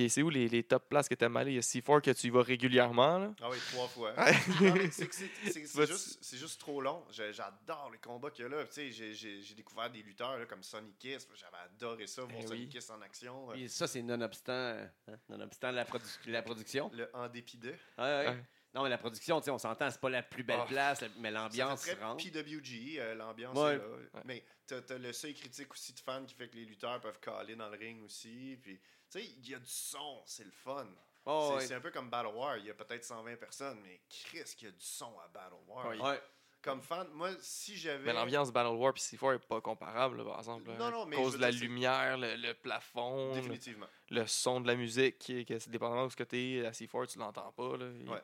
c'est où les, les top places que t'aimes aller? Il y a C4 que tu y vas régulièrement. Là. Ah oui, trois fois. C'est Tu juste, c'est juste trop long. J'adore les combats qu'il y a là. Tu sais, j'ai- découvert des lutteurs là, comme Sonny Kiss. J'avais adoré ça, voir Eh Sonny oui. Kiss en action. Puis ça, c'est nonobstant, euh, hein, nonobstant la, produ- la production. Le En dépit de. Ouais, ouais. Non, mais la production, tu sais, on s'entend, c'est pas la plus belle Ah. place, la- mais l'ambiance rentre. PWG, euh, l'ambiance Ouais. est là. Mais t'as as le seuil critique aussi de fans qui fait que les lutteurs peuvent caler dans le ring aussi. Puis, tu sais, il y a du son, c'est le fun. Oh, c'est ouais. un peu comme Battle War. Il y a peut-être 120 personnes, mais Chris, qu'il y a du son à Battle War. Ouais. Ouais. Comme fan, moi, si j'avais. Mais l'ambiance Battle War et C4 est pas comparable, là, par exemple. Non, non, mais à cause de la lumière, le, le plafond, le, Définitivement. le son de la musique, qui, dépendamment de ce que tu es, à C4, tu l'entends pas. Là, Il- Ouais.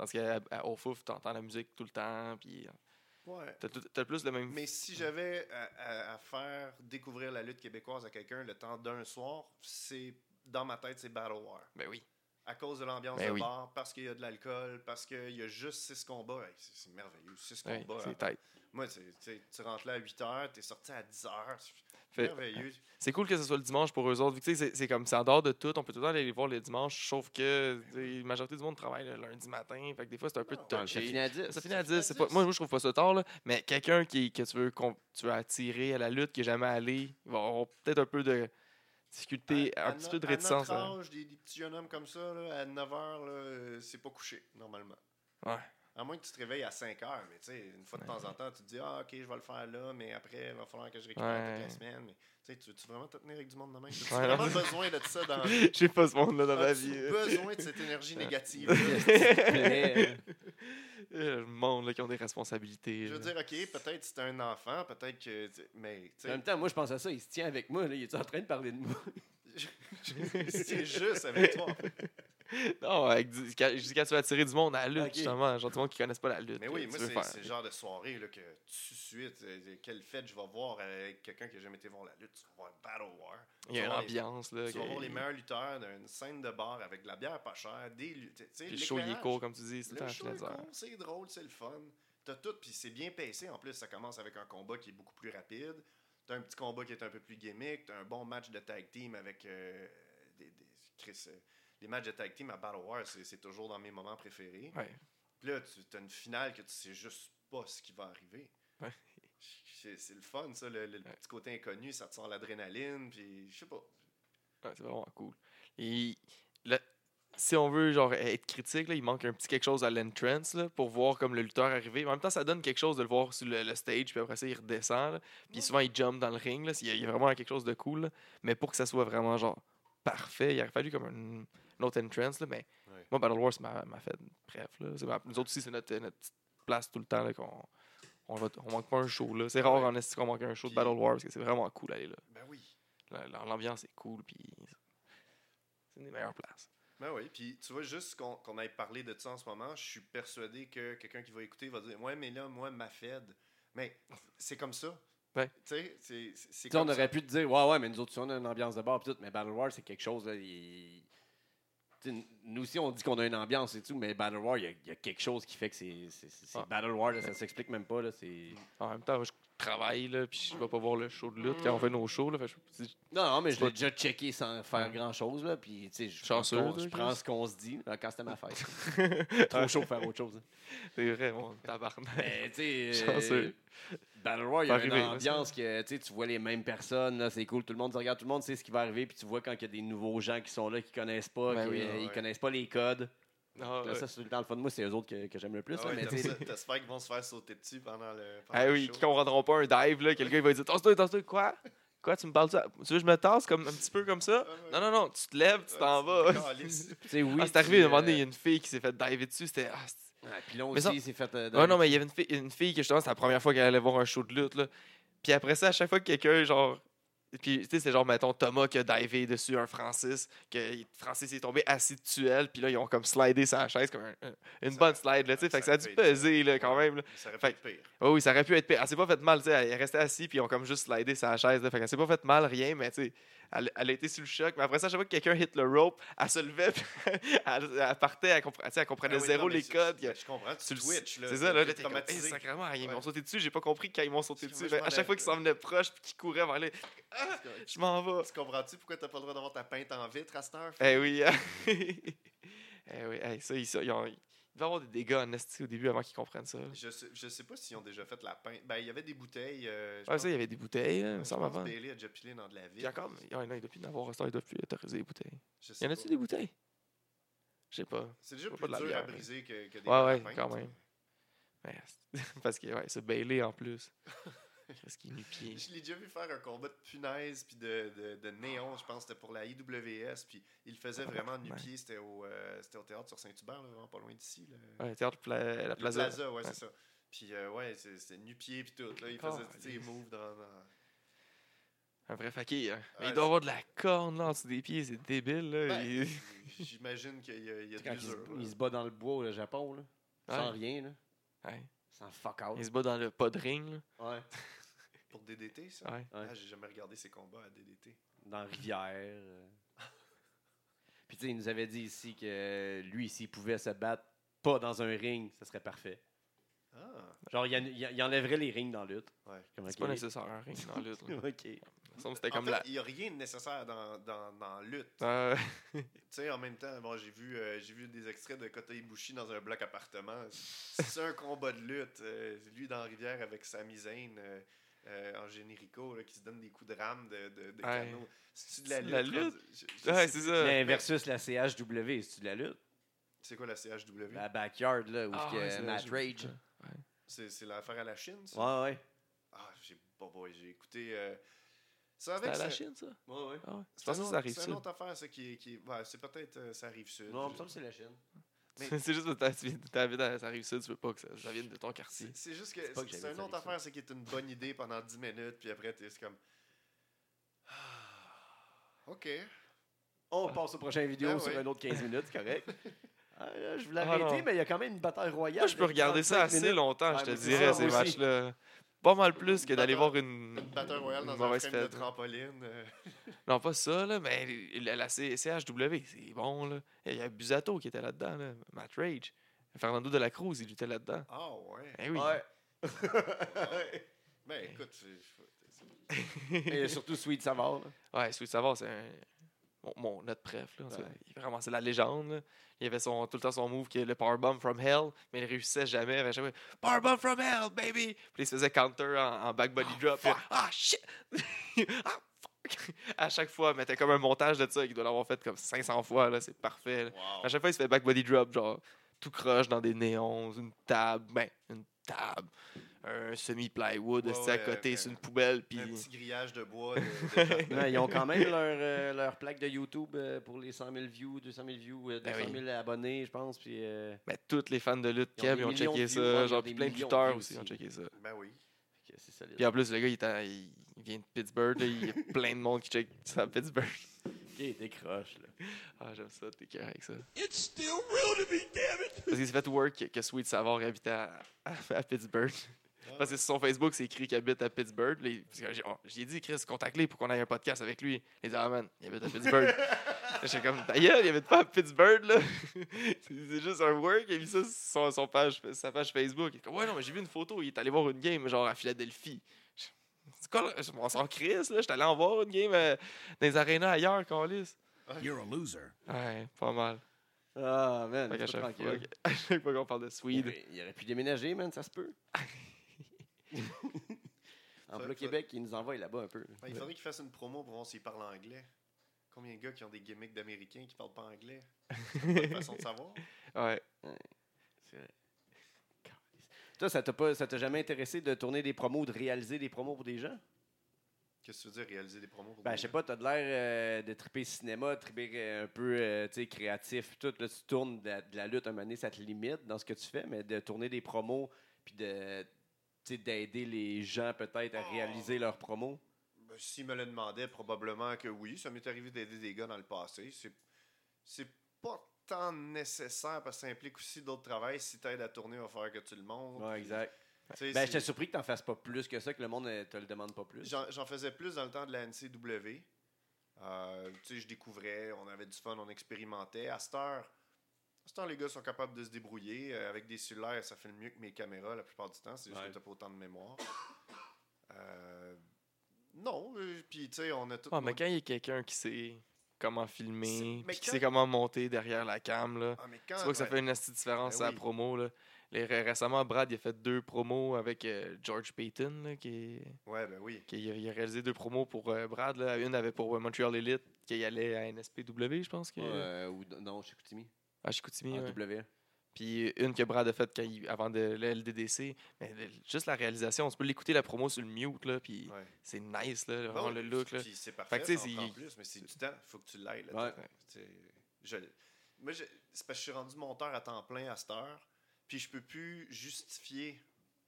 Tandis qu'à Ofouf, tu entends la musique tout le temps, puis Ouais. t'as plus le même. Mais si j'avais à, à- à faire découvrir la lutte québécoise à quelqu'un le temps d'un soir, c'est dans ma tête, c'est Battle War. Ben oui. À cause de l'ambiance Ben de oui. bar, parce qu'il y a de l'alcool, parce qu'il y a juste six combats. Hey, c'est c'est merveilleux, six combats. c'est hein. Moi, tu rentres là à 8 h, tu es sorti à 10 h. Merveilleux. C'est cool que ce soit le dimanche pour eux autres. C'est comme c'est en dehors de tout. On peut tout le temps aller les voir le dimanche, sauf que la majorité du monde travaille le lundi matin. Fait que des fois, c'est un peu Ouais, Ça touché. finit à 10. Ça finit à finit à 10. c'est Pas, 10. moi, je trouve pas ça tard. Là, mais quelqu'un qui, que tu veux, qu'on- tu veux attirer à la lutte, qui n'est jamais allé, il va avoir peut-être un peu de difficulté, À- un à petit no- peu de à réticence. notre hein. âge, des, des petits jeunes hommes comme ça, là, à 9 h, c'est pas couché, normalement. Ouais. À moins que tu te réveilles à 5 h, mais tu sais, une fois de Ouais. temps en temps, tu te dis, ah, ok, je vais le faire là, mais après, il va falloir que je récupère Ouais. toute la semaine. Mais tu sais, tu veux vraiment te tenir avec du monde de même? Tu Ouais, as vraiment besoin de ça dans la vie. J'ai pas ce monde-là dans ma vie. besoin de cette énergie négative. Mais, euh, Le monde là, qui ont des responsabilités. Je veux là. dire, OK, peut-être c'est un enfant, peut-être que. Mais, En même temps, moi, je pense à ça. Il se tient avec moi. Là. Il est en train de parler de moi? C'est juste avec toi. Non, avec du- quand, tu vas attirer du monde à la lutte, justement. Genre, du monde qui connaissent pas la lutte. Mais oui, tu moi, c'est le genre de soirée là, que tout de suite, quelle fête je vais voir avec quelqu'un qui n'a jamais été voir la lutte? Tu vas voir Battle War. Il y a tu une les- ambiance. Là, Tu vas voir les meilleurs lutteurs d'une scène de bar avec de la bière pas chère, des luttes. tu le show, il est court, comme tu dis. C'est tout le show c'est drôle, c'est le fun. T'as tout, puis c'est bien pacé. En plus, ça commence avec un combat qui est beaucoup plus rapide. T'as un petit combat qui est un peu plus gimmick. T'as un bon match de tag team avec euh, des, des- Chris, euh, les matchs de tag team à Battle War, c'est toujours dans mes moments préférés. Ouais. Puis là, tu as une finale que tu sais juste pas ce qui va arriver. Ouais. C'est c'est le fun, ça, le, le Ouais. petit côté inconnu, ça te sort l'adrénaline, puis je sais pas. Ouais, c'est vraiment cool. Et le- si on veut genre être critique, là, il manque un petit quelque chose à l'entrance là, pour voir comme le lutteur arriver. Mais en même temps, ça donne quelque chose de le voir sur le, le stage, puis après ça, il redescend. là. Puis Ouais. souvent, il jump dans le ring. Là, il, y a, il y a vraiment quelque chose de cool. là. Mais pour que ça soit vraiment genre parfait, il aurait fallu comme un, une autre entrance. Là, mais Ouais. moi, Battle Wars, ma, ma fête. Bref, là, ma- nous autres aussi, c'est notre, notre petite place tout le temps. Là, qu'on, on, va, on manque pas un show. Là. C'est rare Ouais. en esti qu'on manque un show de Battle Wars parce que c'est vraiment cool d'aller là. Ben oui. La- la- L'ambiance est cool. Puis c'est une des meilleures places. Ben oui, puis tu vois, juste qu'on qu'on ait parlé de ça en ce moment, je suis persuadé que quelqu'un qui va écouter va dire Ouais, mais là, moi, ma Fed. Mais c'est comme ça. Ouais. Tu sais, c'est- on comme aurait ça. pu te dire, ouais, ouais, mais nous autres, on a une ambiance de bar tout, mais Battle War, c'est quelque chose. Là, il- nous aussi, on dit qu'on a une ambiance et tout, mais Battle War, il y a, il y a quelque chose qui fait que c'est Ah. Battle War, là, ça s'explique même pas. Là, c'est... En même temps, je travaille, là, puis je vais pas voir le show de lutte quand on fait nos shows. Là, fait je- Non, non, mais je l'ai déjà checké sans faire Ouais. grand chose. Là, puis, tu sais, je, Chanceux, prends, je ce qu'on se dit là, quand c'était ma fête. Trop chaud pour faire autre chose. hein. c'est vrai, mon tabarnak. Mais, tu sais, Chanceux. euh, Battle War, il y a une ambiance que tu sais, tu vois les mêmes personnes, là, c'est cool, tout le monde se regarde, tout le monde sait ce qui va arriver, puis tu vois quand il y a des nouveaux gens qui sont là, qui connaissent pas, Ben qui oui, euh, ouais. ils connaissent pas les codes. Ah, Là, ouais. ça, c'est tout le temps le fun. Moi, c'est eux autres que, que j'aime le plus. Ah ouais, mais tu sais, t'as- T'espères qu'ils vont se faire sauter dessus pendant le. pendant Ah le oui, show. qui comprendront pas un dive, là, quelqu'un il va dire Tasse-toi, tasse-toi, quoi? Quoi, tu me parles de ça? Tu veux que je me tasse comme, un petit peu comme ça? Ah. Non, non, non, tu te lèves, tu t'en vas. sais, oui. ah, c'est arrivé, à un moment donné, il y a euh, une fille qui s'est fait diver dessus, c'était. Ah, c'est- puis là aussi, il s'est fait. euh, Ouais, non, mais il y avait une fille, une fille que justement, c'était la première fois qu'elle allait voir un show de lutte. Là. Puis après ça, à chaque fois que quelqu'un, genre. Puis, tu sais, c'est genre, mettons, Thomas qui a divé dessus un Francis, que Francis est tombé assis dessus elle, puis là, ils ont comme slidé sa chaise, comme un- un- une Ça- bonne slide, là, tu sais. Fait que ça a dû peser, là, quand même. là. Ça aurait pu Fait- être pire. Oh, oui, ça aurait pu être pire. Elle s'est pas fait mal, tu sais. Elle est restée assise, puis ils ont comme juste slidé sa chaise, là. Fait qu'elle s'est pas fait mal, rien, mais tu sais. Elle, elle a été sous le choc, mais après ça, à chaque fois que quelqu'un hit le rope, elle se levait, puis elle, elle partait, elle, compre- comprenait Ah oui, zéro non, les codes. c'est- Je comprends, tu twitch. C'est ça, là, t'es comme, hey, sacrément, ils Ouais. m'ont sauté dessus, j'ai pas compris quand ils m'ont sauté dessus. à chaque fois qu'ils s'en venaient proches puis qu'ils couraient vers les. Ah, je m'en vais. Tu comprends-tu pourquoi t'as pas le droit d'avoir ta peinte en vitre à cette heure? Eh oui. eh oui, hey, ça, ils, ça, ils ont- il devait y avoir des dégâts en esti au début avant qu'ils comprennent ça. Je sais, je sais pas s'ils ont déjà fait la peinte. Ben, il y avait des bouteilles. euh, pense- ça, il y avait des bouteilles, là, il pense avant. Bailey a déjà pilé dans de la encore, il y en a, il doit plus en avoir, ça, il doit plus autoriser les bouteilles. Sais Y en a-tu pas. des bouteilles? Je sais pas. C'est déjà pas plus de la dur à briser que, que des Ouais, ouais, quand même. Ouais, parce que, ouais, c'est Bailey en plus. Parce qu'il est nu-pied. Je l'ai déjà vu faire un combat de punaise puis de, de, de néon, je pense que c'était pour la IWS, puis il le faisait vraiment nu-pied, c'était au, euh, c'était au théâtre sur Saint-Hubert, là, vraiment pas loin d'ici. Ouais, théâtre Pla- la Le plaza. Plaza, ouais, Ouais. c'est ça. Puis euh, ouais, c'est- c'était nu-pied puis tout, là, il faisait tous ses moves dans... dans- Un vrai fakir. hein. Ouais, il doit avoir de la corne là en dessous des pieds, c'est débile. Là. Ben, Il- J'imagine qu'il y a, il y a de Quand il, se- l'usure. là. il se bat dans le bois au Japon, là, sans rien, là, Ouais. sans fuck out. Il se bat dans le pas de ring. Là. Ouais. Pour DDT, ça? Ouais. Ouais. Ah, j'ai jamais regardé ses combats à DDT. Dans la rivière. euh. Puis, tu sais, il nous avait dit ici que lui, s'il pouvait se battre pas dans un ring, ce serait parfait. Ah, Genre, il, en- il en- il enlèverait les rings dans la lutte. ouais. C'est pas nécessaire un ring dans la lutte. ok. Il En fait, la. n'y a rien de nécessaire dans, dans, dans lutte. Euh, Tu sais, en même temps, bon, j'ai vu, euh, j'ai vu des extraits de Kota Ibushi dans un bloc appartement. C'est un combat de lutte. euh, lui dans la rivière avec Sami Zayn euh, en générico là, qui se donne des coups de rame de, de, de Ouais. canot. C'est-tu de la C'est lutte? la? Je- je ouais, c'est ça. Mais versus la CHW, c'est-tu de la lutte? C'est quoi la CHW? La backyard, là, où Ah, il y a ouais, c'est Matt je- Rage. C'est c'est l'affaire à la Chine, ça? Ouais, ouais. Ah, j'ai bon, boy, j'ai écouté... euh, avec à la Chine, ça? Ouais, ouais. Ah ouais. Je C'est que ça arrive C'est une autre affaire, ça, qui est... Qui ouais, c'est peut-être... euh, ça arrive sud. Non, il me Je- semble que c'est la Chine. C'est juste parce que tu habites à ça rive sud, tu veux pas que ça, ça vienne de ton quartier. C'est juste que C'est une autre affaire, c'est qu'il est une bonne idée pendant 10 minutes, puis après, t'es c'est comme. Ah, OK. On passe aux prochaines vidéos Ben sur oui. un autre 15 minutes, c'est correct. Ah, là, je voulais Ah, arrêter, non. mais il y a quand même une bataille royale. Moi, je peux de regarder ça 35 assez minutes. longtemps, je te dirais, ces matchs-là. Pas mal plus que d'aller voir une, Une bataille royale dans une un frame de trampoline. euh, Non, pas ça, là, mais la, CHW, c'est bon, là. Il y a Busato qui était là-dedans, là. Matt Rage. Fernando de la Cruz, il était là-dedans. Ah, ouais. Eh oui. Ouais. Ben, écoute, c'est- c'est- Et surtout Sweet Savard. là. Ouais, Sweet Savard, c'est un... mon, mon- notre préf, là. Ouais. Il est vraiment, c'est la légende, là. Il avait son, tout le temps son move qui est le Powerbomb from Hell, mais il réussissait jamais. Chaque fois, Powerbomb from Hell, baby! Puis il se faisait counter en, en back body drop. puis, ah, shit! ah, fuck! À chaque fois, mais t'as comme un montage de ça qu'il doit l'avoir fait comme 500 fois, là. C'est parfait, là. Wow. À chaque fois, il se fait back body drop, genre tout croche dans des néons, une table, ben, une table, un semi-plywood Ouais, à côté un- une poubelle, puis Un petit grillage de bois. De, de- Ouais, ils ont quand même leur, euh, leur plaque de YouTube euh, pour les 100 000 views, 200 000 views, euh, Ben 200 oui. 000 abonnés, je pense. Puis, euh, ben, tous les fans de lutte Ils ont ils ont checké views, ça, genre, plein de lutteurs aussi ont checké ça. ben oui. c'est. Puis en plus, le gars, il, est en- il- il vient de Pittsburgh, là, il y a plein de monde qui check ça à Pittsburgh. Ok, décroche. Là. Ah, j'aime ça, t'es cœur avec ça. It's still real to me, damn it! Parce qu'il s'est fait work que- que Sweet Savard habitait à, à, à Pittsburgh. Parce que sur son Facebook, c'est écrit qu'il habite à Pittsburgh. Il- j'ai dit, Chris, contacte-les pour qu'on ait un podcast avec lui. Il dit, ah man, il habite à Pittsburgh. J'étais comme, ta gueule, il habite pas à Pittsburgh, là. c'est juste un work. Il a mis ça sur son, son page, sa page Facebook. Il est comme, ouais, non, mais j'ai vu une photo. Il est allé voir une game, genre à Philadelphie. Je- C'est quoi, là? On s'en crisse, là. J'étais allé en voir une game euh, dans les arénas ailleurs, Calis. You're a loser. Ouais, pas mal. Ah, man, c'est pas fois, tranquille. à chaque fois qu'on parle de Il Swede. aurait, il aurait pu déménager, man, ça se peut. En bloc Québec, il nous envoie là-bas un peu. Ben, il faudrait qu'il fasse une promo pour voir s'il parle anglais. Combien de gars qui ont des gimmicks d'américains qui parlent pas anglais? C'est pas une façon de savoir. Ouais. C'est vrai. Calisse. Toi, ça t'a pas, ça t'a jamais intéressé de tourner des promos ou de réaliser des promos pour des gens? Qu'est-ce que tu veux dire, réaliser des promos pour Ben, des je sais gens? pas, t'as de l'air euh, de triper cinéma, de triper euh, un peu euh, tu sais, créatif, tout. Là, tu tournes de, la- de la lutte, un moment donné, ça te limite dans ce que tu fais, mais de tourner des promos, puis de, d'aider les gens peut-être à Oh. réaliser leurs promos. Ben, S'il me le demandait, probablement que oui. Ça m'est arrivé d'aider des gars dans le passé. C'est, pas tant nécessaire parce que ça implique aussi d'autres travails. Si t'aides à tourner, il va falloir que tu le montres. Ouais, exact. Ben, j'étais surpris que t'en fasses pas plus que ça, que le monde ne te le demande pas plus. J'en, faisais plus dans le temps de la NCW. Euh, tu sais, je découvrais, on avait du fun, on expérimentait. À cette heure, cette heure, les gars sont capables de se débrouiller. Euh, avec des cellulaires, ça filme mieux que mes caméras la plupart du temps. C'est juste Ouais. que t'as pas autant de mémoire. Euh, non, euh, puis tu sais, on a tout. Ah, mais quand il y a quelqu'un qui sait comment filmer, puis qui quand- sait comment monter derrière la cam, là, Ah, mais quand- tu vois que ça ouais. fait une petite différence Ben à la oui. promo. Là. Les, ré- récemment, Brad il a fait deux promos avec euh, George Payton, là, qui, Ouais, ben oui. qui a, il a réalisé deux promos pour euh, Brad. Là. Une avait pour euh, Montreal Elite, qui allait à NSPW, je pense. Que, Euh, ou non, chez Koutimi. À Chicoutimi, En ouais. W. Puis une que Brad a faite quand il- avant de le LDDC. Mais le- juste la réalisation, tu peux l'écouter la promo sur le mute, là, puis Ouais. c'est nice, là, Bon, le look. Là. Puis c'est parfait, Fait que, tu sais, ça en plus, mais c'est du temps. Il faut que tu l'ailles. là, Ouais. je- Moi, je- c'est parce que je suis rendu monteur à temps plein à cette heure, puis je peux plus justifier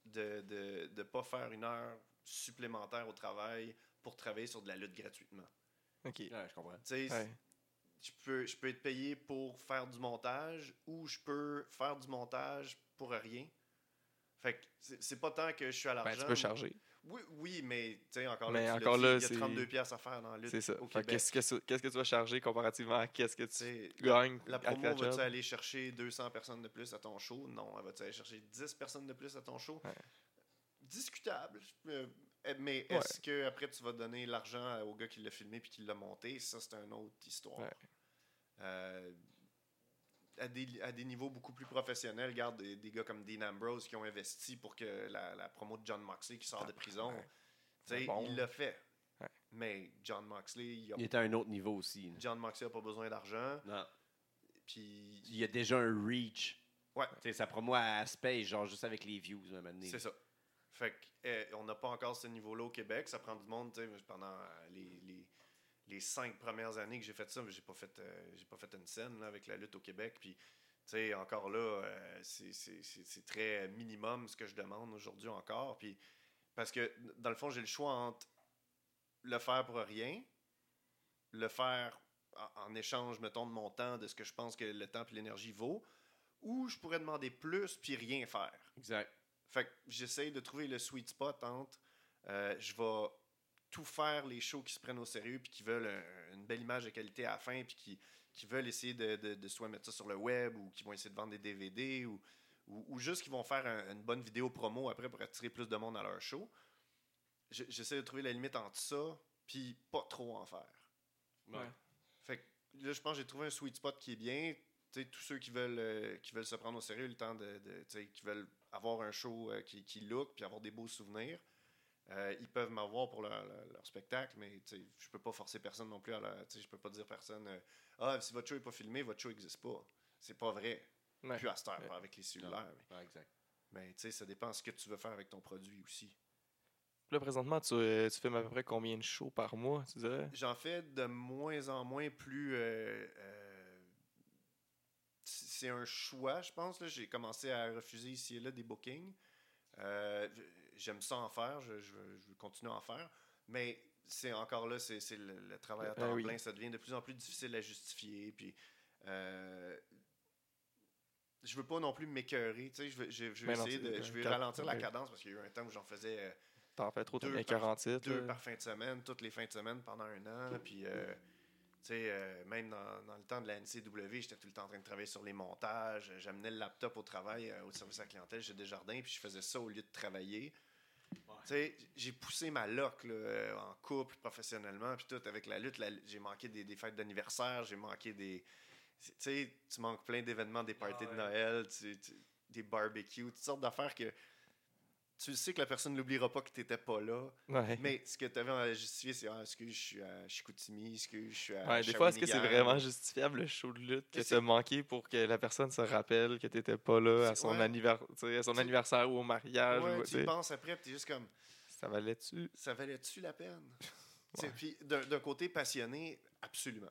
de ne de, de pas faire une heure supplémentaire au travail pour travailler sur de la lutte gratuitement. Ok. Ouais, je comprends. Tu sais, Ouais. Je, peux, je peux être payé pour faire du montage ou je peux faire du montage pour rien. Fait que c'est pas tant que je suis à Ben, l'argent. tu peux charger. Oui, oui, mais tu sais, encore Mais là, encore là, il y a 32 pièces à faire dans la lutte C'est ça. Qu'est-ce que, qu'est-ce que tu vas charger comparativement à qu'est-ce que tu gagnes La à promo, va-tu aller chercher 200 personnes de plus à ton show? Non. Elle va-tu aller chercher 10 personnes de plus à ton show? Ouais. Discutable. Euh, mais Ouais. est-ce que après tu vas donner l'argent au gars qui l'a filmé puis qui l'a monté? Ça, c'est une autre histoire. Ouais. Euh, à, des, à des niveaux beaucoup plus professionnels, regarde des, des gars comme Dean Ambrose qui ont investi pour que la, la promo de John Moxley qui sort de prison, Ouais. tu sais, Bon. il l'a fait. Ouais. Mais John Moxley, il a- Il était à un autre niveau aussi. là. John Moxley n'a pas besoin d'argent. Non. Puis Il y a déjà un reach. Ouais. Tu sais, sa promo à Space, genre juste avec les views, à un moment donné. C'est ça. Fait que, eh, on n'a pas encore ce niveau-là au Québec. Ça prend du monde. Pendant euh, les, les, les cinq premières années que j'ai fait ça, j'ai pas fait, euh, j'ai pas fait une scène là, avec la lutte au Québec. Puis encore là, euh, c'est très minimum ce que je demande aujourd'hui encore. Puis, parce que, dans le fond, j'ai le choix entre le faire pour rien, le faire en, en échange, mettons, de mon temps, de ce que je pense que le temps et l'énergie vaut, ou je pourrais demander plus puis rien faire. Exact. Fait que j'essaye de trouver le sweet spot entre euh, je vais tout faire les shows qui se prennent au sérieux puis qui veulent un- une belle image de qualité à la fin puis qui, qui veulent essayer de, de, de soit mettre ça sur le web ou qui vont essayer de vendre des DVD ou, ou, ou juste qui vont faire un- une bonne vidéo promo après pour attirer plus de monde à leur show. Je- J'essaie de trouver la limite entre ça puis pas trop en faire. Ouais. Fait que là, je pense que j'ai trouvé un sweet spot qui est bien. Tu sais, tous ceux qui veulent, euh, qui veulent se prendre au sérieux le temps de. de- tu sais, qui veulent avoir un show euh, qui, qui look puis avoir des beaux souvenirs, euh, ils peuvent m'avoir pour leur, leur- leur spectacle, mais je peux pas forcer personne non plus à leur, Je peux pas dire à personne euh, Ah, si votre show n'est pas filmé, votre show n'existe pas. C'est pas vrai. Ouais. Plus à cette heure, Ouais. pas avec les cellulaires. Mais, Ouais, exact. mais tu sais, ça dépend de ce que tu veux faire avec ton produit aussi. Là, présentement, tu, euh, tu filmes à peu près combien de shows par mois, tu dirais? J'en fais de moins en moins plus. Euh, euh, c'est un choix, je pense. là. J'ai commencé à refuser ici et là des bookings. Euh, J'aime ça en faire, je, je je veux continuer à en faire. Mais c'est encore là, c'est c'est le, le travail à Ah temps oui. plein. Ça devient de plus en plus difficile à justifier. Puis, euh, je veux pas non plus m'écœurer. tu sais, Je veux, je, je veux non, de. Euh, ralentir la cadence parce qu'il y a eu un temps où j'en faisais. euh, T'en fais trop, Deux par- 48. deux là. par fin de semaine, toutes les fins de semaine pendant un an. Puis, euh, tu sais, même dans, dans le temps de la NCW, j'étais tout le temps en train de travailler sur les montages. J'amenais le laptop au travail, euh, au service à la clientèle chez Desjardins, puis je faisais ça au lieu de travailler. Tu sais, j'ai poussé ma loc là, euh, en couple, professionnellement, puis tout, avec la lutte. J'ai manqué des, des fêtes d'anniversaire, j'ai manqué des. Tu sais, tu manques plein d'événements, des parties Ah de ouais. Noël, tu- tu- des barbecues, toutes sortes d'affaires que tu sais que la personne n'oubliera pas que tu n'étais pas là. Ouais. Mais ce que tu avais à justifier, c'est ah, excuse, je suis à Chicoutimi, excuse, je suis à. Ouais, des fois, est-ce que c'est vraiment justifiable le show de lutte que Que t'as c'est- manqué pour que la personne se rappelle que t'étais pas là à son, ouais. tu à son Tu- anniversaire ou au mariage? Ouais, ou, tu tu y penses après, puis tu es juste comme, ça valait-tu? ça valait-tu la peine? Tu. Puis d'un côté passionné, absolument.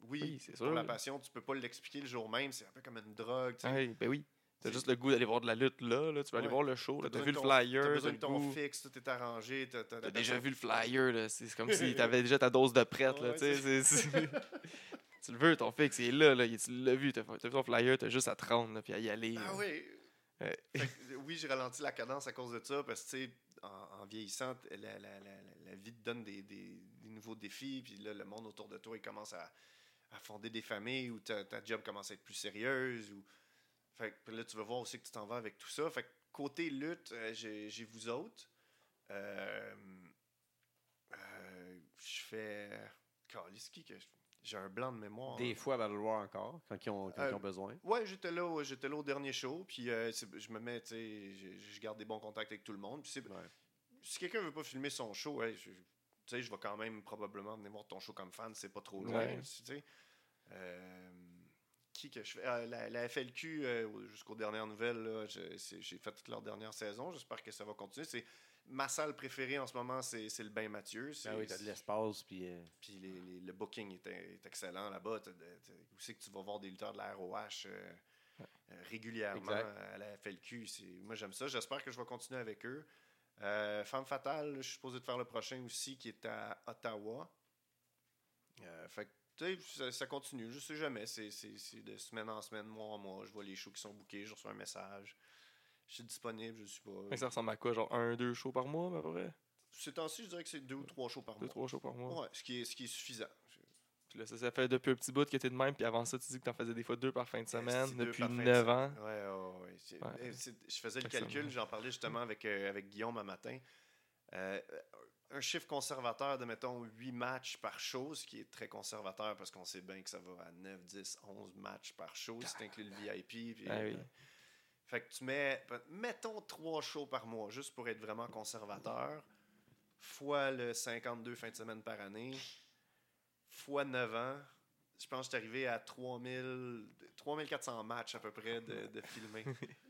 Oui, Oui, c'est pour sûr. la passion, tu peux pas l'expliquer le jour même, c'est un peu comme une drogue. tu ben oui. T'as juste le goût d'aller voir de la lutte là, là. tu vas aller voir le show. T'as vu le flyer, T'as besoin de ton goût. fixe, tout est arrangé. T'as t'as- T'as la déjà vu le flyer, là. C'est comme si t'avais déjà ta dose de prête, là. Ouais, tu sais, c'est- c'est- tu le veux, ton fixe, il est là, là. il- Tu l'as vu, t'as vu ton flyer, t'as juste à te rendre, là, puis à y aller. Ah là. oui. Ouais. Que, oui, j'ai ralenti la cadence à cause de ça parce que, tu sais, en, en vieillissant, la, la- la- la vie te donne des, des- des nouveaux défis, puis là, le monde autour de toi, il commence à, à fonder des familles où ta, ta job commence à être plus sérieuse. Ou... Fait que là, tu vas voir aussi que tu t'en vas avec tout ça. Fait que côté lutte, euh, j'ai vous autres. Euh, euh, je fais. Caliski, que j'ai un blanc de mémoire. Des fois Battle War encore, quand ils ont, quand ils ont besoin. Ouais, j'étais là, au- j'étais là au dernier show, puis je me mets, tu sais, je, garde des bons contacts avec tout le monde. Puis Ouais. si quelqu'un veut pas filmer son show, ouais, tu sais, je vais quand même probablement venir voir ton show comme fan, c'est pas trop loin. Ouais. tu sais. Qui que je fais Euh, la, la FLQ, euh, jusqu'aux dernières nouvelles, j'ai fait toute leur dernière saison. J'espère que ça va continuer. C'est ma salle préférée en ce moment, c'est le Bain Mathieu. Ah oui, t'as de l'espace, puis. euh, puis les- les- le booking est, est excellent là-bas. Où c'est que tu vas voir des lutteurs de la ROH euh, euh, régulièrement Exact. à la FLQ? Moi, j'aime ça. J'espère que je vais continuer avec eux. Euh, Femme Fatale, je suis supposé de faire le prochain aussi, qui est à Ottawa. Fait que, ça, ça continue. Je sais jamais. C'est de semaine en semaine, mois en mois. Je vois les shows qui sont bookés, je reçois un message. Je suis disponible, je suis Mais pas. ça ressemble à quoi, genre un, deux shows par mois, à peu près? Ces temps-ci, je dirais que c'est deux ou trois shows par Deux, mois. trois shows par mois. Ouais, ce qui est, ce qui est suffisant. Puis là, ça, ça fait depuis un petit bout que t'es de même, puis avant ça, tu dis que t'en faisais des fois deux par fin de semaine, deux depuis par fin de 9 semaine. ans. Ouais, ouais, ouais. Ouais. eh, Je faisais le calcul, j'en parlais justement avec, euh, avec Guillaume un matin. Euh, un chiffre conservateur de, mettons, 8 matchs par show, ce qui est très conservateur parce qu'on sait bien que ça va à 9, 10, 11 matchs par show si tu inclus le VIP. puis, Ah oui. euh, fait que tu mets, mettons, 3 shows par mois, juste pour être vraiment conservateur, fois le 52 fins de semaine par année, fois 9 ans, je pense que je suis arrivé à 3000, 3400 matchs à peu près de, de filmer.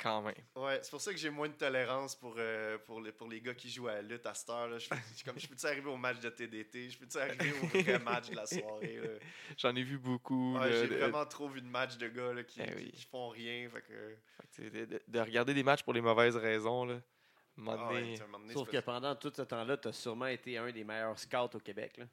quand même. Ouais, c'est pour ça que j'ai moins de tolérance pour, euh, pour, les, pour les gars qui jouent à la lutte à cette heure. Là. Je, je- comme, je peux-tu arriver au match de TDT? Je peux-tu arriver au vrai match de la soirée? là? J'en ai vu beaucoup. Ouais, j'ai de- vraiment trop vu de matchs de gars là, qui, Eh qui- oui. qui font rien. Fait que, fait de, de- de regarder des matchs pour les mauvaises raisons. Là. Ah ouais, donné- Sauf que pendant tout ce temps-là, tu as sûrement été un des meilleurs scouts au Québec. Là.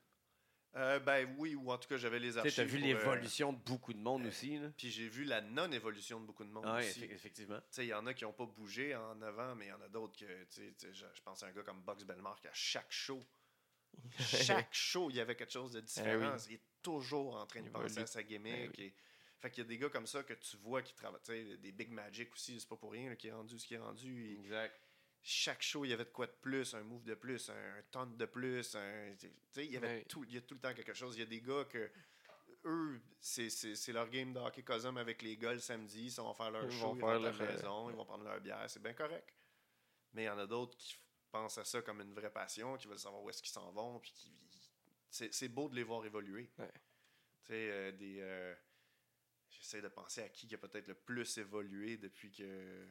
Euh, ben oui, ou en tout cas, j'avais les Tu archives. sais, as vu euh, l'évolution de beaucoup de monde euh, aussi. Là. Puis j'ai vu la non-évolution de beaucoup de monde Ah, aussi. effe- effectivement. Tu sais, il y en a qui n'ont pas bougé en avant, mais il y en a d'autres que, tu tu je, je pense à un gars comme Box Belmar qui à chaque show, chaque show, il y avait quelque chose de différent. Eh oui. Il est toujours en train de penser à sa gimmick. Eh et- Fait qu'il y a des gars comme ça que tu vois qui travaillent. Tu sais, des Big Magic aussi, c'est pas pour rien là, qui est rendu ce qui est rendu. Exact. Chaque show, il y avait de quoi de plus, un move de plus, un, taunt de plus. un- tu sais, il y avait tout, il y a tout le temps quelque chose. Il y a des gars que eux, c'est- leur game de hockey cosum avec les gars le samedi. Ils vont faire leur Ils show, vont ils faire la leur, euh, maison, ils vont prendre leur bière. C'est bien correct. Mais il y en a d'autres qui pensent à ça comme une vraie passion, qui veulent savoir où est-ce qu'ils s'en vont. Puis qui, c'est beau de les voir évoluer. Ouais. Tu sais, euh, des. euh, J'essaie de penser à qui qui a peut-être le plus évolué depuis que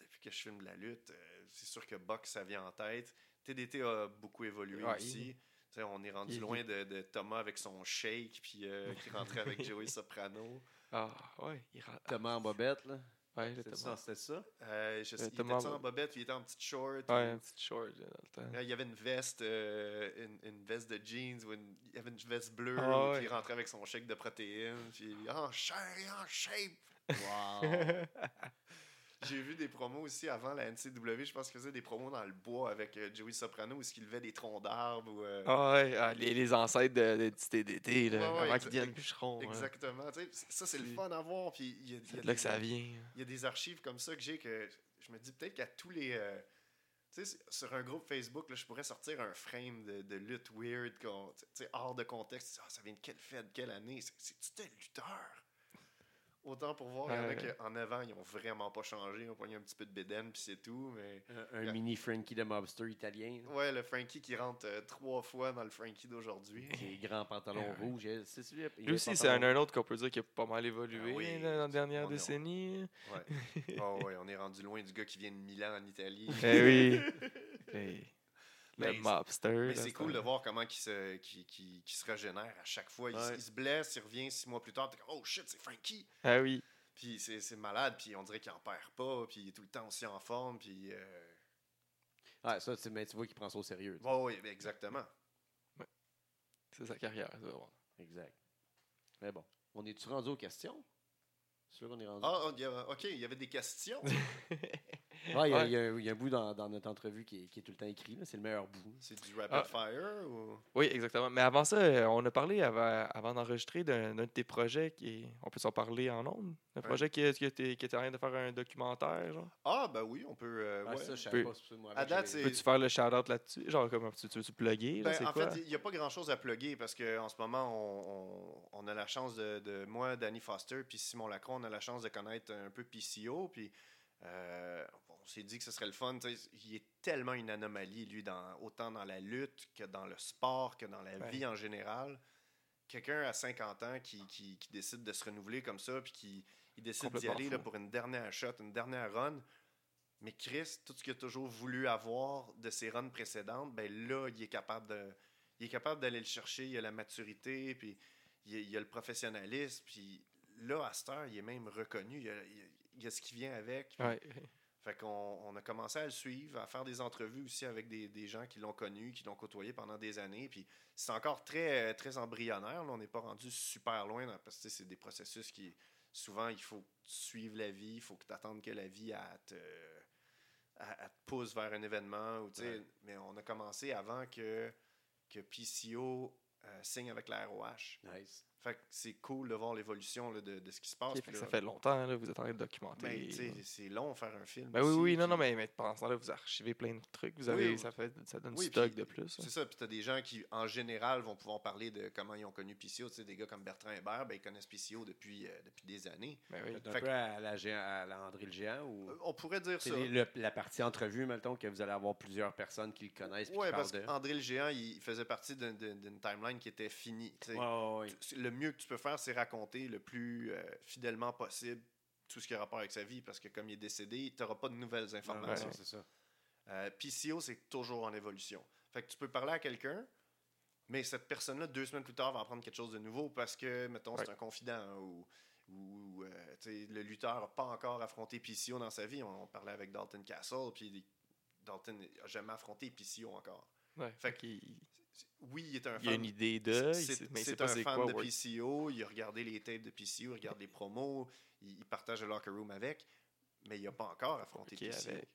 depuis que je filme de la lutte. C'est sûr que Box, ça vient en tête. TDT a beaucoup évolué Ouais, aussi. il- sais, on est rendu il- loin de, de Thomas avec son shake, puis euh, qui rentrait avec Joey Soprano. Ah, ouais, il rentre. Thomas en bobette. Là. Ouais, C'était ça, c'était ça? Euh, je sais, Euh, il Thomas était en en- bobette, puis il était en petite short. Ouais, puis- un petit short dans le temps. Là, il y avait une veste, euh, une, une veste de jeans, ou une- il y avait une veste bleue, Ah ouais. puis il rentrait avec son chèque de protéines, puis en chair et en shape. Wow. J'ai vu des promos aussi avant la NCW, je pense qu'il faisait des promos dans le bois avec euh, Joey Soprano, où il levait des troncs d'arbres. Ou, euh, Ah ouais, ah, les, les ancêtres de, du TDT, là, Ouais, ouais, avant qu'ils deviennent bûcherons. hein. Exactement. Ça, c'est le C'est- fun à voir. Puis y a, il y a C'est des- là que ça vient. il y a des archives comme ça que j'ai que je me dis peut-être qu'à tous les. euh, tu sais, sur un groupe Facebook, là, je pourrais sortir un frame de, de lutte weird, hors de contexte. Ah, ça vient de quelle fête, quelle année? C'est- C'est-tu tel lutteur? Autant pour voir, il y en a qu'en avant, ils ont vraiment pas changé. Ils ont pogné un petit peu de bédaine, puis c'est tout. Mais un mini Frankie de Mobster italien. là, ouais, le Frankie qui rentre euh, trois fois dans le Frankie d'aujourd'hui. Les grands pantalons Ouais. rouges. C'est celui Lui aussi, c'est un, un autre qu'on peut dire qui a pas mal évolué Ah oui, là, dans la dernière décennie. Ouais. Oh, ouais, on est rendu loin du gars qui vient de Milan en Italie. Eh oui. Eh, le c'est- mobster. Mais c'est c'est cool de voir comment il se, qui, qui, qui se régénère à chaque fois. Il, s- Ouais. il se blesse, il revient six mois plus tard. T'es comme, oh shit, c'est Frankie. Ah oui. Puis c'est c'est malade, puis on dirait qu'il en perd pas, puis il est tout le temps aussi en forme. Puis. Euh... Ouais, ça, c'est- mais tu vois qu'il prend ça au sérieux. tu ouais, ben exactement. C'est sa carrière. ça. Exact. Mais bon, on est-tu rendu aux questions? C'est sûr qu'on est rendu. Ah, oh, il y a- ok, il y avait des questions. Ouais, il y, a- Ouais. y un- il y a un bout dans, dans notre entrevue qui est, qui est tout le temps écrit. C'est le meilleur bout. c'est du rapid Ah. fire ou? Oui, exactement. Mais avant ça, euh, on a parlé avant, avant d'enregistrer d'un de tes projets qui est- On peut s'en parler en ondes? Un Ouais. projet qui, est- qui, était, qui était en train de faire un documentaire, genre? Ah, ben oui, on peut. euh, Ah, ouais. ça, je pas. moi, À date, Peux-tu faire le shout-out là-dessus? Genre, comment tu, tu veux-tu plugger? là, Ben, en quoi? fait, il n'y a pas grand chose à plugger parce qu'en ce moment, on, on- on a la chance de, de- moi, Danny Foster, puis Simon Lacron, on a la chance de connaître un peu PCO. Puis euh, on s'est dit que ce serait le fun. Il est tellement une anomalie, lui, dans, autant dans la lutte que dans le sport, que dans la Ouais. vie en général. Quelqu'un à 50 ans qui, qui- qui décide de se renouveler comme ça, puis qui il décide d'y aller là, pour une dernière shot, une dernière run. Mais Chris, tout ce qu'il a toujours voulu avoir de ses runs précédentes, ben là, il est capable de, il est capable d'aller le chercher. Il a la maturité, puis il, a- il a le professionnalisme, puis là, à cette heure, il est même reconnu. Il y a, il y ce qui vient avec. Ouais. Fait qu'on on a commencé à le suivre, à faire des entrevues aussi avec des, des gens qui l'ont connu, qui l'ont côtoyé pendant des années. Puis c'est encore très, très embryonnaire. là. On n'est pas rendu super loin parce que c'est des processus qui. Souvent, il faut suivre la vie, il faut que tu attendes que la vie te, te pousse vers un événement. Ou, Ouais. Mais on a commencé avant que, que PCO euh, signe avec la ROH. Nice. Fait que c'est cool de voir l'évolution de, de ce qui se passe. Fait là, ça fait longtemps, là, vous êtes en train de documenter. ben, c'est long faire un film. Ben oui, aussi, oui, non, puis- non, mais, mais pendant ce temps-là, vous archivez plein de trucs. Vous avez, oui. ça, fait, ça donne Oui, stock puis de plus. hein. C'est ça, puis t'as des gens qui, en général, vont pouvoir parler de comment ils ont connu PCO. Tu sais, des gars comme Bertrand Hébert, ben, ils connaissent PCO depuis, euh, depuis des années. Ben oui. Un Fait peu à la, géant- à la André le Géant ou. Euh, On pourrait dire C'est ça. le- la partie entrevue, mettons, que vous allez avoir plusieurs personnes qui le connaissent. qui parce qu'André le Géant, il faisait partie d'un- d'un- d'une timeline qui était finie. tu sais. Ouais, ouais, ouais. Tu- Le mieux que tu peux faire, c'est raconter le plus euh, fidèlement possible tout ce qui a rapport avec sa vie, parce que comme il est décédé, tu n'auras pas de nouvelles Non, informations. non, c'est ça. Euh, PCO, c'est toujours en évolution. Fait que tu peux parler à quelqu'un, mais cette personne-là, deux semaines plus tard, va apprendre quelque chose de nouveau parce que, mettons, c'est Ouais. un confident ou, ou euh, le lutteur n'a pas encore affronté PCO dans sa vie. On, on parlait avec Dalton Castle, puis Dalton n'a jamais affronté PCO encore. Ouais. Fait Fait qu'il Oui, il est un il y a fan. une idée de, il C'est il un fan quoi. de. PCO, il a regardé les tapes de PCO, il regarde les promos, il, il partage le locker room avec, mais il n'a pas encore affronté PCO. avec.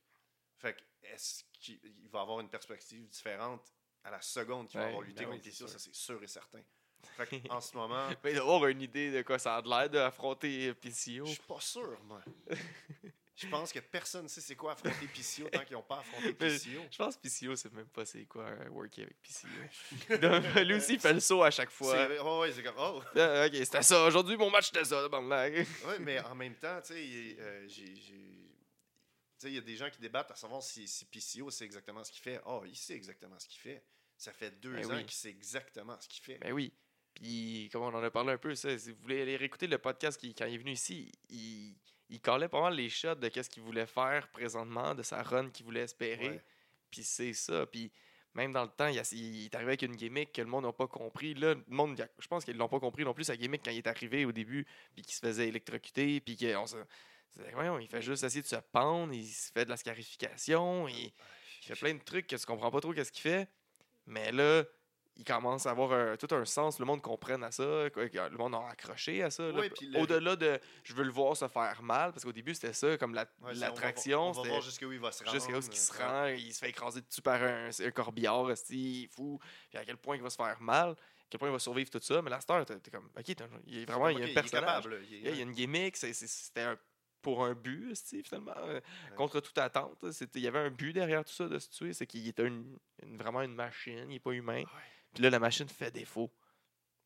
Fait que est-ce qu'il il va avoir une perspective différente à la seconde qu'il va Ouais, avoir lutté ben contre oui, PCO, ça c'est sûr et certain. Fait en ce moment, Mais d'avoir une idée de quoi ça a de l'air d'affronter PCO. je suis pas sûr, moi. Je pense que personne ne sait c'est quoi affronter PCO tant qu'ils n'ont pas affronté PCO. Je pense que PCO, c'est même pas c'est quoi euh, worker avec PCO. Donc, lui aussi, il fait le saut à chaque fois. C'est oh, ouais, c'est comme oh. Ah, ok, c'était ça. Aujourd'hui, mon match, c'était ça. Ouais, mais en même temps, tu sais, il- euh, j'ai- j'ai- tu sais, il y a des gens qui débattent à savoir si, si PCO sait exactement ce qu'il fait. Oh, il sait exactement ce qu'il fait. Ça fait deux Ben ans oui. qu'il sait exactement ce qu'il fait. Ben oui. Puis, comme on en a parlé un peu, ça, si vous voulez aller réécouter le podcast qui, quand il est venu ici, il, il collait pas mal les shots de qu'est-ce qu'il voulait faire présentement, de sa run qu'il voulait espérer. Ouais. Puis c'est ça. Puis même dans le temps, il, a- il est arrivé avec une gimmick que le monde n'a pas compris. Là, le monde, je pense qu'ils l'ont pas compris non plus, sa gimmick, quand il est arrivé au début, puis qu'il se faisait électrocuter, puis qu'on se... il fait juste essayer de se pendre, il se fait de la scarification, il, il fait plein de trucs que tu comprends pas trop qu'est-ce qu'il fait. Mais là, il commence à avoir un- tout un sens, le monde comprenne à ça, le monde a accroché à ça. le- Au-delà de je veux le voir se faire mal, parce qu'au début c'était ça, comme la- Ouais, on va l'attraction. voir- On va c'était- voir jusqu'où il va se rendre. Jusqu'à où il se Ouais. rend, il se fait écraser dessus par un, un corbillard, est fou. Puis à quel point il va se faire mal, à quel point il va survivre tout ça. Mais la star, t'es comme, ok, il est vraiment, il y a un personnage. capable, il est- Il y a- une gimmick, c'était un- pour un but, finalement, euh, contre toute attente. Il y avait un but derrière tout ça de se tuer, c'est qu'il était une, une- vraiment une machine, il n'est pas humain. Ouais. Puis là, la machine fait défaut.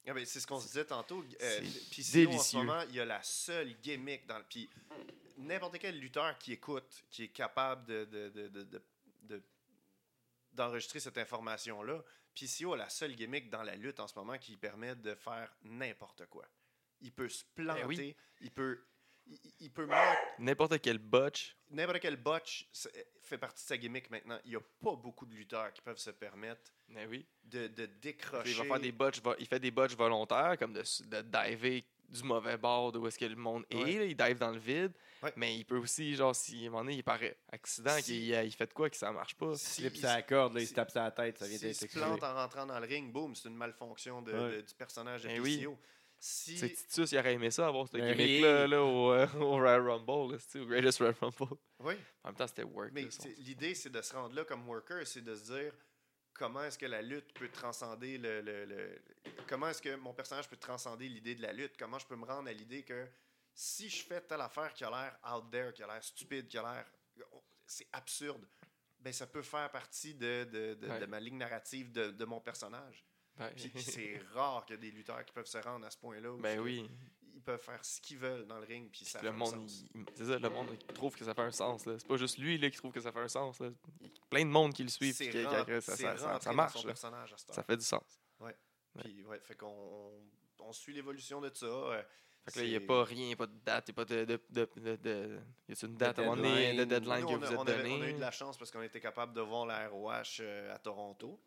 Ah, ben, c'est ce qu'on se disait tantôt. Euh, PCO, en ce moment, il y a la seule gimmick dans le. Puis n'importe quel lutteur qui écoute, qui est capable de, de- de- de- de- de- d'enregistrer cette information-là, PCO a la seule gimmick dans la lutte en ce moment qui lui permet de faire n'importe quoi. Il peut se planter, Ben oui. il peut. Il, il peut N'importe quel botch, N'importe quel botch fait partie de sa gimmick maintenant. Il n'y a pas beaucoup de lutteurs qui peuvent se permettre mais oui. de, de décrocher. Il va faire des botches, il fait des botches volontaires, comme de, de diver du mauvais bord de où est-ce que le monde est. Ouais. là, il dive dans le vide. Ouais. Mais il peut aussi, genre, si à un moment donné, il paraît accident, Si- qu'il il fait de quoi que ça marche pas. Si- Slip sa corde, là, il se tape sa tête, ça vient d'être se excusé. plante en rentrant dans le ring, boum, c'est une malfonction de, Ouais. de- du personnage de oui. PCO. Si, C'est Titus, il aurait aimé ça, avoir ce Ben gimmick-là oui. là, au, euh, au Royal Rumble, là, au Greatest Royal Rumble. oui, En même temps, c'était work. mais l'idée, c'est de se rendre là comme worker, c'est de se dire comment est-ce que la lutte peut transcender le. le- le- comment est-ce que mon personnage peut transcender l'idée de la lutte? Comment je peux me rendre à l'idée que si je fais telle affaire qui a l'air out there, qui a l'air stupide, qui a l'air. C'est absurde, ben ça peut faire partie de, de- de- Ouais. de ma ligne narrative de, de mon personnage. C'est rare qu'il y a des lutteurs qui peuvent se rendre à ce point-là. ben oui. Peuvent faire ce qu'ils veulent dans le ring, puis ça le monde, c'est ça, le monde trouve que ça fait un sens. C'est pas juste lui là, qui trouve que ça fait un sens. là. Il y a plein de monde qui le suit. Qui- qui- ça, marche. Ça fait du sens. Puis, ouais, fait qu'on on, on suit l'évolution de ça. euh, Fait que là, il n'y a pas rien, pas de date, il n'y a pas de. de, de, de, y a une date à un moment donné, deadline. de deadline Nous, que on, vous a, êtes on avait- donné? on a eu de la chance parce qu'on était capable de voir la ROH euh, à Toronto.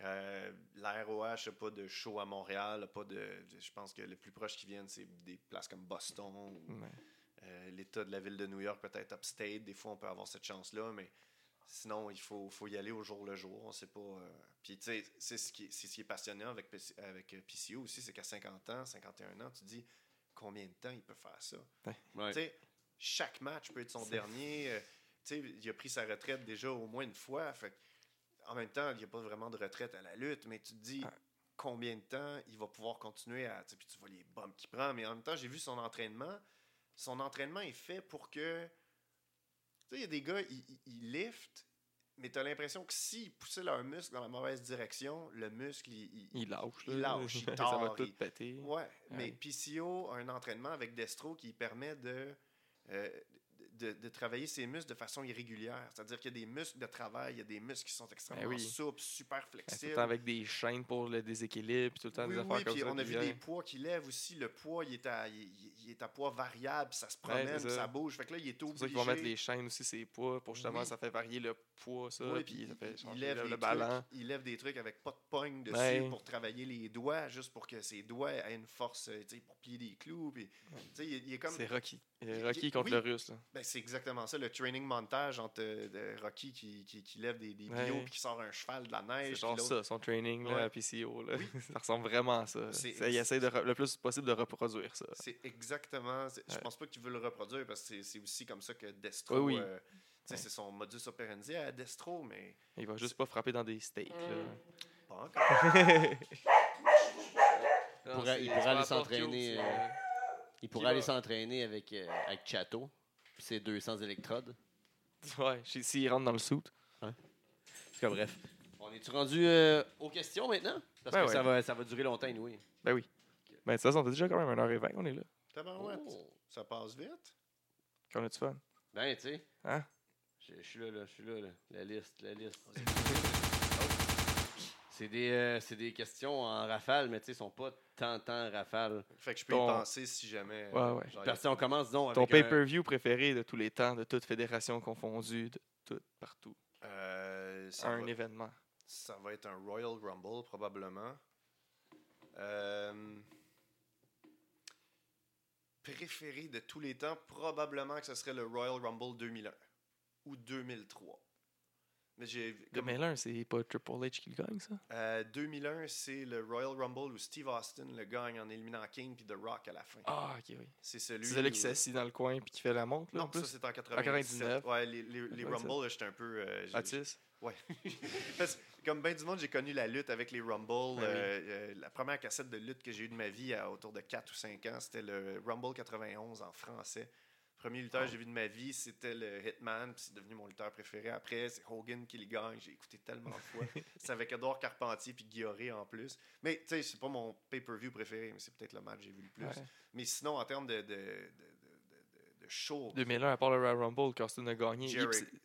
Euh, la ROH n'a pas de show à Montréal, pas de. Je pense que le plus proche qui viennent, c'est des places comme Boston ou Ouais. euh, l'État de la ville de New York, peut-être upstate. Des fois, on peut avoir cette chance-là, mais sinon, il faut, faut y aller au jour le jour. On sait pas. euh, Puis, tu sais, c'est ce, qui est- c'est ce qui est passionnant avec, avec euh, PCO aussi, c'est qu'à 50 ans, 51 ans, tu te dis combien de temps il peut faire ça? Ouais. Tu sais, chaque match peut être son dernier. euh, tu sais, il a pris sa retraite déjà au moins une fois. Fait que, en même temps, il n'y a pas vraiment de retraite à la lutte, mais tu te dis combien de temps il va pouvoir continuer à. tu sais, Puis tu vois les bombes qu'il prend, mais en même temps, j'ai vu son entraînement. Son entraînement est fait pour que. Tu sais, il y a des gars, ils, liftent, mais tu as l'impression que s'ils poussaient leur muscle dans la mauvaise direction, le muscle, il. il- Il lâche. Il lâche, il ça va tord, tout il- péter. Ouais, mais. PCO a un entraînement avec Destro qui permet de, euh, de, de travailler ses muscles de façon irrégulière. C'est-à-dire qu'il y a des muscles de travail, il y a des muscles qui sont extrêmement Ben oui. souples, super Ben, tout le flexibles. temps avec des chaînes pour le déséquilibre, tout le temps Oui, des oui, affaires comme puis ça. on a vu des poids qui lèvent aussi. Le poids, il est à, il, il- est à poids variable, ça se promène, c'est ça. ça bouge. Fait que là, il est C'est pour obligé. ça qu'ils vont mettre les chaînes aussi, ses poids, pour justement, Oui. ça fait varier le poids, ça, Oui, puis ça fait il, lève le, ballon. trucs, il lève des trucs avec pas de pogne dessus Ouais. pour travailler les doigts, juste pour que ses doigts aient une force euh, pour plier des clous. Puis, il, est- il est comme. C'est Rocky. il- Rocky contre oui. le russe. Ben, c'est exactement ça, le training montage entre euh, Rocky qui, qui, qui lève des, des Ouais. puis qui sort un cheval de la C'est neige. puis genre ça, son training, là, à PCO, là. ça ressemble vraiment à ça. C'est- il essaie de le plus possible de reproduire ça. C'est exactement. C'est- Je pense pas qu'il veut le reproduire parce que c'est- aussi comme ça que Destro. Oui, oui. euh, tu sais, Ouais. C'est son modus operandi à Destro, mais Il va juste pas frapper dans des steaks, pas encore. là. pourrait- il pourrait aller pas s'entraîner, Tokyo, euh, Il pourrait aller s'entraîner avec, euh, avec Chateau, puis ses 200 électrodes. Ouais, si- s'il rentre dans le suit. En tout cas, bref. On est-tu rendu euh, aux questions maintenant? Parce Ben que ouais. ça, va, ça va durer longtemps, oui. Ben oui. Ben, de toute façon, on a déjà quand même 1h20 qu'on est là. Tabarouette, Oh. ça passe vite. Qu'on a du fun. Ben, tu sais. Hein? Je suis là, là, je suis là, là. La liste, la liste. C'est des, euh, c'est des questions en rafale, mais tu sais, sont pas tant, tant en rafale. Fait que je peux Ton- y penser si jamais. euh, Ouais, ouais. genre, Parce que on commence donc Ton un- pay-per-view préféré de tous les temps, de toute fédération confondue, de tout, partout. euh, ça, Un va, événement. ça va être un Royal Rumble, probablement. Euh, préféré de tous les temps, probablement que ce serait le Royal Rumble 2001 ou 2003. Mais j'ai. comme- 2001, c'est pas Triple H qui le gagne, ça? Euh, 2001, c'est le Royal Rumble où Steve Austin le gagne en éliminant King puis The Rock à la fin. Ah, ok, oui. C'est celui. C'est celui qui s'assit dans le coin puis qui fait la montre, là, en Non, ça c'est en 99. 99. Ouais, les, les, les 97. Rumble, là, j'étais un peu. euh, Atis? Ouais. Parce que, comme bien du monde, j'ai connu la lutte avec les Rumble. Ben. Euh, euh, la première cassette de lutte que j'ai eue de ma vie à autour de 4 ou 5 ans, c'était le Rumble 91 en français. Premier lutteur Oh. que j'ai vu de ma vie, c'était le Hitman, puis c'est devenu mon lutteur préféré. Après, c'est Hogan qui le gagne. J'ai écouté tellement de fois. c'est avec Edouard Carpentier puis Guilloré en plus. Mais tu sais, c'est pas mon pay-per-view préféré, mais c'est peut-être le match que j'ai vu le plus. Ouais. Mais sinon, en termes de show, 2001, à part le Royal Rumble, qu'Austin a gagné.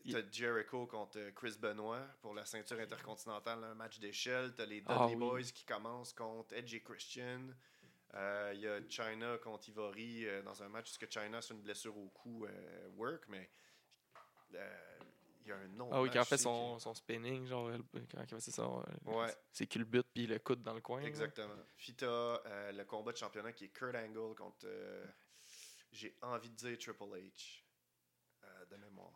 il- T'as Jericho contre euh, Chris Benoit pour la ceinture intercontinentale, un match d'échelle. T'as les Dudley Ah oui. Boys qui commencent contre Edge et Christian. Euh, Il y a China contre Ivory euh, dans un match parce que China c'est une blessure au cou euh, work, mais euh, il y a un nom. Ah oui, quand il fait son, son spinning, genre, quand il fait ça, son- Ouais. c'est culbute puis le coude dans le coin. Exactement. Puis t'as euh, le combat de championnat qui est Kurt Angle contre, euh, j'ai envie de dire Triple H euh, de mémoire.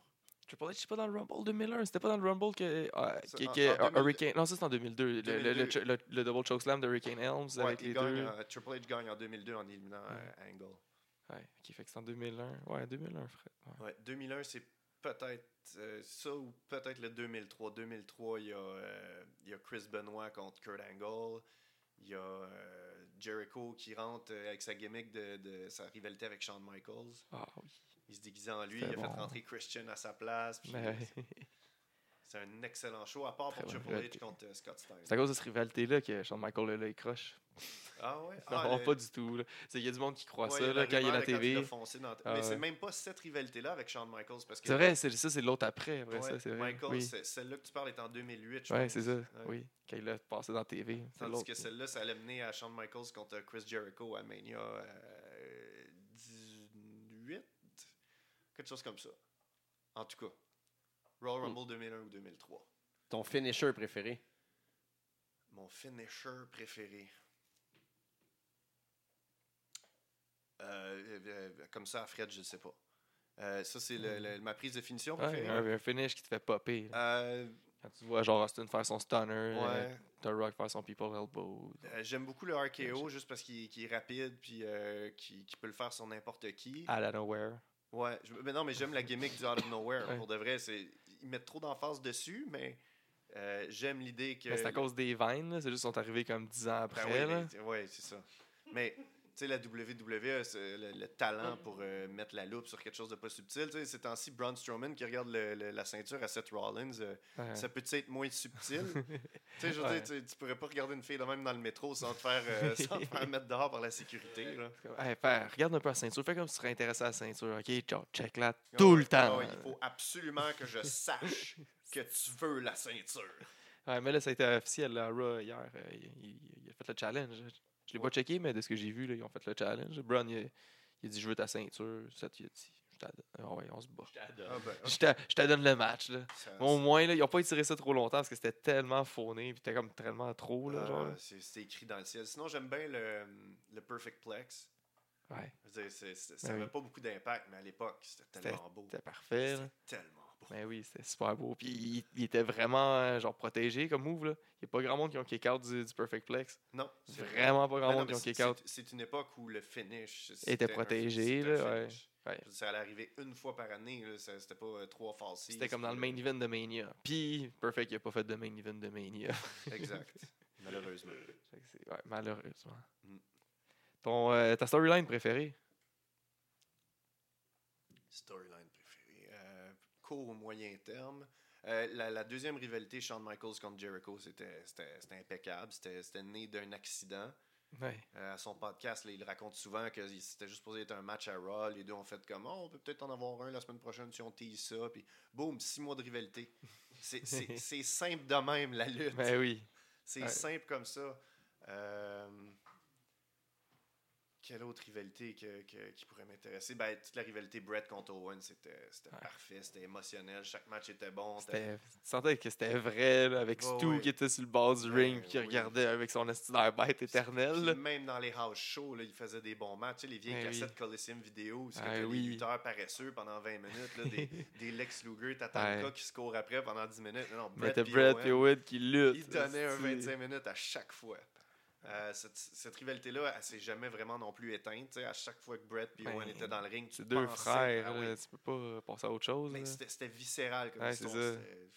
Triple H, c'est pas dans le Rumble 2001. C'était pas dans le Rumble que. ah, Ça, que- en- que- en 2000 Hurricane. Non, ça, c'est en 2002. Le, le- le, 2002. ch- le- le double chokeslam de Hurricane Helms Ouais, avec les gagne, deux. euh, Triple H gagne en 2002 en éliminant euh, Angle. Ouais, qui fait que c'est en 2001. Ouais, 2001, Fred. Ouais. Ouais, 2001, c'est peut-être euh, ça ou peut-être le 2003. 2003, il y, a, euh, il y a Chris Benoit contre Kurt Angle. Il y a euh, Jericho qui rentre euh, avec sa gimmick de, de sa rivalité avec Shawn Michaels. Ah oui. Il se déguisait en lui. Il a fait rentrer Christian à sa place. puis Mais- C'est un excellent show, à part Très pour Triple H contre euh, Scott Steiner. C'est à cause de cette rivalité-là que Shawn Michaels, là, il croche. Ah ouais? Non, Ah, le- pas du tout. Il y a du monde qui croit ouais, ça là, quand il y a la TV. dans- Ah Mais ouais. c'est même pas cette rivalité-là avec Shawn Michaels. parce que C'est vrai, c'est- ça, c'est l'autre après. après Ouais, ça, vrai. Oui. celle-là que tu parles est en 2008. je Ouais, c'est ça. Oui. Quand il a passé dans la TV. Tandis que celle-là, ça allait mener à Shawn Michaels contre Chris Jericho à Mania euh, 18. Quelque chose comme ça. En tout cas. Royal Hmm. Rumble 2001 ou 2003. Ton finisher préféré? Mon finisher préféré. Euh, euh, comme ça, à Fred, je ne sais pas. Euh, ça, c'est le- le- ma prise de finition Ouais, préférée. un, un finish qui te fait popper. là. Euh, Quand tu vois genre Austin faire son stunner, euh, ouais. The Rock faire son people elbow. Euh, J'aime beaucoup le RKO juste parce qu'il qu'il est rapide puis euh, qu'il qu'il peut le faire sur n'importe qui. Out of nowhere. Ouais, je- mais non, mais j'aime la gimmick du Out of Nowhere. Ouais. Pour de vrai, c'est ils mettent trop d'emphase dessus, mais euh, j'aime l'idée que. C'est à cause des vines, c'est juste qu'ils sont arrivés comme 10 ans Ben après. oui, là. mais- ouais, c'est ça. Mais sais, la WWE, le, le talent pour euh, mettre la loupe sur quelque chose de pas subtil. Tu sais, ces temps-ci, Braun Strowman qui regarde le- le- la ceinture à Seth Rollins, euh, Ouais. ça peut être moins subtil. tu sais, je Ouais. tu, pourrais pas regarder une fille de même dans le métro sans te faire, euh, sans te faire mettre dehors par la sécurité. Là. Hey, regarde un peu la ceinture. Fais comme si tu serais intéressé à la ceinture. OK, ciao, check là tout Ouais, le temps. ouais, il faut absolument que je sache que tu veux la ceinture. Ouais, mais là, ça a été officiel là, Raw hier. euh, il, il- il a fait le challenge. Je l'ai pas checké, mais de ce que j'ai vu, là, ils ont fait le challenge. Braun, il, a- il a dit Je veux ta ceinture. Seth, il a dit Je t'adonne. Ah ouais, on se bat. Ah ben, Je t'a- je te donne le match. Là. Au moins, là, ils ont pas étiré ça trop longtemps parce que c'était tellement fauné. Puis c'était comme tellement trop. Là, genre. Ah, c'est c'est écrit dans le ciel. Sinon, j'aime bien le, le Perfect Plex. Ouais, Je veux dire, c'est- c'est- ça Ben n'avait oui. pas beaucoup d'impact, mais à l'époque, c'était tellement beau. c'était parfait. là. C'était tellement beau. Mais oui, c'était super beau. Puis il, il était vraiment euh, genre protégé comme move. là. Il n'y a pas grand monde qui ont kick out du, du Perfect Plex. Non. Vraiment pas grand Ben non, monde qui ont c'est- kick out. c'est- une époque où le finish Était protégé, un là, ouais. finish. Ouais. Ça allait arriver une fois par année. C'était pas euh, trois falsies. C'était comme dans le main event de Mania. Puis Perfect, il n'a pas fait de main event de Mania. Exact. Malheureusement. Ouais, malheureusement. Mm. Ton, euh, ta storyline préférée? Storyline préférée. Court ou moyen terme. Euh, la, la deuxième rivalité, Shawn Michaels contre Jericho, c'était impeccable. C'était né d'un accident. Ouais. Euh, à son podcast, là, il raconte souvent que c'était juste supposé être un match à Raw. Les deux ont fait comme Oh, on peut peut-être en avoir un la semaine prochaine si on tease ça. Puis boum, six mois de rivalité. C'est- simple de même, la lutte. Ben oui. C'est Ouais. simple comme ça. Euh, Quelle autre rivalité que- que- qui pourrait m'intéresser? Ben, toute la rivalité Brett contre Owen, c'était Ouais. parfait, c'était émotionnel. Chaque match était bon. Tu sentais que c'était vrai, là, avec Ouais, Stu qui était sur le bord du Ben ring, qui oui. regardait avec son d'air bête éternel. Même dans les house shows, là, il faisait des bons matchs. Tu sais, les vieilles Ben oui. cassettes Coliseum vidéo c'est Ah des oui. lutteurs paresseux pendant 20 minutes, là, des, des Lex Luger, Tatanka qui se courent après pendant 10 minutes. Non, Brett Brett Owen, et Owen qui luttent. Il donnait un esti. 25 minutes à chaque fois. Euh, cette, cette rivalité-là, elle s'est jamais vraiment non plus éteinte. tu sais. À chaque fois que Brett et Ben, Owen étaient dans le ring, tu C'est deux pensais- frères, ah oui. tu peux pas passer à autre chose. Mais là. c'était c'était viscéral comme Ouais, histoire.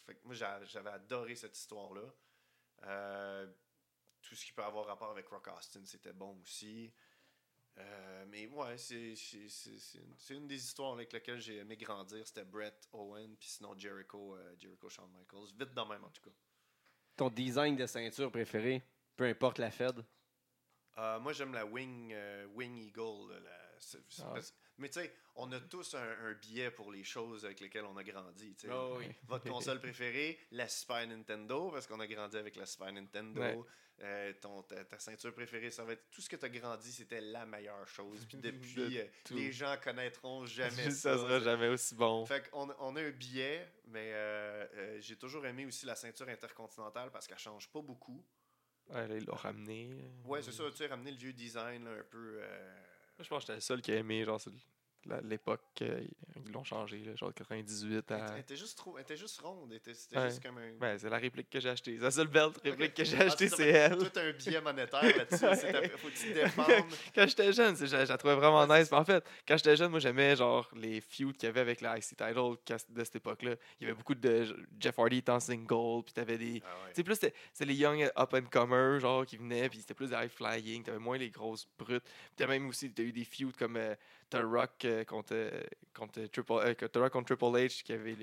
fait que moi, j'a- j'avais adoré cette histoire-là. Euh, tout ce qui peut avoir rapport avec Rock Austin, c'était bon aussi. Euh, mais ouais, c'est c'est- c'est- c'est une, c'est une des histoires avec lesquelles j'ai aimé grandir. C'était Brett Owen, puis sinon Jericho, euh, Jericho Shawn Michaels. Vite dans même, en tout cas. Ton design de ceinture préféré, peu importe la Fed. Euh, moi, j'aime la Wing, euh, Wing Eagle. là, la- Ah. parce- mais tu sais, on a tous un, un biais pour les choses avec lesquelles on a grandi. Oh oui. Votre console préférée, la Super Nintendo, parce qu'on a grandi avec la Super Nintendo. Ouais. Euh, ton, ta, ta ceinture préférée, ça va être tout ce que tu as grandi, c'était la meilleure chose. Puis depuis, De les gens connaîtront jamais ça ça. sera jamais aussi bon. Fait qu'on on a un biais, mais j'ai toujours aimé aussi la ceinture intercontinentale parce qu'elle change pas beaucoup. Ouais, là, ils l'ont ramené. Ouais, c'est ça, tu sais, ramener le vieux design là, un peu. euh, Moi, je pense que j'étais le seul qui a aimé genre, l'époque ils l'ont changé, là, genre 98 Elle, à. elle était juste trop, elle était juste ronde. était- C'était Ouais. juste comme un. Ben, c'est la réplique que j'ai achetée. C'est la seule belle réplique que j'ai Ah, achetée, c'est elle. Tout un billet monétaire là-dessus. ta- Faut que tu te défendes. Quand j'étais jeune, je, la trouvais vraiment nice. Mais en fait, quand j'étais jeune, moi, j'aimais genre les feuds qu'il y avait avec la IC Title de cette époque-là. Il y avait beaucoup de Jeff Hardy étant single, puis t'avais des. Ah ouais. Plus c'était les young up and comers, genre, qui venaient, puis c'était plus des high flying, t'avais moins les grosses brutes. Puis t'as même aussi, t'as eu des feuds comme euh, The Rock euh, contre, euh, contre, Triple, euh, The Rock contre Triple H, qui avait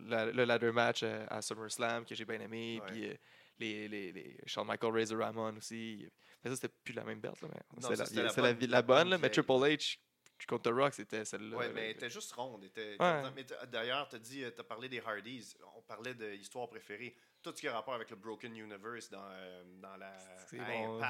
la- le ladder match euh, à SummerSlam, que j'ai bien aimé, puis euh, les, les, les Shawn Michael Razor Ramon aussi. Mais ça, c'était plus la même Non, c'est la, la la, bonne- la bonne, là, mais. Triple H contre The Rock, c'était celle-là. Ouais, là. mais elle était juste ronde. Ouais. D'ailleurs, tu as parlé des Hardys. On parlait de l'histoire préférée. Tout ce qui a rapport avec le Broken Universe dans, euh, dans la bon.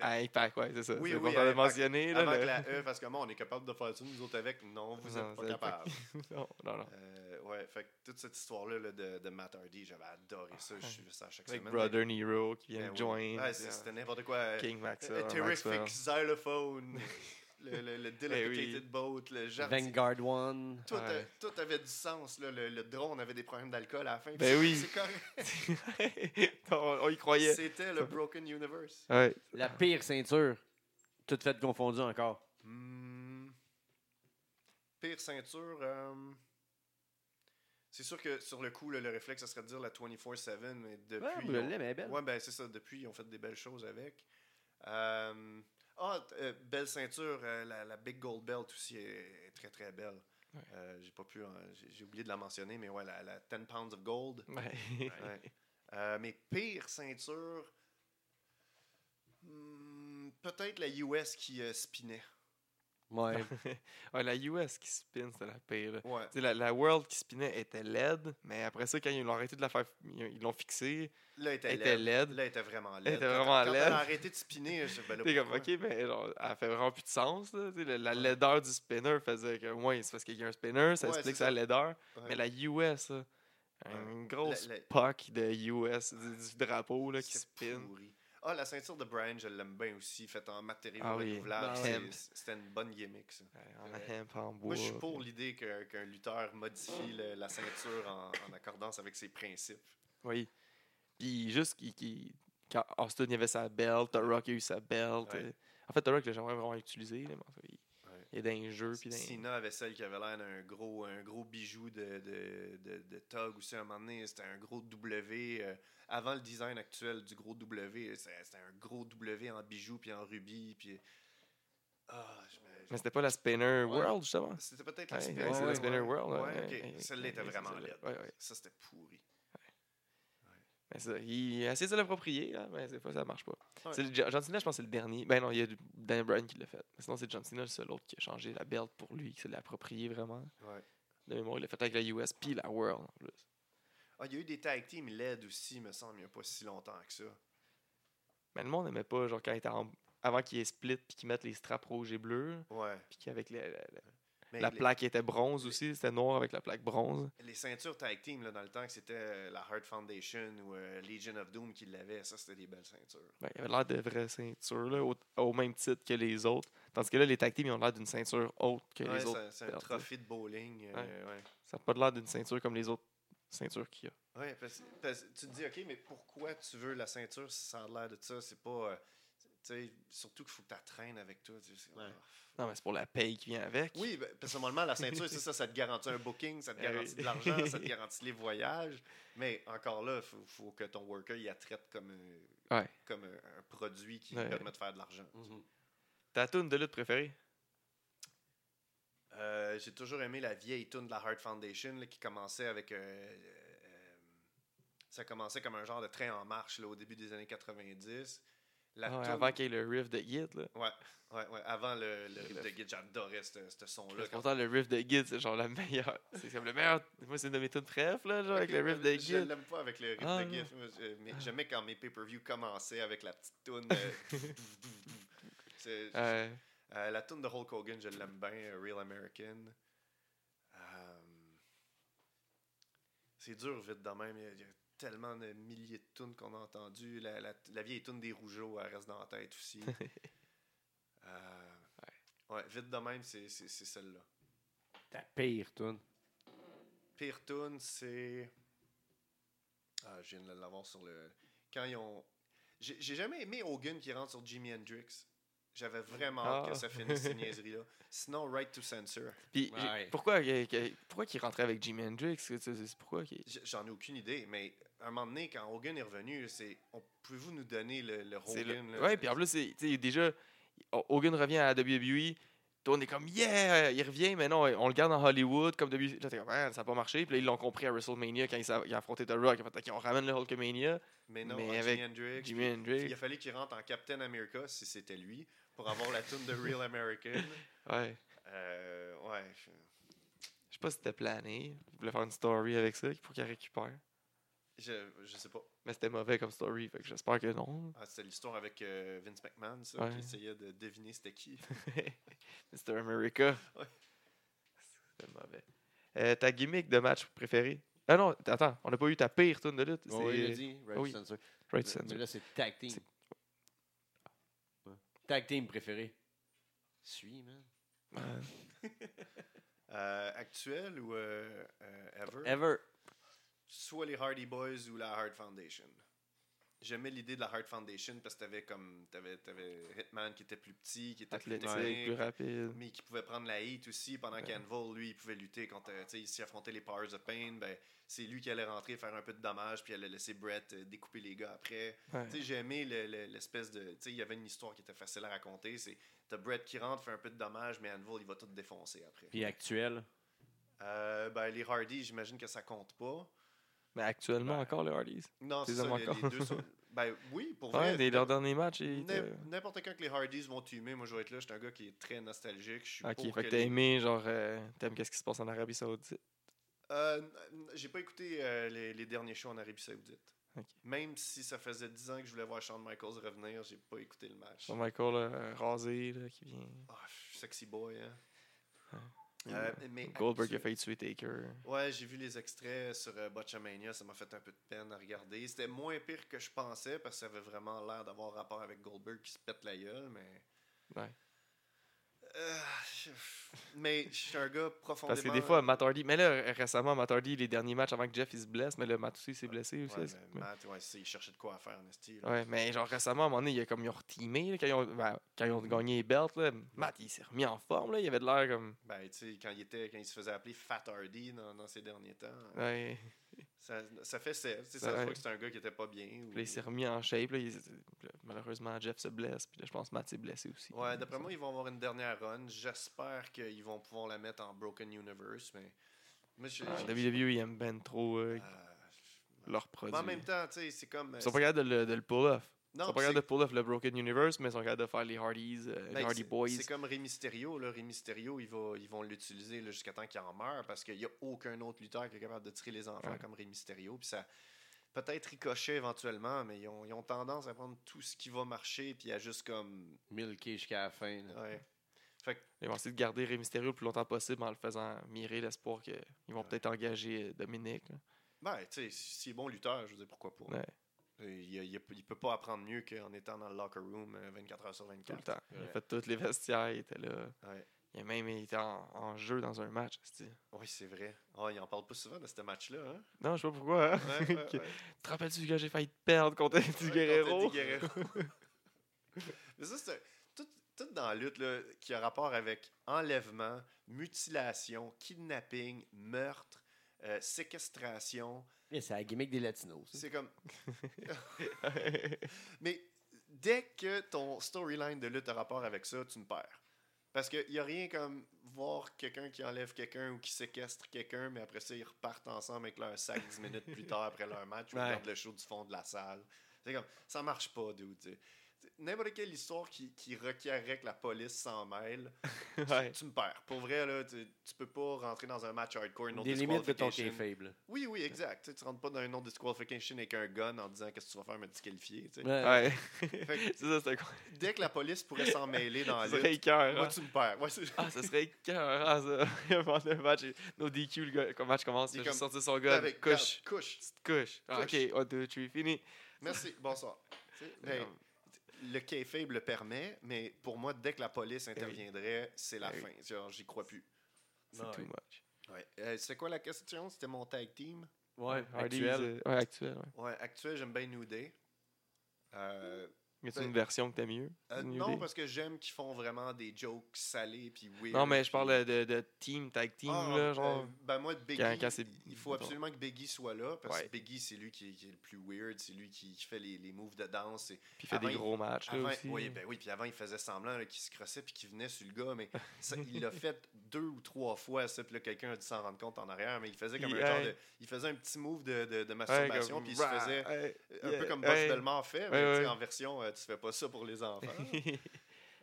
Impact. ouais, c'est ça. Oui, c'est oui, bon mentionner. Là, le- la E, parce que moi, on est capable de faire ça, nous autres avec. Non, vous n'êtes pas vous êtes pas- capable. non, non, non. Euh, ouais, fait que toute cette histoire-là là, de, de Matt Hardy, j'avais adoré ça. Je suis ça à chaque Avec semaine. Brother Nero qui vient Ben de joindre. Ouais, puis, C'était euh, n'importe quoi. euh, King Maxwell. A terrific Maxwell. xylophone. le, le, le dilapidated oui. boat. Le jardin. Vanguard One. Tout, Ouais. euh, tout avait du sens. Là. Le, le drone avait des problèmes d'alcool à la fin. Ben oui. C'est correct. on, on y croyait. C'était le Broken Universe. Ouais. La pire ceinture. Toutes faites confondues encore. Hmm. Pire ceinture. euh, C'est sûr que sur le coup, là, le réflexe, ça serait de dire la 24-7, mais depuis. Ouais, elle est belle. Ouais, ben c'est ça. Depuis, ils ont fait des belles choses avec. Euh, Ah, euh, belle ceinture. euh, la, la Big Gold Belt aussi est, est très, très belle. Ouais. Euh, j'ai pas pu, j'ai oublié de la mentionner, mais ouais, la, la 10 pounds of gold. Ouais. Ouais. Mes pires ceintures, hmm, peut-être la US qui spinait. Ouais. Ouais, la US qui spin, c'était la pire. Ouais. La, la World qui spinait était laide, mais après ça, quand ils l'ont arrêté de la faire, ils l'ont fixée. Là, elle était, était laide. Là, elle était vraiment laide. Elle était Quand- vraiment quand laide. elle a arrêté de spinner, je ben là, comme, ok, mais genre, elle fait vraiment plus de sens. Là, la la Ouais. laideur du spinner faisait que, ouais, c'est parce qu'il y a un spinner, ça explique sa laideur. Mais la US, une grosse La- puck de US, du, du drapeau là, qui spin. pourri. Ah, la ceinture de Brian, je l'aime bien aussi, faite en matériaux Ah renouvelables. Ouais. C'était une bonne gimmick, ça. En Ouais. hemp, en bois. Moi, je suis pour l'idée qu'un lutteur modifie le- la ceinture en, en accordance avec ses principes. Oui. Puis juste qu'il- qu'il- quand Austin il avait sa belt, The Rock a eu sa belt. Ouais. euh, En fait, The Rock, jamais vraiment utilisé. Là, mais en fait, il, Dans les jeux. Puis. Cena avait celle qui avait l'air d'un gros, un gros bijou de, de, de, de Tug aussi. À un moment donné, c'était un gros W. euh, avant le design actuel du gros W, c'était un gros W en bijou puis en rubis. Puis... Ah, je me- Mais c'était pas la Spinner Ouais. World, justement. C'était peut-être la Ouais, Spinner ouais, la World, Spinner. World. Ouais, ok. Celle-là était vraiment laide. Ça, c'était pourri. Mais ça, il a essayé de se l'approprier, là, mais des fois, ça marche pas. Ouais. C'est le- John Cena, je pense que c'est le dernier. Ben non, il y a du- Dan Bryan qui l'a fait. Mais sinon, c'est John Cena, le seul autre qui a changé la belt pour lui, qui se l'a approprié vraiment. Ouais. De mémoire, il l'a fait avec la US puis la World en plus. Ah, il y a eu des tag teams LED aussi, me semble, il n'y a pas si longtemps que ça. Mais le monde n'aimait pas, genre, quand il était en- avant qu'il ait split puis qu'ils mettent les straps rouges et bleus, Ouais. puis qu'avec la- la- Mais la les- plaque était bronze aussi, c'était noir avec la plaque bronze. Les ceintures tag team, là, dans le temps, que c'était euh, la Heart Foundation ou euh, Legion of Doom qui l'avait, ça, c'était des belles ceintures. Ben, il avait l'air de vraies ceintures, là, au, au même titre que les autres. Tandis que là, les tag teams, ils ont l'air d'une ceinture haute que Ouais, les autres. c'est- c'est un trophée de bowling. euh, ouais. Ça n'a pas l'air d'une ceinture comme les autres ceintures qu'il y a. Ouais, parce, parce que tu te dis, OK, mais pourquoi tu veux la ceinture si ça a l'air de ça? C'est pas. euh, surtout qu'il faut que tu traînes avec toi. Ouais. ah. Non, mais c'est pour la paye qui vient avec. Oui, ben, parce que normalement, la ceinture, c'est ça, ça te garantit un booking, ça te Eh garantit de l'argent, ça te garantit les voyages. Mais encore là, il faut, faut que ton worker il la traite comme, un, Ouais. comme un, un produit qui Ouais. permet de faire de l'argent. Mhm. Ta tune de lutte préférée? Euh, J'ai toujours aimé la vieille tune de la Heart Foundation là, qui commençait avec. euh, euh, ça commençait comme un genre de train en marche là, au début des années 90. La Ah ouais, avant qu'il y ait le riff de Git, là. Ouais, ouais, ouais, avant le, le riff de Git, j'adorais ce ce son-là. quand- Pourtant, le riff de Git, c'est genre la meilleure. C'est comme le meilleur. Moi, c'est une de mes tunes préf, là, genre, avec le riff de Je Git. l'aime pas avec le riff Ah, de. Git. Je- mais J'aimais quand mes pay-per-view commençaient avec la petite tune. euh, euh, la tune de Hulk Hogan, je l'aime bien, euh, Real American. C'est dur vite de même. Tellement de milliers de tunes qu'on a entendues. La, la- la vieille tune des Rougeaux, elle reste dans la tête aussi. Euh, ouais, vite de même, c'est c'est- c'est celle-là. Ta pire tune. Pire tune, c'est. Ah, je viens de l'avoir sur le. Quand ils ont. J'ai j'ai jamais aimé Hogan qui rentre sur Jimi Hendrix. J'avais vraiment hâte Ah. que ça finisse ces niaiseries-là. Sinon, Right to Censor. Puis, Ouais. pourquoi, que- pourquoi qu'il rentrait avec Jimi Hendrix? J'en ai aucune idée, mais un moment donné, quand Hogan est revenu, c'est. on- Pouvez-vous nous donner le, le le- Hogan là? Ouais, puis en plus, déjà, Hogan revient à WWE. Tout le monde est comme, yeah, il revient, mais non, on le garde en Hollywood, comme WWE. Là, comme, Ah, ça n'a pas marché. Puis là, ils l'ont compris à WrestleMania quand ils, a- ils ont affronté The Rock. Fait, on ramène le Hulkamania. Mais non, mais Jimi avec Hendrix. Jimi Hendrix. Il a fallu qu'il rentre en Captain America, si c'était lui, pour avoir la tune de Real American. Ouais. Euh, ouais. je- sais pas si c'était plané. Ils voulaient faire une story avec ça pour qu'il récupère. Je, je sais pas. Mais c'était mauvais comme story, fait que j'espère que non. Ah, c'était l'histoire avec euh, Vince McMahon, ça, Ouais. qui essayait de deviner c'était qui. Mr. America. Ouais. C'était mauvais. Euh, ta gimmick de match préférée? Ah non, attends, on n'a pas eu ta pire tune de lutte. Oh, c'est il a dit, Right oui. to Censor. Right Mais-. Mais là, c'est tag team. C'est- Ouais. Tag team préféré. Suis, man. Ouais. Euh, actuel ou euh, euh, ever? Ever. Soit les Hardy Boys ou la Hard Foundation. j'aimais l'idée de la Heart Foundation parce que t'avais comme t'avais, t'avais Hitman qui était plus petit, qui était plus Athlétique, technique, plus rapide. mais qui pouvait prendre la heat aussi pendant Ouais. qu'Anvil, lui, il pouvait lutter contre, euh, tu sais, s'il affrontait les Powers of Pain, ben, c'est lui qui allait rentrer, faire un peu de dommages, puis allait laisser Brett euh, découper les gars après. Ouais. Tu sais, j'ai aimé le- le- l'espèce de. Tu sais, il y avait une histoire qui était facile à raconter. C'est t'as Brett qui rentre, fait un peu de dommages, mais Anvil, il va tout défoncer après. Puis actuel? Euh, ben, les Hardy, j'imagine que ça compte pas. Mais actuellement, Ben, encore les Hardys? Non, c'est ça. aimes les- encore? les deux sont- Ben oui, pour Ouais, vrai. matchs. ils n'im- étaient- N'importe quand que les Hardys vont tuer, moi je vais être là. Je suis un gars qui est très nostalgique. Je suis Ok, pour fait que t'as les- aimé, genre, euh, t'aimes qu'est-ce qui se passe en Arabie Saoudite? Euh, J'ai pas écouté euh, les, les derniers shows en Arabie Saoudite. Même si ça faisait 10 ans que je voulais voir Shawn Michaels revenir, j'ai pas écouté le match. Shawn Michael euh, rasé, là, qui vient. Ah, sexy boy, hein. Ouais. Euh, mais Goldberg a failli tuer Taker. Ouais, j'ai vu les extraits sur euh, Botchamania, ça m'a fait un peu de peine à regarder. C'était moins pire que je pensais parce que ça avait vraiment l'air d'avoir rapport avec Goldberg qui se pète la gueule, mais. Ouais. Euh, je- mais je suis un gars profondément. Parce que des fois, Matt Hardy. Mais là, récemment, Matt Hardy, les derniers matchs avant que Jeff il se blesse, mais là, Matt aussi s'est blessé aussi. Ouais, mais Matt, ouais, il cherchait de quoi à faire, là. Ouais, mais genre récemment, à un moment donné, il y a comme ils ont reteamé, là, quand, ils ont, ben, quand ils ont gagné les belts, là, Matt il s'est remis en forme, là, il avait de l'air comme. Ben, tu sais, quand il, était, quand il se faisait appeler Fat Hardy dans, dans ces derniers temps, Ouais, ça, ça fait sais, Ça, Ça se voit que c'est un gars qui était pas bien. puis là, il s'est remis en shape, là, il- malheureusement, Jeff se blesse, puis là, je pense que Matt s'est blessé aussi. Ouais, d'après moi, ils vont avoir une dernière run. J'espère qu'ils vont pouvoir la mettre en Broken Universe, mais. Moi, je- Ah, je- WWE, ils aiment ben trop euh, Ah, leurs mais produits. en même temps, tu sais, c'est comme. Ils sont pas capables de le, de le pull-off. Ils non, sont pas capables de pull-off le Broken Universe, mais ils sont capables de faire les Hardys, euh, les ben, Hardy Boys. C'est comme Rey Mysterio. Là. Rey Mysterio, il va, ils vont l'utiliser jusqu'à temps qu'il en meure parce qu'il n'y a aucun autre lutteur qui est capable de tirer les enfants Ouais. comme Rey Mysterio. Puis ça peut-être ricochet éventuellement, mais ils ont, ils ont tendance à prendre tout ce qui va marcher puis à juste comme. Milky jusqu'à la fin. là. Ouais. Ils vont essayer de garder Rey Mysterio le plus longtemps possible en le faisant mirer l'espoir qu'ils vont peut-être engager euh, Dominique. là. Ben, tu sais, s'il est bon lutteur, je veux dire, pourquoi pas. Ouais. Euh, Il, il peut pas apprendre mieux qu'en étant dans le locker room euh, 24 heures sur Tout 24. le temps. Il a fait tous les vestiaires, il était là. Ouais. Il a même été en, en jeu dans un match. Oui, c'est vrai. Oh, il en parle pas souvent de ce match-là. Hein? Non, je sais pas pourquoi. hein. Ouais. Te rappelles-tu quand j'ai failli te perdre contre Ouais, Guerrero? contre Eddie Guerrero? Mais ça, c'est tout, tout dans la lutte là, qui a rapport avec enlèvement, mutilation, kidnapping, meurtre, euh, séquestration. C'est la gimmick des Latinos. C'est comme. Mais dès que ton storyline de lutte a rapport avec ça, tu me perds. Parce qu'il n'y a rien comme voir quelqu'un qui enlève quelqu'un ou qui séquestre quelqu'un, mais après ça, ils repartent ensemble avec leur sac 10 minutes plus tard après leur match ou ils Ouais. regardent le show du fond de la salle. C'est comme, ça marche pas, dude. tu sais. N'importe quelle histoire qui, qui requerrait que la police s'en mêle, Ouais. tu me perds. Pour vrai, là, tu, tu peux pas rentrer dans un match hardcore, une Des limites de ton là. Oui, oui, exact. Tu, sais, tu rentres pas dans un autre disqualification avec un gun en disant qu'est-ce que tu vas faire me disqualifier. tu sais. Ouais. Fait que c'est ça, dès que la police pourrait s'en mêler dans la lutte, écœurant. moi, tu me perds. Ouais, Ah, ça serait écœurant, ça. Avant le match, no DQ, le, gars, quand le match commence, Il a sorti son gun. avec couche. couche. Couche. Ah, ok, one, two, three, fini. Merci, bonsoir. Ben, le kayfabe le permet, mais pour moi, dès que la police interviendrait, c'est la Eh oui. fin. Genre, j'y crois plus. C'est too much. Ouais. Euh, c'est quoi la question? C'était mon tag team? Ouais, actuel. euh, ouais, actuel, ouais. Ouais, actuel, j'aime bien New Day. Euh, Y a-tu Ben- une version que t'aimes mieux? euh, non, Day? parce que j'aime qu'ils font vraiment des jokes salés puis weird. Non, mais je parle de, de team, tag team, Ah, là, euh, genre. ben moi, Biggie, quand- quand c'est- il faut absolument que Biggie soit là parce Ouais. que Biggie, c'est lui qui est, qui est le plus weird, c'est lui qui, qui fait les, les moves de danse. et- Puis il fait avant, des il- gros matchs, là, aussi. oui, ben oui, puis avant, il faisait semblant qu'il se crossait puis qu'il venait sur le gars, mais ça, il l'a fait deux ou trois fois, ça, puis là, quelqu'un a dû s'en rendre compte en arrière, mais il faisait comme un genre de. Il faisait un petit move de, de, masturbation, puis il se faisait un peu comme Boss. Belmont fait, mais en version, euh, tu fais pas ça pour les enfants.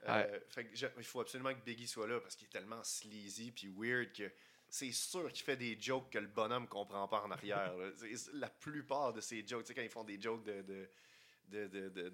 Ouais. Euh, fait que il faut absolument que Biggie soit là parce qu'il est tellement sleazy puis weird que c'est sûr qu'il fait des jokes que le bonhomme comprend pas en arrière. La plupart de ces jokes, tu sais, quand ils font des jokes de, de, de, de,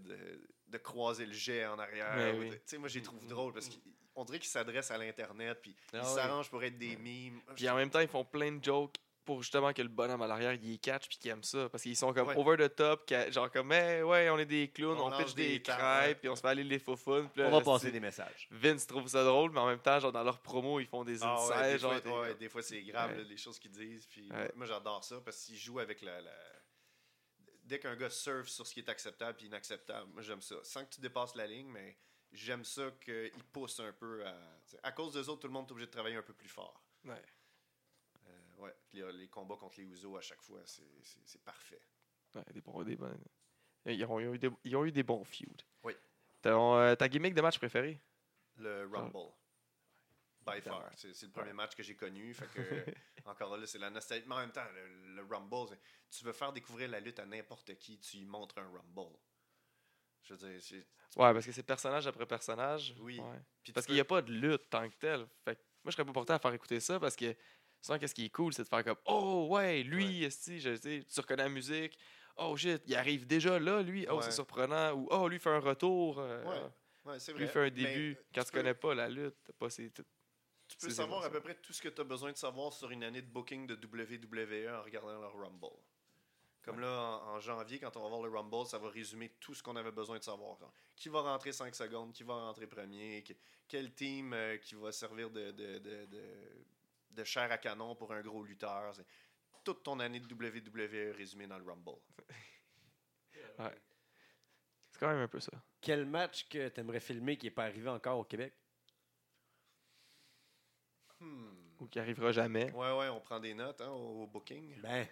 de, croiser le jet en arrière, Ouais, ou oui. de- tu sais, moi, je les trouve drôles parce qu'on dirait qu'ils s'adressent à l'Internet puis Ah ils ouais. s'arrangent pour être des mimes. Puis en même temps, ils font plein de jokes pour justement que le bonhomme à l'arrière, il catch puis qu'il aime ça. Parce qu'ils sont comme Ouais. over the top, genre comme, hey, ouais, on est des clowns, On on, pitch des, des crêpes, puis on se fait aller les faux fun. On va passer des messages. Vince trouve ça drôle, mais en même temps, genre dans leur promo, ils font des Ah ouais, des, genre, fois, ouais, des fois, c'est grave, là, les choses qu'ils disent. Puis Ouais. Moi, j'adore ça parce qu'ils jouent avec la. la- dès qu'un gars surfe sur ce qui est acceptable et inacceptable, moi j'aime ça. Sans que tu dépasses la ligne, mais j'aime ça qu'il pousse un peu à. cause des autres, tout le monde est obligé de travailler un peu plus fort. Ouais. Ouais. Les, les combats contre les Usos à chaque fois, c'est- parfait. Ouais, des bons, des bons- Ils, ont, ils ont eu des, ils ont eu des bons feuds. Oui. Ton, euh, ta gimmick de match préférée? Le Rumble. By Évidemment. far. C'est le premier match que j'ai connu. Fait que, encore là, c'est la nostalgie. Mais en même temps, le, le Rumble, tu veux faire découvrir la lutte à n'importe qui, tu lui montres un Rumble. Je veux dire, c'est- Ouais, parce que c'est personnage après personnage. Oui. Ouais. Parce qu'il n'y a pas de lutte tant que tel. Fait que moi, je serais pas porté à faire écouter ça parce que qu'est-ce qui est cool, c'est de faire comme Oh, ouais, lui, esti, je sais, tu reconnais la musique. Oh, shit, il arrive déjà là, lui. Oh, Ouais. c'est surprenant. Ou Oh, lui fait un retour. euh, Ouais, Ouais, c'est vrai. lui fait un début. Quand tu, peux- connais pas la lutte, t'as pas ces. Tu peux savoir à peu près tout ce que tu as besoin de savoir sur une année de booking de WWE en regardant leur Rumble. Comme là, en, en janvier, quand on va voir le Rumble, ça va résumer tout ce qu'on avait besoin de savoir. Qui va rentrer 5 secondes, qui va rentrer premier, que- quel team euh, qui va servir de, de, de, de- de chair à canon pour un gros lutteur. C'est toute ton année de WWE résumée dans le Rumble. C'est quand même un peu ça. Quel match que tu aimerais filmer qui n'est pas arrivé encore au Québec? Hmm. Ou qui arrivera jamais. Ouais, ouais, on prend des notes hein, au, au booking. Ben,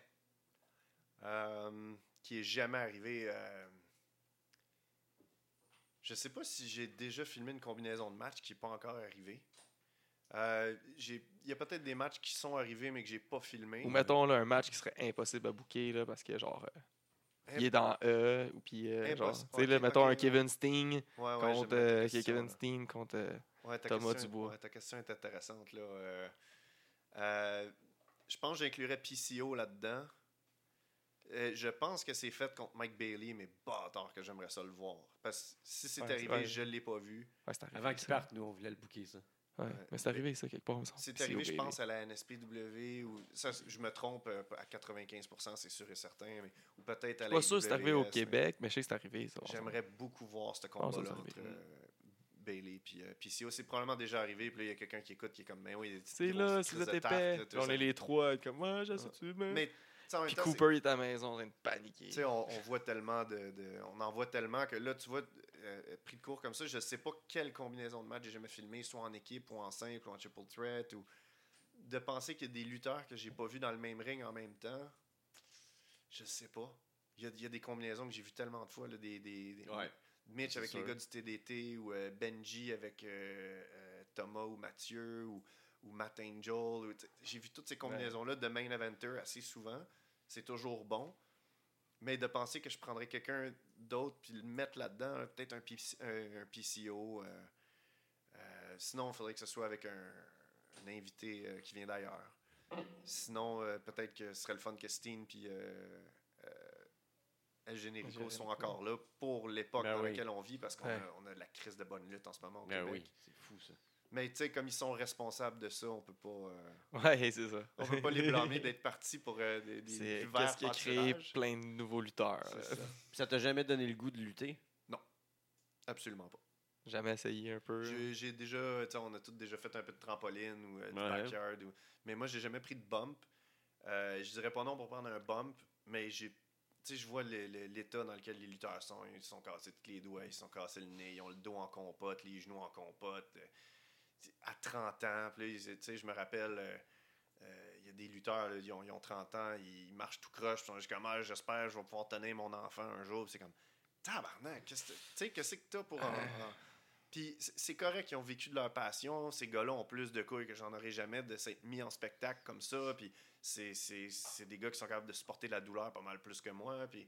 Euh, qui est jamais arrivé. euh, Je sais pas si j'ai déjà filmé une combinaison de matchs qui n'est pas encore arrivée. Euh, j'ai- Il y a peut-être des matchs qui sont arrivés mais que j'ai pas filmé. Ou mettons là, un match qui serait impossible à booker là, parce que genre. euh, il est dans E, ou puis euh, genre. Impossible. Tu sais, mettons un Kevin Sting Ouais, ouais, contre. euh, Kevin. Sting contre. euh, Ouais, Thomas question, Dubois. ouais, ta question est intéressante. Là. Euh, euh, je pense que j'inclurais PCO là-dedans. Euh, je pense que c'est fait contre Mike Bailey, mais bâtard que j'aimerais ça le voir. Parce que si c'est Ouais, arrivé, ouais. je ne l'ai pas vu. Ouais, c'est arrivé. avant qu'il parte, nous, on voulait le booker, ça. Ouais, Mais c'est arrivé ça quelque part. C'est arrivé, je pense, à la NSPW. Ou, ça, je me trompe euh, à 95%, c'est sûr et certain. Mais, ou peut-être à Je la suis pas sûr que c'est arrivé au Québec, mais je sais que c'est arrivé. J'aimerais beaucoup voir ce combat-là entre euh, Bailey et euh, PCO. C'est probablement déjà arrivé. Puis là, il y a quelqu'un qui écoute qui est comme, mais oui, des petites C'est là, épais. là, Puis on est les trois, comme, je sais, tu mais. Puis c'est- Cooper est à la maison en train de paniquer. Tu sais, on, on voit tellement de, de- On en voit tellement que là, tu vois, euh, pris de court comme ça, je sais pas quelle combinaison de match j'ai jamais filmé, soit en équipe ou en simple ou en triple threat. Ou de penser qu'il y a des lutteurs que j'ai pas vus dans le même ring en même temps, je sais pas. Il y a, il y a des combinaisons que j'ai vues tellement de fois, là, des, des, des- Ouais. Mitch avec les gars du TDT ou euh, Benji avec euh, Thomas ou Mathieu ou, ou Matt Angel. J'ai vu toutes ces combinaisons-là de main eventer assez souvent. C'est toujours bon. Mais de penser que je prendrais quelqu'un d'autre puis le mettre là-dedans, peut-être un, PC un, un PCO. euh, euh, sinon, il faudrait que ce soit avec un, un invité euh, qui vient d'ailleurs. Sinon, euh, peut-être que ce serait le fun que Steen puis euh, euh, El Generico Generico. sont encore là pour l'époque Ben dans oui. laquelle on vit parce qu'on Ouais. a, on a de la crise de bonne lutte en ce moment au Ben Québec. oui, c'est fou, ça. Mais tu sais, comme ils sont responsables de ça, on peut pas, euh, Ouais, c'est ça. on peut pas les blâmer d'être partis pour euh, des, des plus verts qu'est-ce qui a créé plein de nouveaux lutteurs. Ça. T'a jamais donné le goût de lutter? Absolument pas. Jamais essayé un peu. J'ai déjà, tu sais, on a tous déjà fait un peu de trampoline ou euh, du Ouais. backyard. ou- Mais moi, j'ai jamais pris de bump. Euh, je dirais pas non pour prendre un bump, mais j'ai. Tu sais, je vois l'état dans lequel les lutteurs sont. Ils sont cassés tous les doigts, ils se sont cassés le nez, ils ont le dos en compote, les genoux en compote. À 30 ans, puis là, ils- tu sais, je me rappelle, euh, euh, il y a des lutteurs, là, ils, ont, ils ont 30 ans, ils marchent tout croche, ils sont juste comme, Ah, j'espère, je vais pouvoir tenir mon enfant un jour. Puis C'est comme, tabarnak, qu'est-ce que qu'est-ce que t'as pour en- en- puis c'est correct qu'ils ont vécu de leur passion. Ces gars-là ont plus de couilles que j'en aurais jamais de s'être mis en spectacle comme ça. Puis c'est- des gars qui sont capables de supporter la douleur pas mal plus que moi. Puis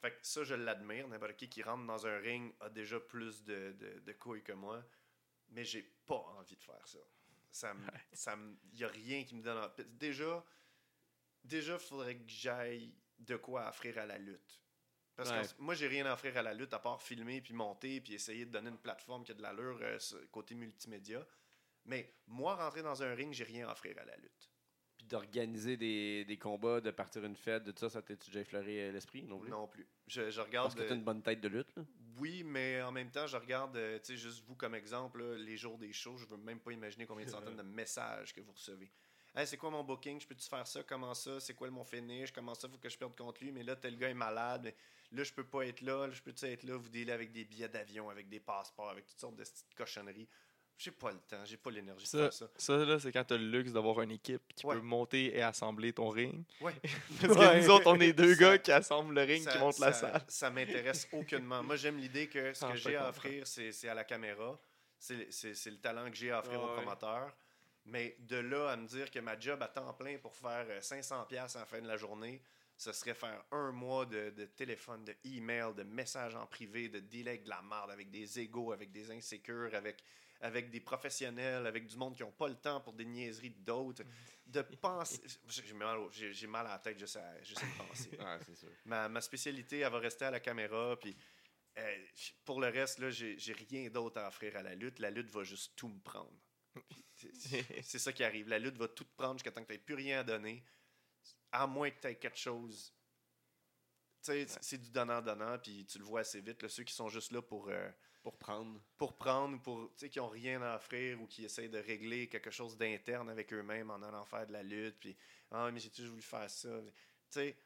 fait que ça, je l'admire. N'importe qui qui rentre dans un ring a déjà plus de, de, de couilles que moi. Mais j'ai pas envie de faire ça. Ça me, ça me, y a rien qui me donne envie. Déjà, déjà, faudrait que j'aille de quoi offrir à la lutte. Parce Ouais. que moi, j'ai rien à offrir à la lutte à part filmer, puis monter, puis essayer de donner une plateforme qui a de l'allure euh, côté multimédia. Mais moi, rentrer dans un ring, j'ai rien à offrir à la lutte. Puis d'organiser des, des combats, de partir une fête, de tout ça, ça t'a-tu déjà effleuré euh, l'esprit non plus? Non plus. Je, je regarde. Parce que t'as une bonne tête de lutte, là. Oui, mais en même temps, je regarde, euh, tu sais, juste vous comme exemple, là, les jours des shows, je veux même pas imaginer combien de centaines de messages que vous recevez. Hey, c'est quoi mon booking? Je peux-tu faire ça? Comment ça? C'est quoi mon finish? Comment ça Faut que je perde contre lui. Mais là, tel gars est malade. Mais là, je peux pas être là. Là, je peux-tu être là Vous dealez avec des billets d'avion, avec des passeports, avec toutes sortes de petites cochonneries. J'ai pas le temps. J'ai pas l'énergie Ça, ça. ça là, c'est quand tu as le luxe d'avoir une équipe qui Ouais. peut monter et assembler ton ring. Ouais. Parce que Ouais. nous autres, on est deux Ça- gars qui assemblent le ring, ça, qui montent la salle. Ça m'intéresse aucunement. Moi, j'aime l'idée que ce Ah, que j'ai à offrir, c'est à la caméra. C'est le talent que j'ai à offrir aux promoteurs. Mais de là à me dire que ma job à temps plein pour faire euh, 500$ piastres à la fin de la journée, ce serait faire un mois de, de téléphone, de email, de messages en privé, de avec de la merde, avec des égaux, avec des insécures, avec, avec des professionnels, avec du monde qui n'ont pas le temps pour des niaiseries d'autres. De penser. J'ai mal, au- j'ai j'ai mal à la tête, je sais, je sais de penser. Sûr. Ma, ma spécialité, elle va rester à la caméra. Puis, euh, j- pour le reste, là, j'ai rien d'autre à offrir à la lutte. La lutte va juste tout me prendre. C'est- ça qui arrive. La lutte va tout te prendre jusqu'à temps que tu n'aies plus rien à donner. À moins que tu aies quelque chose. Tu sais, c'est du donnant-donnant. Puis tu le vois assez vite. là, ceux qui sont juste là pour, euh, Pour prendre. pour prendre, pour, tu sais, qui n'ont rien à offrir ou qui essayent de régler quelque chose d'interne avec eux-mêmes en allant faire de la lutte. Puis, ah, mais j'ai toujours voulu faire ça. Tu sais,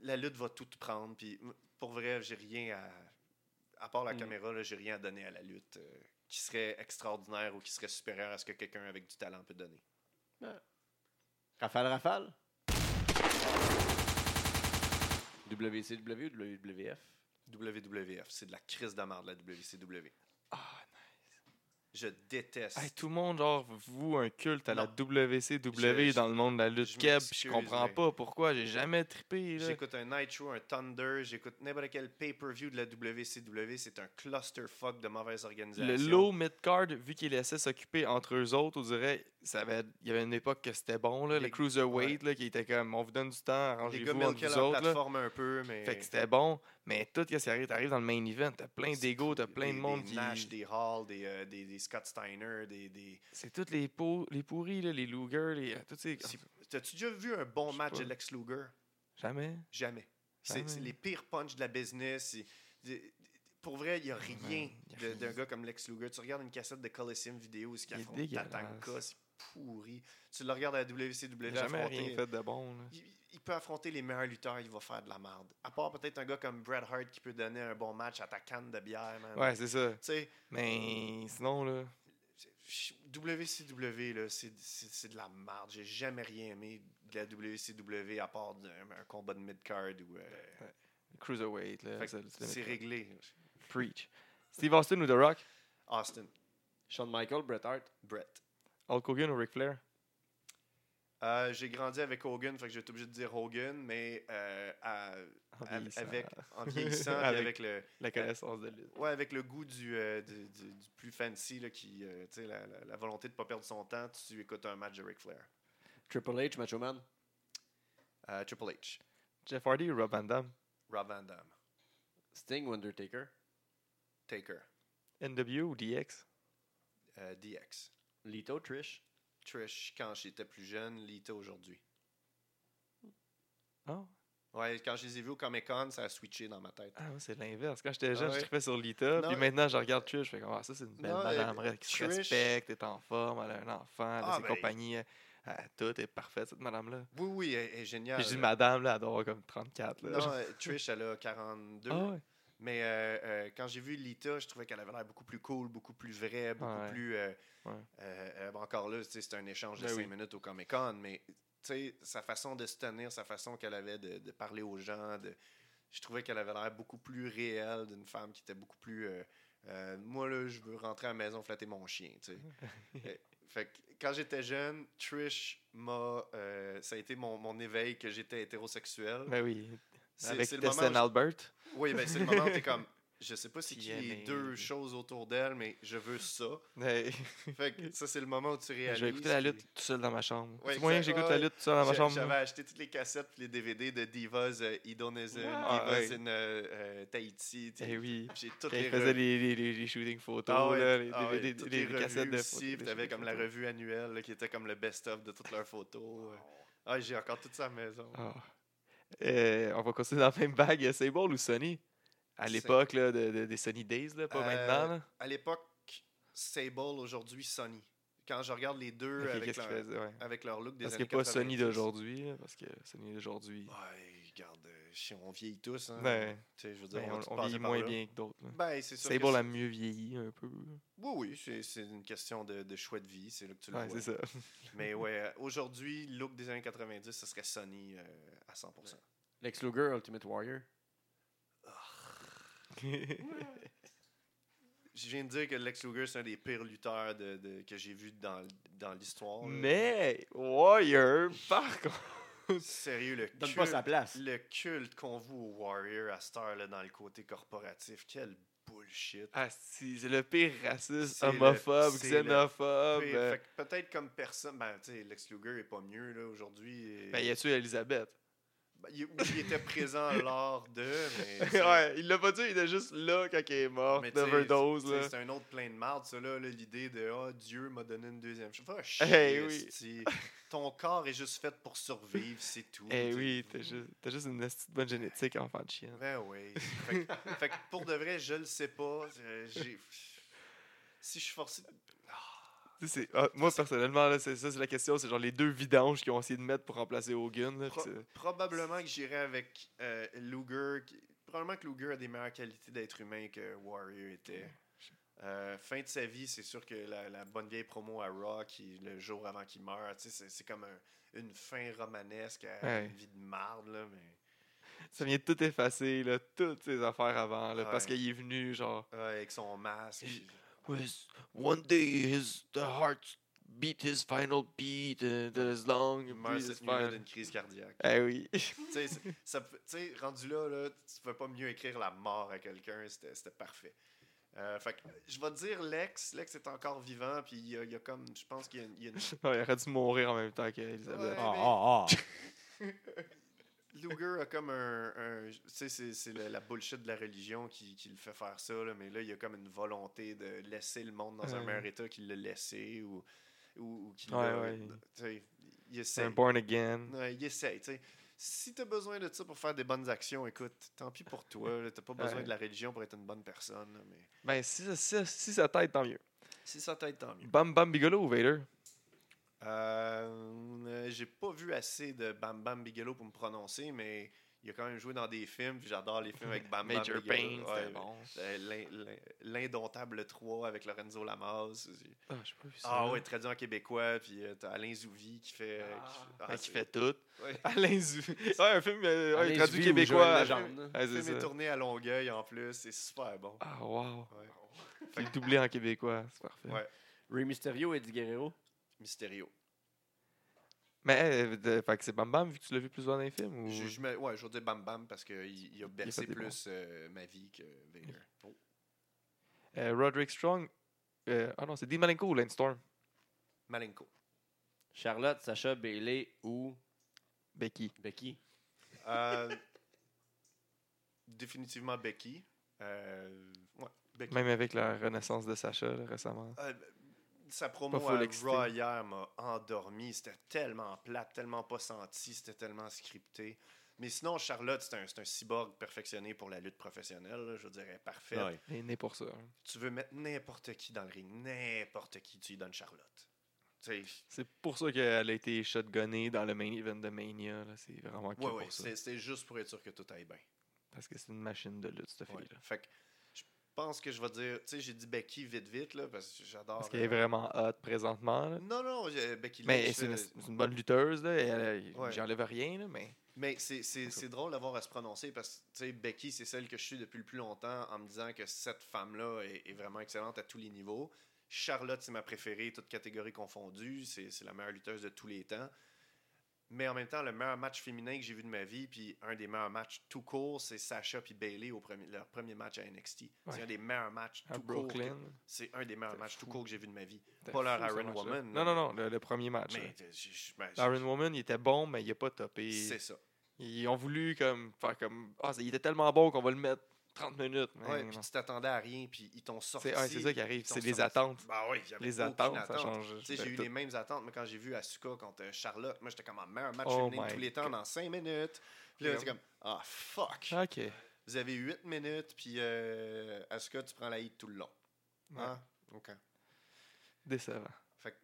la lutte va tout prendre. Puis, pour vrai, j'ai rien à. À part la Mm. caméra, là, j'ai rien à donner à la lutte euh, qui serait extraordinaire ou qui serait supérieur à ce que quelqu'un avec du talent peut donner. Rafale, rafale. WCW ou WWF? WWF, c'est de la crise de marde, la WCW. Ah, Je déteste. Hey, tout le monde, genre, vous, un culte à la. WCW Je- dans le monde de la lutte je keb, puis je comprends mais- pas pourquoi, j'ai jamais trippé. là. J'écoute un Nitro, un Thunder, j'écoute n'importe quel pay-per-view de la WCW. C'est un clusterfuck de mauvaise organisation. Le low mid-card, vu qu'ils laissaient s'occuper entre eux autres, on dirait, ça avait, il y avait une époque que c'était bon, là, le Les- cruiserweight, là, qui était comme, on vous donne du temps, arrangez-vous entre vous autres. plateforme un peu, mais. Fait que c'était bon, mais tout ce qui arrive, t'arrives dans le main event, t'as plein d'ego, t'as plein de monde des qui... Nash, des Hall, des, euh, des, des Scott Steiner, des. des... C'est tous les, pour- les pourris, là, les Luger, les... euh, ces... T'as-tu déjà vu un bon match pas. de Lex Luger? Jamais. Jamais. C'est les pires punchs de la business. c'est- Pour vrai, il n'y a rien d'un gars comme Lex Luger. Tu regardes une cassette de Coliseum vidéo, ce qu'il affronte. Tatanka, c'est pourri. Tu le regardes à la WCW Il a jamais affronter- rien fait de bon. Là. il, il peut affronter les meilleurs lutteurs, il va faire de la merde. À part peut-être un gars comme Bret Hart qui peut donner un bon match à ta canne de bière, man. Ouais, c'est ça. Tu sais, Mais sinon, là... WCW, là, c'est de la merde. J'ai jamais rien aimé de la WCW à part un, combat de mid-card ou. euh, Cruiserweight, c'est réglé. Preach. Steve Austin ou The Rock? Austin, Shawn Michael, Bret Hart? Brett. Hulk Hogan ou Ric Flair? Euh, J'ai grandi avec Hogan, fait que j'étais obligé de dire Hogan, mais euh, à- En vieillissant. avec, en vieillissant, Avec- avec le, La connaissance de lutte. Ouais, avec le goût du, euh, du, du- du plus fancy, là, qui, euh, tu sais, la, la- la volonté de ne pas perdre son temps, tu écoutes un match de Ric Flair. Triple H, Macho Man? Euh, Triple H, Jeff Hardy ou Rob Van Damme? Rob Van Damme, Sting ou Undertaker? Taker, NW ou DX? euh, DX, Lito, Trish? Trish quand j'étais plus jeune, Lita aujourd'hui. Ah, Ouais, quand je les ai vus au Comic Con, ça a switché dans ma tête. ah c'est l'inverse. Quand j'étais Ah jeune, ouais? je trippais sur Lita. Non, puis maintenant, je regarde Trish. Je fais comme, ah, ça, c'est une belle Non, madame euh, là, qui se respecte, est en forme, elle a un enfant, elle a Ah, ses ben- compagnies. elle- elle- tout est parfait, cette madame-là. Oui, oui, elle elle est géniale. Puis je dis madame, là, elle doit avoir comme 34. Là. Non, euh, Trish, elle a 42. Ah ouais. Mais euh, euh, quand j'ai vu Lita, je trouvais qu'elle avait l'air beaucoup plus cool, beaucoup plus vraie, beaucoup Ouais. plus. euh, Ouais. encore là, c'est un échange de Ben 5 oui. minutes au Comic Con, mais sa façon de se tenir, sa façon qu'elle avait de, de parler aux gens, de, je trouvais qu'elle avait l'air beaucoup plus réelle d'une femme qui était beaucoup plus. moi, là, je veux rentrer à la maison flatter mon chien, fait que quand j'étais jeune, Trish m'a. ça a été mon, mon éveil que j'étais hétérosexuel. Ben oui. C'est- Avec Destin où je- Albert. oui, ben c'est le moment où t'es comme, je sais pas c'est Qui les né. deux choses autour d'elle, mais je veux ça. Fait que ça, c'est le moment où tu réalises. Je vais écouter la lutte tout seul dans ma chambre. Ouais, c'est moyen que j'écoute la lutte tout seul dans ma chambre. J'avais acheté toutes les cassettes et les DVD de Divas euh, Hedonism, Ah, Divas ouais. in euh, euh, Tahiti. Eh oui. J'ai toutes les il faisait revues. les, les, les, shootings photos, Ah ouais, là, les ah ouais, DVD, toutes les, cassettes de photos. aussi, puis t'avais comme la photos. revue annuelle là, qui était comme le best-of de toutes leurs photos. euh. Ah, j'ai encore tout ça à la maison. Ah. Euh, on va continuer dans la même bague. Sable ou Sony? À l'époque de, de- des Sunny Days, là, pas Euh, maintenant. là? À l'époque, Sable, aujourd'hui Sony. quand je regarde les deux Ok, avec, qu'il leur, faisait, ouais. avec leur look des Parce que années pas Sony 90. d'aujourd'hui, parce que Sony d'aujourd'hui, Ouais, regarde, euh, on vieillit tous. Hein, Ben, Tu sais, je veux dire, ben, on, vieillit moins là. bien que d'autres. Ben, c'est sûr. Sable a mieux vieilli un peu. Oui, oui, c'est une question de, de choix de vie, c'est là que tu le Ouais, vois. c'est ça. Mais ouais, euh, aujourd'hui, look des années 90, ce serait Sony euh, à 100%. Lex Luger, Ultimate Warrior. Je viens de dire que Lex Luger, c'est un des pires lutteurs de, de- que j'ai vu dans, dans l'histoire. Mais Warrior, par contre. Sérieux, le Donne culte, pas sa place. le culte qu'on voit au Warrior à cette heure-là dans le côté corporatif, quel bullshit. Ah, si, c'est le pire raciste, homophobe, le xénophobe. Euh, peut-être comme personne. Ben, tu sais, Lex Luger est pas mieux là aujourd'hui. et- Ben, il a tué Elisabeth? Ben, il, il était présent lors de, mais. ouais, il l'a pas tué, il était juste là quand elle est d'overdose. là. C'est un autre plein de marde, ça, là, l'idée de Ah, Dieu m'a donné une deuxième chance. Va chier, oui. esti. Ton corps est juste fait pour survivre, c'est tout. Eh oui, t'as juste, juste une bonne génétique, enfant de chien. Ben oui. Fait, que- fait que pour de vrai, je le sais pas. euh, Si je suis forcé. Sais, c'est- ah, moi, personnellement, là, c'est ça, c'est la question. C'est genre les deux vidanges qu'ils ont essayé de mettre pour remplacer Hogan. Là, Pro- probablement que j'irais avec euh, Luger. qui- Probablement que Luger a des meilleures qualités d'être humain que Warrior était. Euh, fin de sa vie, c'est sûr que la, la bonne vieille promo à Raw, qui, le jour avant qu'il meure, c'est, c'est comme un- une fin romanesque à Ouais. une vie de marde. Là, mais... ça vient de tout effacer, là, toutes ces affaires avant, là, parce qu'il est venu, genre. Ouais, avec son masque. One day his the heart beat his final beat uh, as long his final. d'une crise cardiaque. Eh oui. Tu sais, rendu là, là, tu peux pas mieux écrire la mort à quelqu'un, c'était c'était parfait. Euh, fait que, je vais te dire Lex, Lex est encore vivant, puis il y a, il y a comme, je pense qu'il y a, il y a une... Il aurait dû mourir en même temps qu'Elisabeth. Ouais. Ah, mais- ah, ah. Luger a comme un, un- tu sais, c'est c'est la, la bullshit de la religion qui, qui le fait faire ça, là, mais là, il y a comme une volonté de laisser le monde dans un meilleur état qu'il l'a laissé, ou, ou, ou qu'il Ouais, l'a- ouais. tu sais, il essaie. un born again. Ouais, il essaie, tu sais. Si t'as besoin de ça pour faire des bonnes actions, écoute, tant pis pour toi. là, T'as pas besoin de la religion pour être une bonne personne. là, mais Ben, si, ça- si, ça- si ça t'aide, tant mieux. si ça t'aide, tant mieux. Bam Bam Bigelow ou Vader? Euh, euh, J'ai pas vu assez de Bam Bam Bigelow pour me prononcer, mais il a quand même joué dans des films. puis J'adore les films avec Bam Bam Major Bigelow. Payne, Ouais, c'était bon. euh, l'in- l'in- L'Indomptable 3 avec Lorenzo Lamas. Ah, j'ai pas vu ça. Ah ouais, traduit en québécois. Puis euh, t'as Alain Zouvi qui fait. euh, qui- ah, Ah, qui fait tout. ouais. Alain Zu. Ouais, un film euh, Alain traduit ou québécois. Ouais, Le film est tourné à Longueuil en plus. C'est super bon. Ah, wow. Ouais. Fait que doublé en québécois, c'est parfait. Ouais. Rey Mysterio, Eddie Guerrero? Mysterio. Mais, euh, de- fait que c'est Bam Bam, vu que tu l'as vu plus souvent dans les films ou... Je, je mets- ouais, je vais dire Bam Bam parce qu'il il a bercé plus euh, ma vie que Vader. Euh, Roderick Strong. euh, ah non, c'est Dean Malenko ou Storm? Malenko. Charlotte, Sacha, Bailey ou Becky. Becky? Euh, définitivement Becky. Euh, ouais, Becky. Même avec la renaissance de Sacha là, récemment. Sa promo à. Raw hier m'a endormi. C'était tellement plate, tellement pas senti, c'était tellement scripté. Mais sinon, Charlotte, c'est un, cyborg perfectionné pour la lutte professionnelle. là, je dirais parfait. Ouais. Il est né pour ça. hein. Tu veux mettre n'importe qui dans le ring, n'importe qui, tu lui donnes Charlotte. C'est pour ça qu'elle a été shotgunnée dans le main event de Mania. C'est vraiment que ouais, pour ouais, ça. c'est juste pour être sûr que tout aille bien. Parce que c'est une machine de lutte, cette fille-là. Fait que pense que je vais dire, tu sais, j'ai dit Becky vite vite là parce que j'adore. Parce qu'elle est euh, vraiment hot présentement. là. Non non, j'ai- Becky Mais Lynch, c'est une, là, c'est une bonne lutteuse. Là, et elle, Ouais. J'enlève rien, là, mais... Mais c'est- c'est c'est drôle d'avoir à se prononcer parce que tu sais, Becky, c'est celle que je suis depuis le plus longtemps en me disant que cette femme-là est, est vraiment excellente à tous les niveaux. Charlotte, c'est ma préférée, toutes catégories confondues. C'est c'est la meilleure lutteuse de tous les temps. Mais en même temps, le meilleur match féminin que j'ai vu de ma vie, puis un des meilleurs matchs tout court, c'est Sasha puis Bailey au premier, leur premier match à NXT. Ouais. C'est un des meilleurs matchs À tout court. Brooklyn. C'est un des meilleurs matchs tout court que j'ai vu de ma vie. Pas leur Iron. Woman. Non, non, non, le, le premier match. Mais ben, Iron Woman, il était bon, mais il n'a pas topé. c'est ça. Ils ont voulu comme faire comme ah il était tellement bon qu'on va le mettre 30 minutes. Ouais, puis tu t'attendais à rien, puis ils t'ont sorti. c'est ouais, c'est ça qui arrive, c'est les attentes. Bah oui, Les attentes, ça attente. change. Sais, j'ai eu tout. les mêmes attentes, mais quand j'ai vu Asuka contre Charlotte, moi j'étais comme en meilleur match Oh féminin de my tous les temps dans 5 minutes. Puis là, Et c'est comme, ah fuck. Ok. Vous avez 8 minutes, puis euh, Asuka, tu prends la hit tout le long. Ouais. Ah, ok. Décevant. Fait que,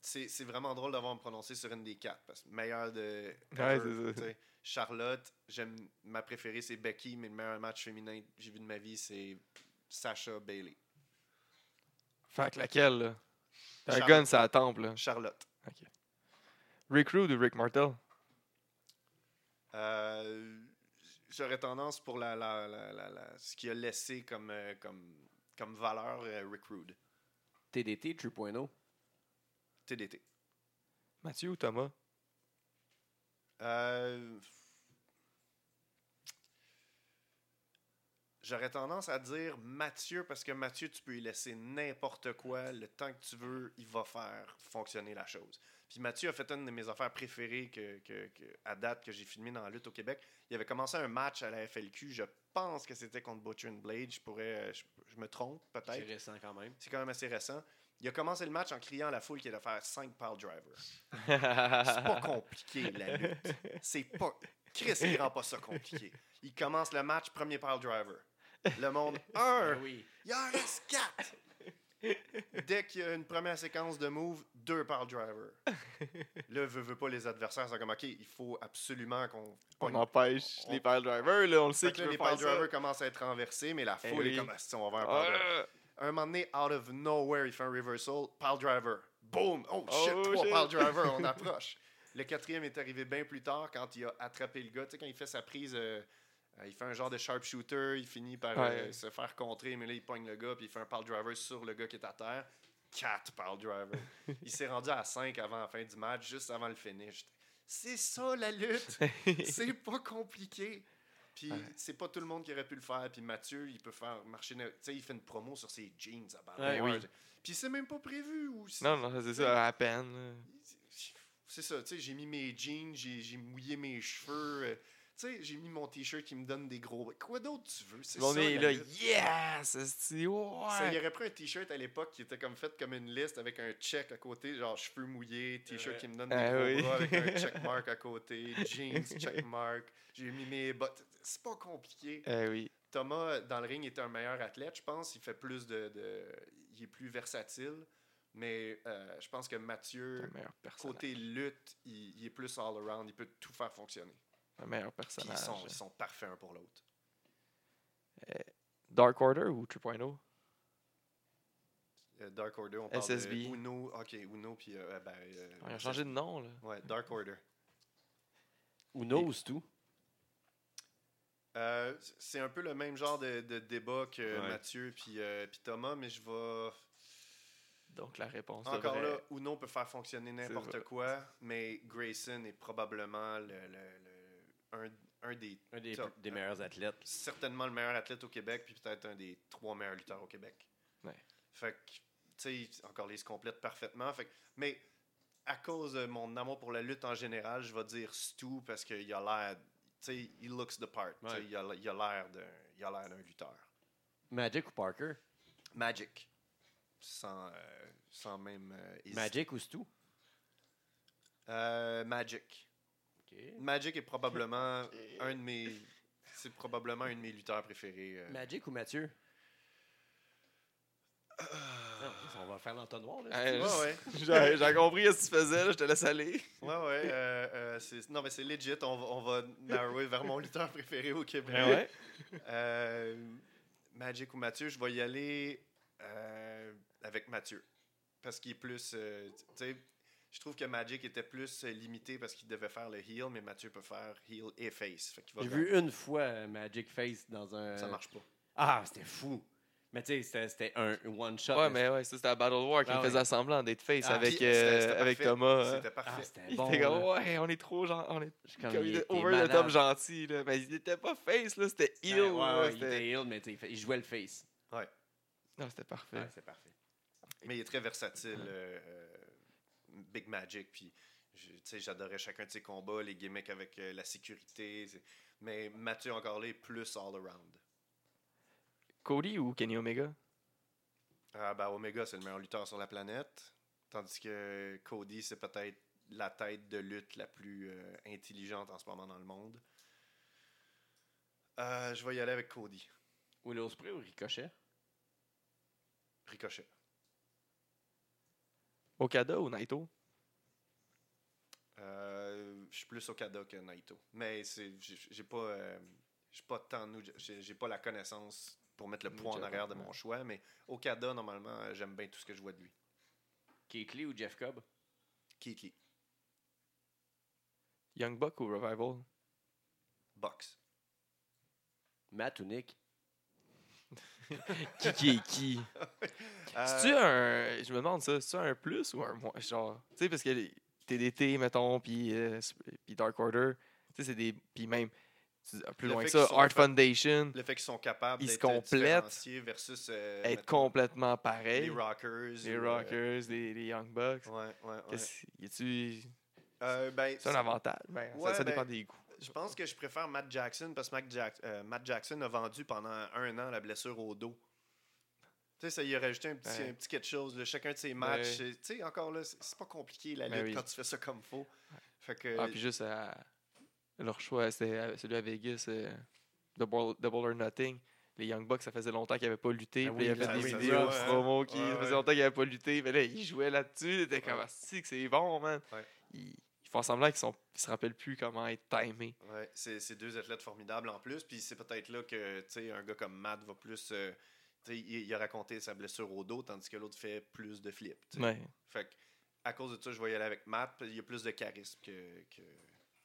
c'est c'est vraiment drôle d'avoir me prononcer sur une des quatre. Parce que meilleur de. Ouais, ever, c'est ça. Charlotte, j'aime ma préférée, c'est Becky, mais le meilleur match féminin que j'ai vu de ma vie, c'est Sasha Bailey. Fait que laquelle, là? T'as un Charlotte. gun, ça là. Charlotte. Rick Rude ou Rick Martel? Euh, J'aurais tendance pour la, la, la, la- la- ce qu'il a laissé comme, euh, comme, comme valeur, euh, Rick Rude. TDT 3.0. TDT. Mathieu ou Thomas? Euh, J'aurais tendance à dire Mathieu parce que Mathieu, tu peux y laisser n'importe quoi. Le temps que tu veux, il va faire fonctionner la chose. Puis Mathieu a fait une de mes affaires préférées que, que- que- à date que j'ai filmé dans la lutte au Québec. Il avait commencé un match à la FLQ. Je pense que c'était contre Butcher and Blade. Je pourrais, je, je me trompe C'est peut-être. récent quand même. C'est quand même assez récent. Il a commencé le match en criant à la foule qu'il allait faire 5 pile drivers. C'est pas compliqué, la lutte. C'est pas. Chris, il rend pas ça compliqué. Il commence le match, premier pile driver. Le monde, un, Ben oui. il en reste quatre. Dès qu'il y a une première séquence de move, deux pile drivers. Là, veut, veut pas les adversaires, sont comme, OK, il faut absolument qu'on. On empêche on- les pile drivers, là. On le sait que là, les pile drivers commencent à être renversés, mais la Eh foule est oui. comme, Ah, si on va faire un pile driver. Un moment donné, out of nowhere, il fait un reversal, pile driver. Boom! Oh shit, Oh, trois shit. pile drivers, on approche. Le quatrième est arrivé bien plus tard quand il a attrapé le gars. Tu sais, quand il fait sa prise, euh, euh, il fait un genre de sharpshooter, il finit par euh, se faire contrer, mais là, il pogne le gars, puis il fait un pile driver sur le gars qui est à terre. Quatre pile drivers. il s'est rendu à 5 avant la fin du match, juste avant le finish. C'est ça la lutte! c'est pas compliqué. Puis Ouais. c'est pas tout le monde qui aurait pu le faire. Puis Mathieu, il peut faire marcher. Tu sais, il fait une promo sur ses jeans à Battle Ouais, oui. Puis c'est même pas prévu. Ou Non, non, c'est ça, à peine. C'est ça, tu sais, j'ai mis mes jeans, j'ai j'ai mouillé mes cheveux. Euh, tu sais, j'ai mis mon t-shirt qui me donne des gros. Quoi d'autre tu veux? C'est On ça, est là, yes! c'est- Ça, il Ouais! aurait pris un t-shirt à l'époque qui était comme fait comme une liste avec un check à côté, genre cheveux mouillés, t-shirt Ouais. qui me donne des Ah gros oui. bras avec un checkmark à côté, jeans, checkmark. J'ai mis mes bottes. C'est pas compliqué. Oui. Thomas, dans le ring, était un meilleur athlète, je pense. Il fait plus de. de- il est plus versatile. Mais euh, je pense que Mathieu, côté lutte, il, il est plus all-around. Il peut tout faire fonctionner. Un meilleur Puis ils personnage. sont, ils sont parfaits un pour l'autre. Dark Order ou 3.0? Euh, Dark Order, on parle SSB. de Uno. Ok, Uno, puis. euh, ben, euh, On a changé de nom, là. Ouais, Dark Order. Uno, c'est tout. Euh, c'est un peu le même genre de, de débat que Ouais. Mathieu puis euh, puis Thomas, mais je vais. Donc la réponse Encore devrait- là, Uno peut faire fonctionner n'importe quoi, mais Grayson est probablement le, le- le- un, un des. Un des, top. des meilleurs athlètes. Certainement le meilleur athlète au Québec, puis peut-être un des trois meilleurs lutteurs au Québec. Ouais. Fait que, tu sais, encore, il se complète parfaitement. Fait que- mais à cause de mon amour pour la lutte en général, je vais dire Stu parce qu'il a l'air. Tu sais, he looks the part. Ouais. Il a il l'air d'un il lutteur. Magic ou Parker? Magic. Sans, euh, sans même. euh. Magic ou Stu? Euh, Magic. Magic est probablement un de mes. C'est probablement un de mes lutteurs préférés. euh. Magic ou Mathieu? Non, on va faire l'entonnoir. là. Hey, Ouais, ouais. J'ai compris ce que tu faisais, là, je te laisse aller. Ouais, ouais. euh, euh, non, mais c'est legit. On va, on va narrower vers mon lutteur préféré au Québec. Ouais. Euh, Magic ou Mathieu, je vais y aller euh, avec Mathieu. Parce qu'il est plus. euh, tu sais, je trouve que Magic était plus euh, limité parce qu'il devait faire le heal, mais Mathieu peut faire heal et face. J'ai vu une fois euh, Magic Face dans un. Ça marche pas. Ah, c'était fou. Mais tu sais, c'était- un one-shot. Ouais, mais ouais, ça c'était à Battle War qui Ah faisait ouais. semblant d'être face Ah, avec, euh, avec parfait. Thomas. hein. C'était Ah, parfait. c'était Il bon. était comme, ouais, on est trop genre, on est comme, comme il était over the top gentil, là. Mais il était pas face, là, c'était Ouais, heel. ouais, ouais, il c'était- était heel, mais tu sais, il jouait le face. Non, c'était parfait. Ouais, c'est parfait. Mais il est très versatile, euh, Big Magic. Puis, je- tu sais, j'adorais chacun de ses combats, les gimmicks avec euh, la sécurité. Mais Mathieu, encore là, est plus all-around. Cody ou Kenny Omega? Ah, ben, Omega, c'est le meilleur lutteur sur la planète. Tandis que Cody, c'est peut-être la tête de lutte la plus euh, intelligente en ce moment dans le monde. Euh, je vais y aller avec Cody. Will Ospreay ou Ricochet? Ricochet. Okada ou Naito? Euh, je suis plus Okada que Naito. Mais c'est, j'ai pas, euh, j'ai pas tant, j'ai j'ai pas la connaissance pour mettre le poids en arrière de mon choix. Mais Okada, normalement, j'aime bien tout ce que je vois de lui. Keith Lee ou Jeff Cobb? Keith Lee, Young Buck ou Revival? Box. Matt ou Nick? Qui qui est qui? C'est-tu un. Je me demande ça, c'est-tu un plus ou un moins Genre, tu sais, parce que les TDT, mettons, puis euh, puis Dark Order, tu sais, c'est des. Puis même, tu- plus Le loin que ça, Art Foundation, Le fait qu'ils sont capables Ils se d'être complètent, versus euh, être mettons, complètement les pareil. Rockers. Les euh, Rockers, les, les Young Bucks. ouais, ouais, ouais. Qu'est-ce- Y a-tu. Euh, ben, C'est un avantage. Ben, ça, dépend ben, des goûts. Je pense que je préfère Matt Jackson parce que Matt, Jack- euh, Matt Jackson a vendu pendant un an la blessure au dos. Tu sais, ça y a rajouté un petit, Ouais. un petit quelque chose. là. Chacun de ses matchs. Ouais. c'est- Tu sais, encore là, c'est c'est pas compliqué la Ben lutte oui. quand tu fais ça comme faut. Fait que. Ah, puis juste leur choix, c'était euh, celui à Vegas, euh, Double, Double or Nothing. Les Young Bucks, ça faisait longtemps qu'ils n'avaient pas lutté. Ah puis il y avait ça, des vidéos ça, promo qui ouais, ça faisait ouais. longtemps qu'ils n'avaient pas lutté. Mais là, ils jouaient là-dessus. T'étais comme, ah, si que c'est bon, man. Ouais. Ils, ils font semblant qu'ils sont, ils se rappellent plus comment être timés. Ouais, c'est c'est deux athlètes formidables en plus. Puis c'est peut-être là que tu sais, un gars comme Matt va plus. euh, tu sais, il, il a raconté sa blessure au dos, tandis que l'autre fait plus de flips. Ouais. Fait que, à cause de ça, je vais y aller avec Matt. puis Il y a plus de charisme que. que-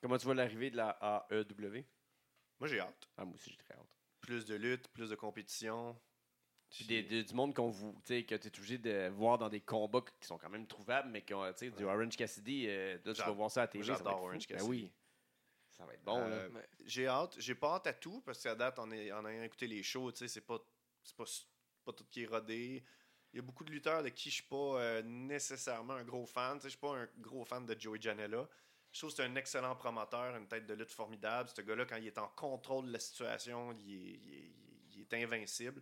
Comment tu vois l'arrivée de la AEW Moi, j'ai hâte. Ah, moi aussi, j'ai très hâte. Plus de lutte, plus de compétition. Puis des- des- du monde qu'on vous, tu sais, que tu es obligé de voir dans des combats qui sont quand même trouvables, mais qui ont, tu sais, du. Orange Cassidy, euh, là, tu vas voir ça à la ça va j'adore. Orange Ben Cassidy. oui. Ça va être bon, Euh, là. Ouais. J'ai hâte. J'ai pas hâte à tout parce qu'à date, en, est- en ayant écouté les shows, tu sais, c'est pas, c'est pas, pas tout qui est rodé. Il y a beaucoup de lutteurs de qui je suis pas euh, nécessairement un gros fan. Tu sais, Je suis pas un gros fan de Joey Janela. Je trouve que c'est un excellent promoteur, une tête de lutte formidable. Ce gars-là, quand il est en contrôle de la situation, il est, il est- il est invincible.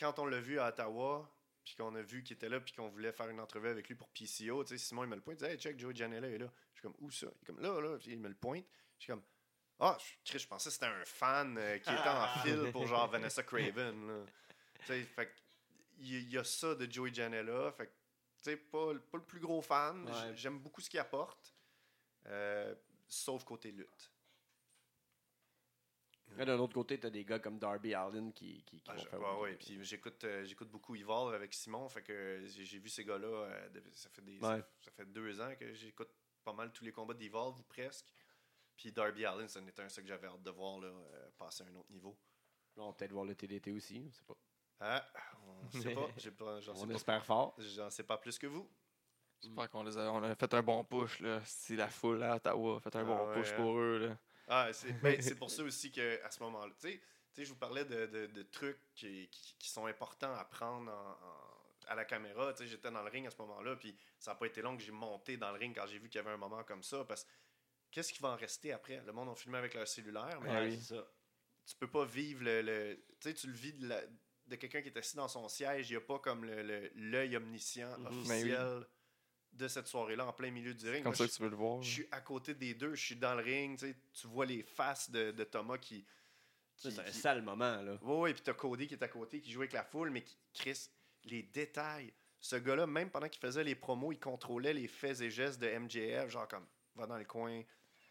Quand on l'a vu à Ottawa, puis qu'on a vu qu'il était là, puis qu'on voulait faire une entrevue avec lui pour PCO, tu sais, Simon, il me le pointe, il dit Hey, check, Joey Janela est là. Je suis comme, où ça? Il est comme, là, là, il me le pointe. Je suis comme, ah, je, Chris, je pensais que c'était un fan euh, qui était en fil pour genre Vanessa Craven. là. Tu sais, fait il y, a ça de Joey Janela. Fait tu sais, pas, pas le plus gros fan. Ouais. J'aime beaucoup ce qu'il apporte. euh, sauf côté lutte. Après, d'un autre côté, tu as des gars comme Darby Allin qui, qui, qui Ah, vont je- faire de- puis j'écoute euh, j'écoute beaucoup Evolve avec Simon, fait que j'ai j'ai vu ces gars-là, euh, depuis- ça fait des Ouais. ça, fait deux ans que j'écoute pas mal tous les combats d'Evolve ou presque. Puis Darby Allin, c'en était un ça que j'avais hâte de voir là, euh, passer à un autre niveau. On va peut-être voir le TDT aussi, on sait pas. Ah, on sait pas, j'ai pas- j'en sais On pas, espère fort. j'en sais pas plus que vous. J'espère qu'on les a, on a fait un bon push. là. C'est la foule à Ottawa. Fait un Ah bon ouais, push hein. pour eux. Là. Ah, c'est ben, c'est pour ça aussi qu'à ce moment-là, tu sais, je vous parlais de, de- de trucs qui, qui- qui sont importants à prendre en- en- à la caméra. Tu sais, J'étais dans le ring à ce moment-là, puis ça n'a pas été long que j'ai monté dans le ring quand j'ai vu qu'il y avait un moment comme ça, parce que qu'est-ce qui va en rester après? Le monde a filmé avec leur cellulaire, mais Ah oui. ça. tu peux pas vivre le... le- tu sais, tu le vis de, la- de quelqu'un qui est assis dans son siège, il n'y a pas comme le- le- l'œil omniscient Mhm. officiel de cette soirée-là en plein milieu du ring. C'est comme Moi, ça je- que tu veux le voir. je suis à côté des deux, je suis dans le ring, tu sais, tu vois les faces de, de Thomas qui. C'est un qui- sale moment, là. Ouais, ouais, puis t'as Cody qui est à côté, qui joue avec la foule, mais qui, Chris, les détails. Ce gars-là, même pendant qu'il faisait les promos, il contrôlait les faits et gestes de MJF, genre comme, va dans le coin,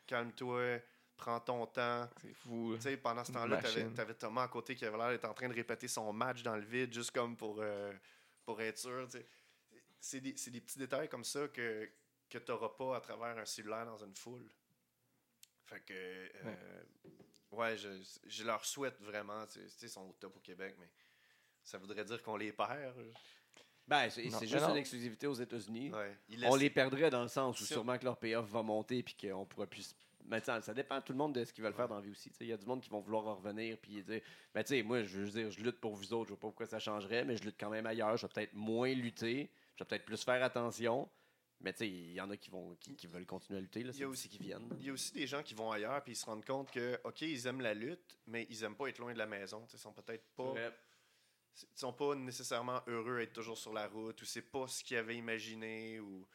calme-toi, prends ton temps. C'est fou. là. Tu sais, pendant ce temps-là, t'avais, t'avais Thomas à côté qui avait l'air d'être en train de répéter son match dans le vide, juste comme pour, euh, pour être sûr. tu sais. C'est des, c'est des petits détails comme ça que, que tu n'auras pas à travers un cellulaire dans une foule. Fait que, euh, ouais, je, je leur souhaite vraiment. tu sais, Ils sont au top au Québec, mais ça voudrait dire qu'on les perd. Ben, c'est juste non. une exclusivité aux États-Unis. Ouais, On les perdrait dans le sens où Si- sûrement que leur payoff va monter puis qu'on pourra plus. Mais ça, ça dépend tout le monde de ce qu'ils veulent faire dans la vie aussi. tu sais. Il y a du monde qui vont vouloir en revenir puis dire Ben, tu sais, moi, je veux dire, je lutte pour vous autres, je vois pas pourquoi ça changerait, mais je lutte quand même ailleurs. Je vais peut-être moins lutter, je vais peut-être plus faire attention. Mais tu sais, il y en a qui vont qui, qui veulent continuer à lutter. Là, Il y a c'est aussi- qui viennent. Il y a aussi des gens qui vont ailleurs puis ils se rendent compte que, OK, ils aiment la lutte, mais ils aiment pas être loin de la maison. tu sais, Ils sont peut-être pas. Ouais. ils sont pas nécessairement heureux à être toujours sur la route ou c'est pas ce qu'ils avaient imaginé ou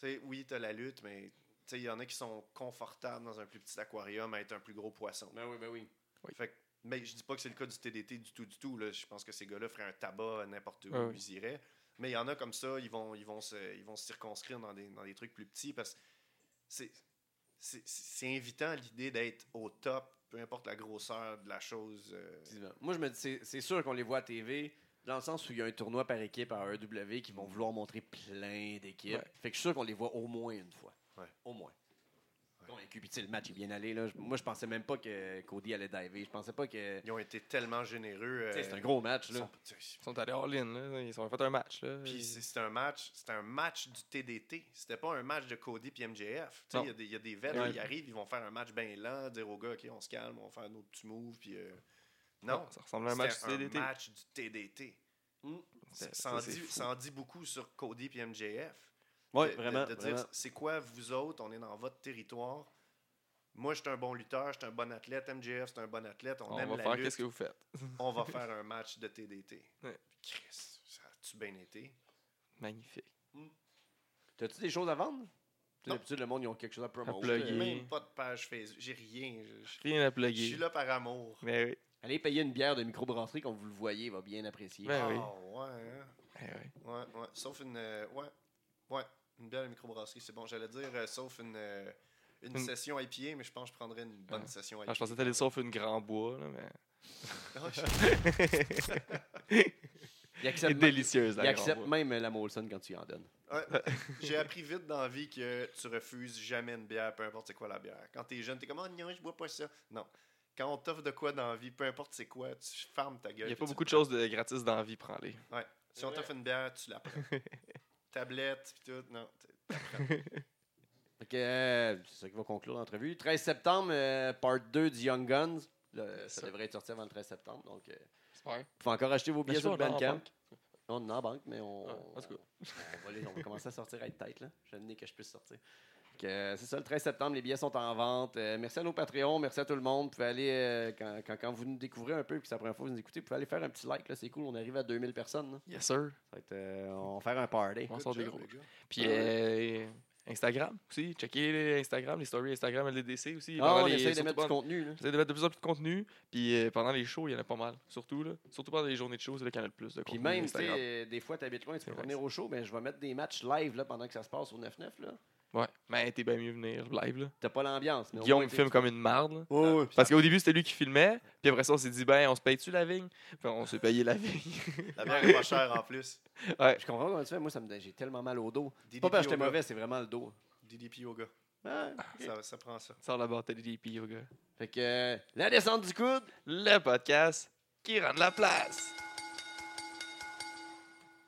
tu sais oui tu as la lutte mais tu sais il y en a qui sont confortables dans un plus petit aquarium à être un plus gros poisson. Ben oui, ben oui. Fait que- mais je dis pas que c'est le cas du TDT du tout du tout là, je pense que ces gars-là feraient un tabac n'importe où ouais. ils iraient. Mais il y en a comme ça, ils vont ils vont se ils vont se circonscrire dans des dans des trucs plus petits parce c'est c'est- c'est invitant l'idée d'être au top, peu importe la grosseur de la chose. euh. Moi, je me dis, c'est- c'est sûr qu'on les voit à TV, dans le sens où il y a un tournoi par équipe à AEW qui vont vouloir montrer plein d'équipes. Ouais. Fait que je suis sûr qu'on les voit au moins une fois. Ouais. Au moins. Convaincu. Puis, tu sais, le match est bien allé. Là. Je- Moi, je pensais même pas que Cody allait diver. Je pensais pas que. Ils ont été tellement généreux. euh, C'est un gros match. ils Là. sont- Ils sont allés all-in, là. Ils ont fait un match, là. Puis c'est un match, c'était un match du TDT. C'était pas un match de Cody puis MJF. Il y, a des- il y a des vets, Ouais. ils arrivent, ils vont faire un match bien lent, dire aux gars, OK, on se calme, on va faire un autre petit move. Puis, euh, non, ça ressemble à un match c'était du un TDT. match du TDT. C'était- Ça en, c'est dit, fou. ça en dit beaucoup sur Cody puis MJF. Oui, de- vraiment. De, dire, vraiment. c'est quoi, vous autres, on est dans votre territoire? Moi, je suis un bon lutteur, je suis un bon athlète. MJF, c'est un bon athlète. On, On aime va la faire lutte. qu'est-ce que vous faites. On va faire un match de TDT. Ouais. Chris, ça a-tu bien été? Magnifique. T'as-tu des choses à vendre? D'habitude, le monde, ils ont quelque chose à promouvoir. Même pas de page Facebook. J'ai rien. Je, je- Rien à je plugger. suis là par amour. Mais oui. Allez payer une bière de microbrasserie, comme vous le voyez, il va bien apprécier. Ben oui. Ah, ouais, hein? Oui. ouais, ouais. Sauf une. euh, ouais, ouais. Une belle microbrasserie, c'est bon. J'allais dire, euh, sauf une, euh, une, Une- session IPA, mais je pense que je prendrais une bonne Ah. session Ah, IPA. je pensais que t'allais sauf une grand bois, là, mais. Ah, je- Il C'est accepte, délicieuse, il la accepte grand bois. même la Molson quand tu y en donnes. Ouais. J'ai appris vite dans la vie que tu refuses jamais une bière, peu importe c'est quoi la bière. Quand t'es jeune, t'es comme, oh non, je bois pas ça. Non. Quand on t'offre de quoi dans la vie, peu importe c'est quoi, tu fermes ta gueule. Il n'y a puis pas tu beaucoup le de choses de gratis dans la vie, prends-les. Ouais. Si on t'offre une bière, tu la prends. Tablette, puis tout, non. euh, c'est ça qui va conclure l'entrevue. 13 septembre, euh, part 2 du Young Guns. Ça ça. devrait être sorti avant le 13 septembre. Donc, euh, Super. vous pouvez encore acheter vos billets sur Bandcamp. On en a en banque, mais on, Ah, on, va les- on va commencer à sortir à être tête. Là. J'ai que je puisse sortir. C'est ça, le 13 septembre, les billets sont en vente. Euh, merci à nos Patreons, merci à tout le monde. Vous pouvez aller, euh, quand, quand, quand vous nous découvrez un peu, puis c'est la première fois que vous nous écoutez, vous pouvez aller faire un petit like. là, C'est cool, on arrive à 2000 personnes. là. Yes, sir. Ça va être, euh, on va faire un party. On sort des gros. Puis euh, Instagram aussi. Checkez les Instagram, les stories Instagram LDDC aussi. Ah, on les- essaie de mettre du contenu. là. J'essaie de mettre de plus en plus de contenu. Puis euh, pendant les shows, il y en a pas mal. Surtout, là. Surtout pendant les journées de show, c'est là qu'il y en a le plus de Puis même, tu sais, Instagram. des fois, tu habites loin, tu peux venir au show, mais je vais mettre des matchs live là, pendant que ça se passe au 9-9. Ouais. Mais t'es bien mieux venir live, là. T'as pas l'ambiance. Guillaume moins, filme comme une marde, là. Puis Parce qu'au début, c'était lui qui filmait. Puis après ça, on s'est dit, ben, on se paye-tu la vigne? Puis on s'est payé la vigne. La bière est pas chère en plus. ouais. Je comprends comment tu fais. Moi, ça me... j'ai tellement mal au dos. DDP pas parce que j'étais mauvais, c'est vraiment le dos. DDP yoga. Ah. Ça, ça prend ça. Sors la bataille DP Yoga. Fait que euh, la descente du coude. Le podcast qui rend de la place.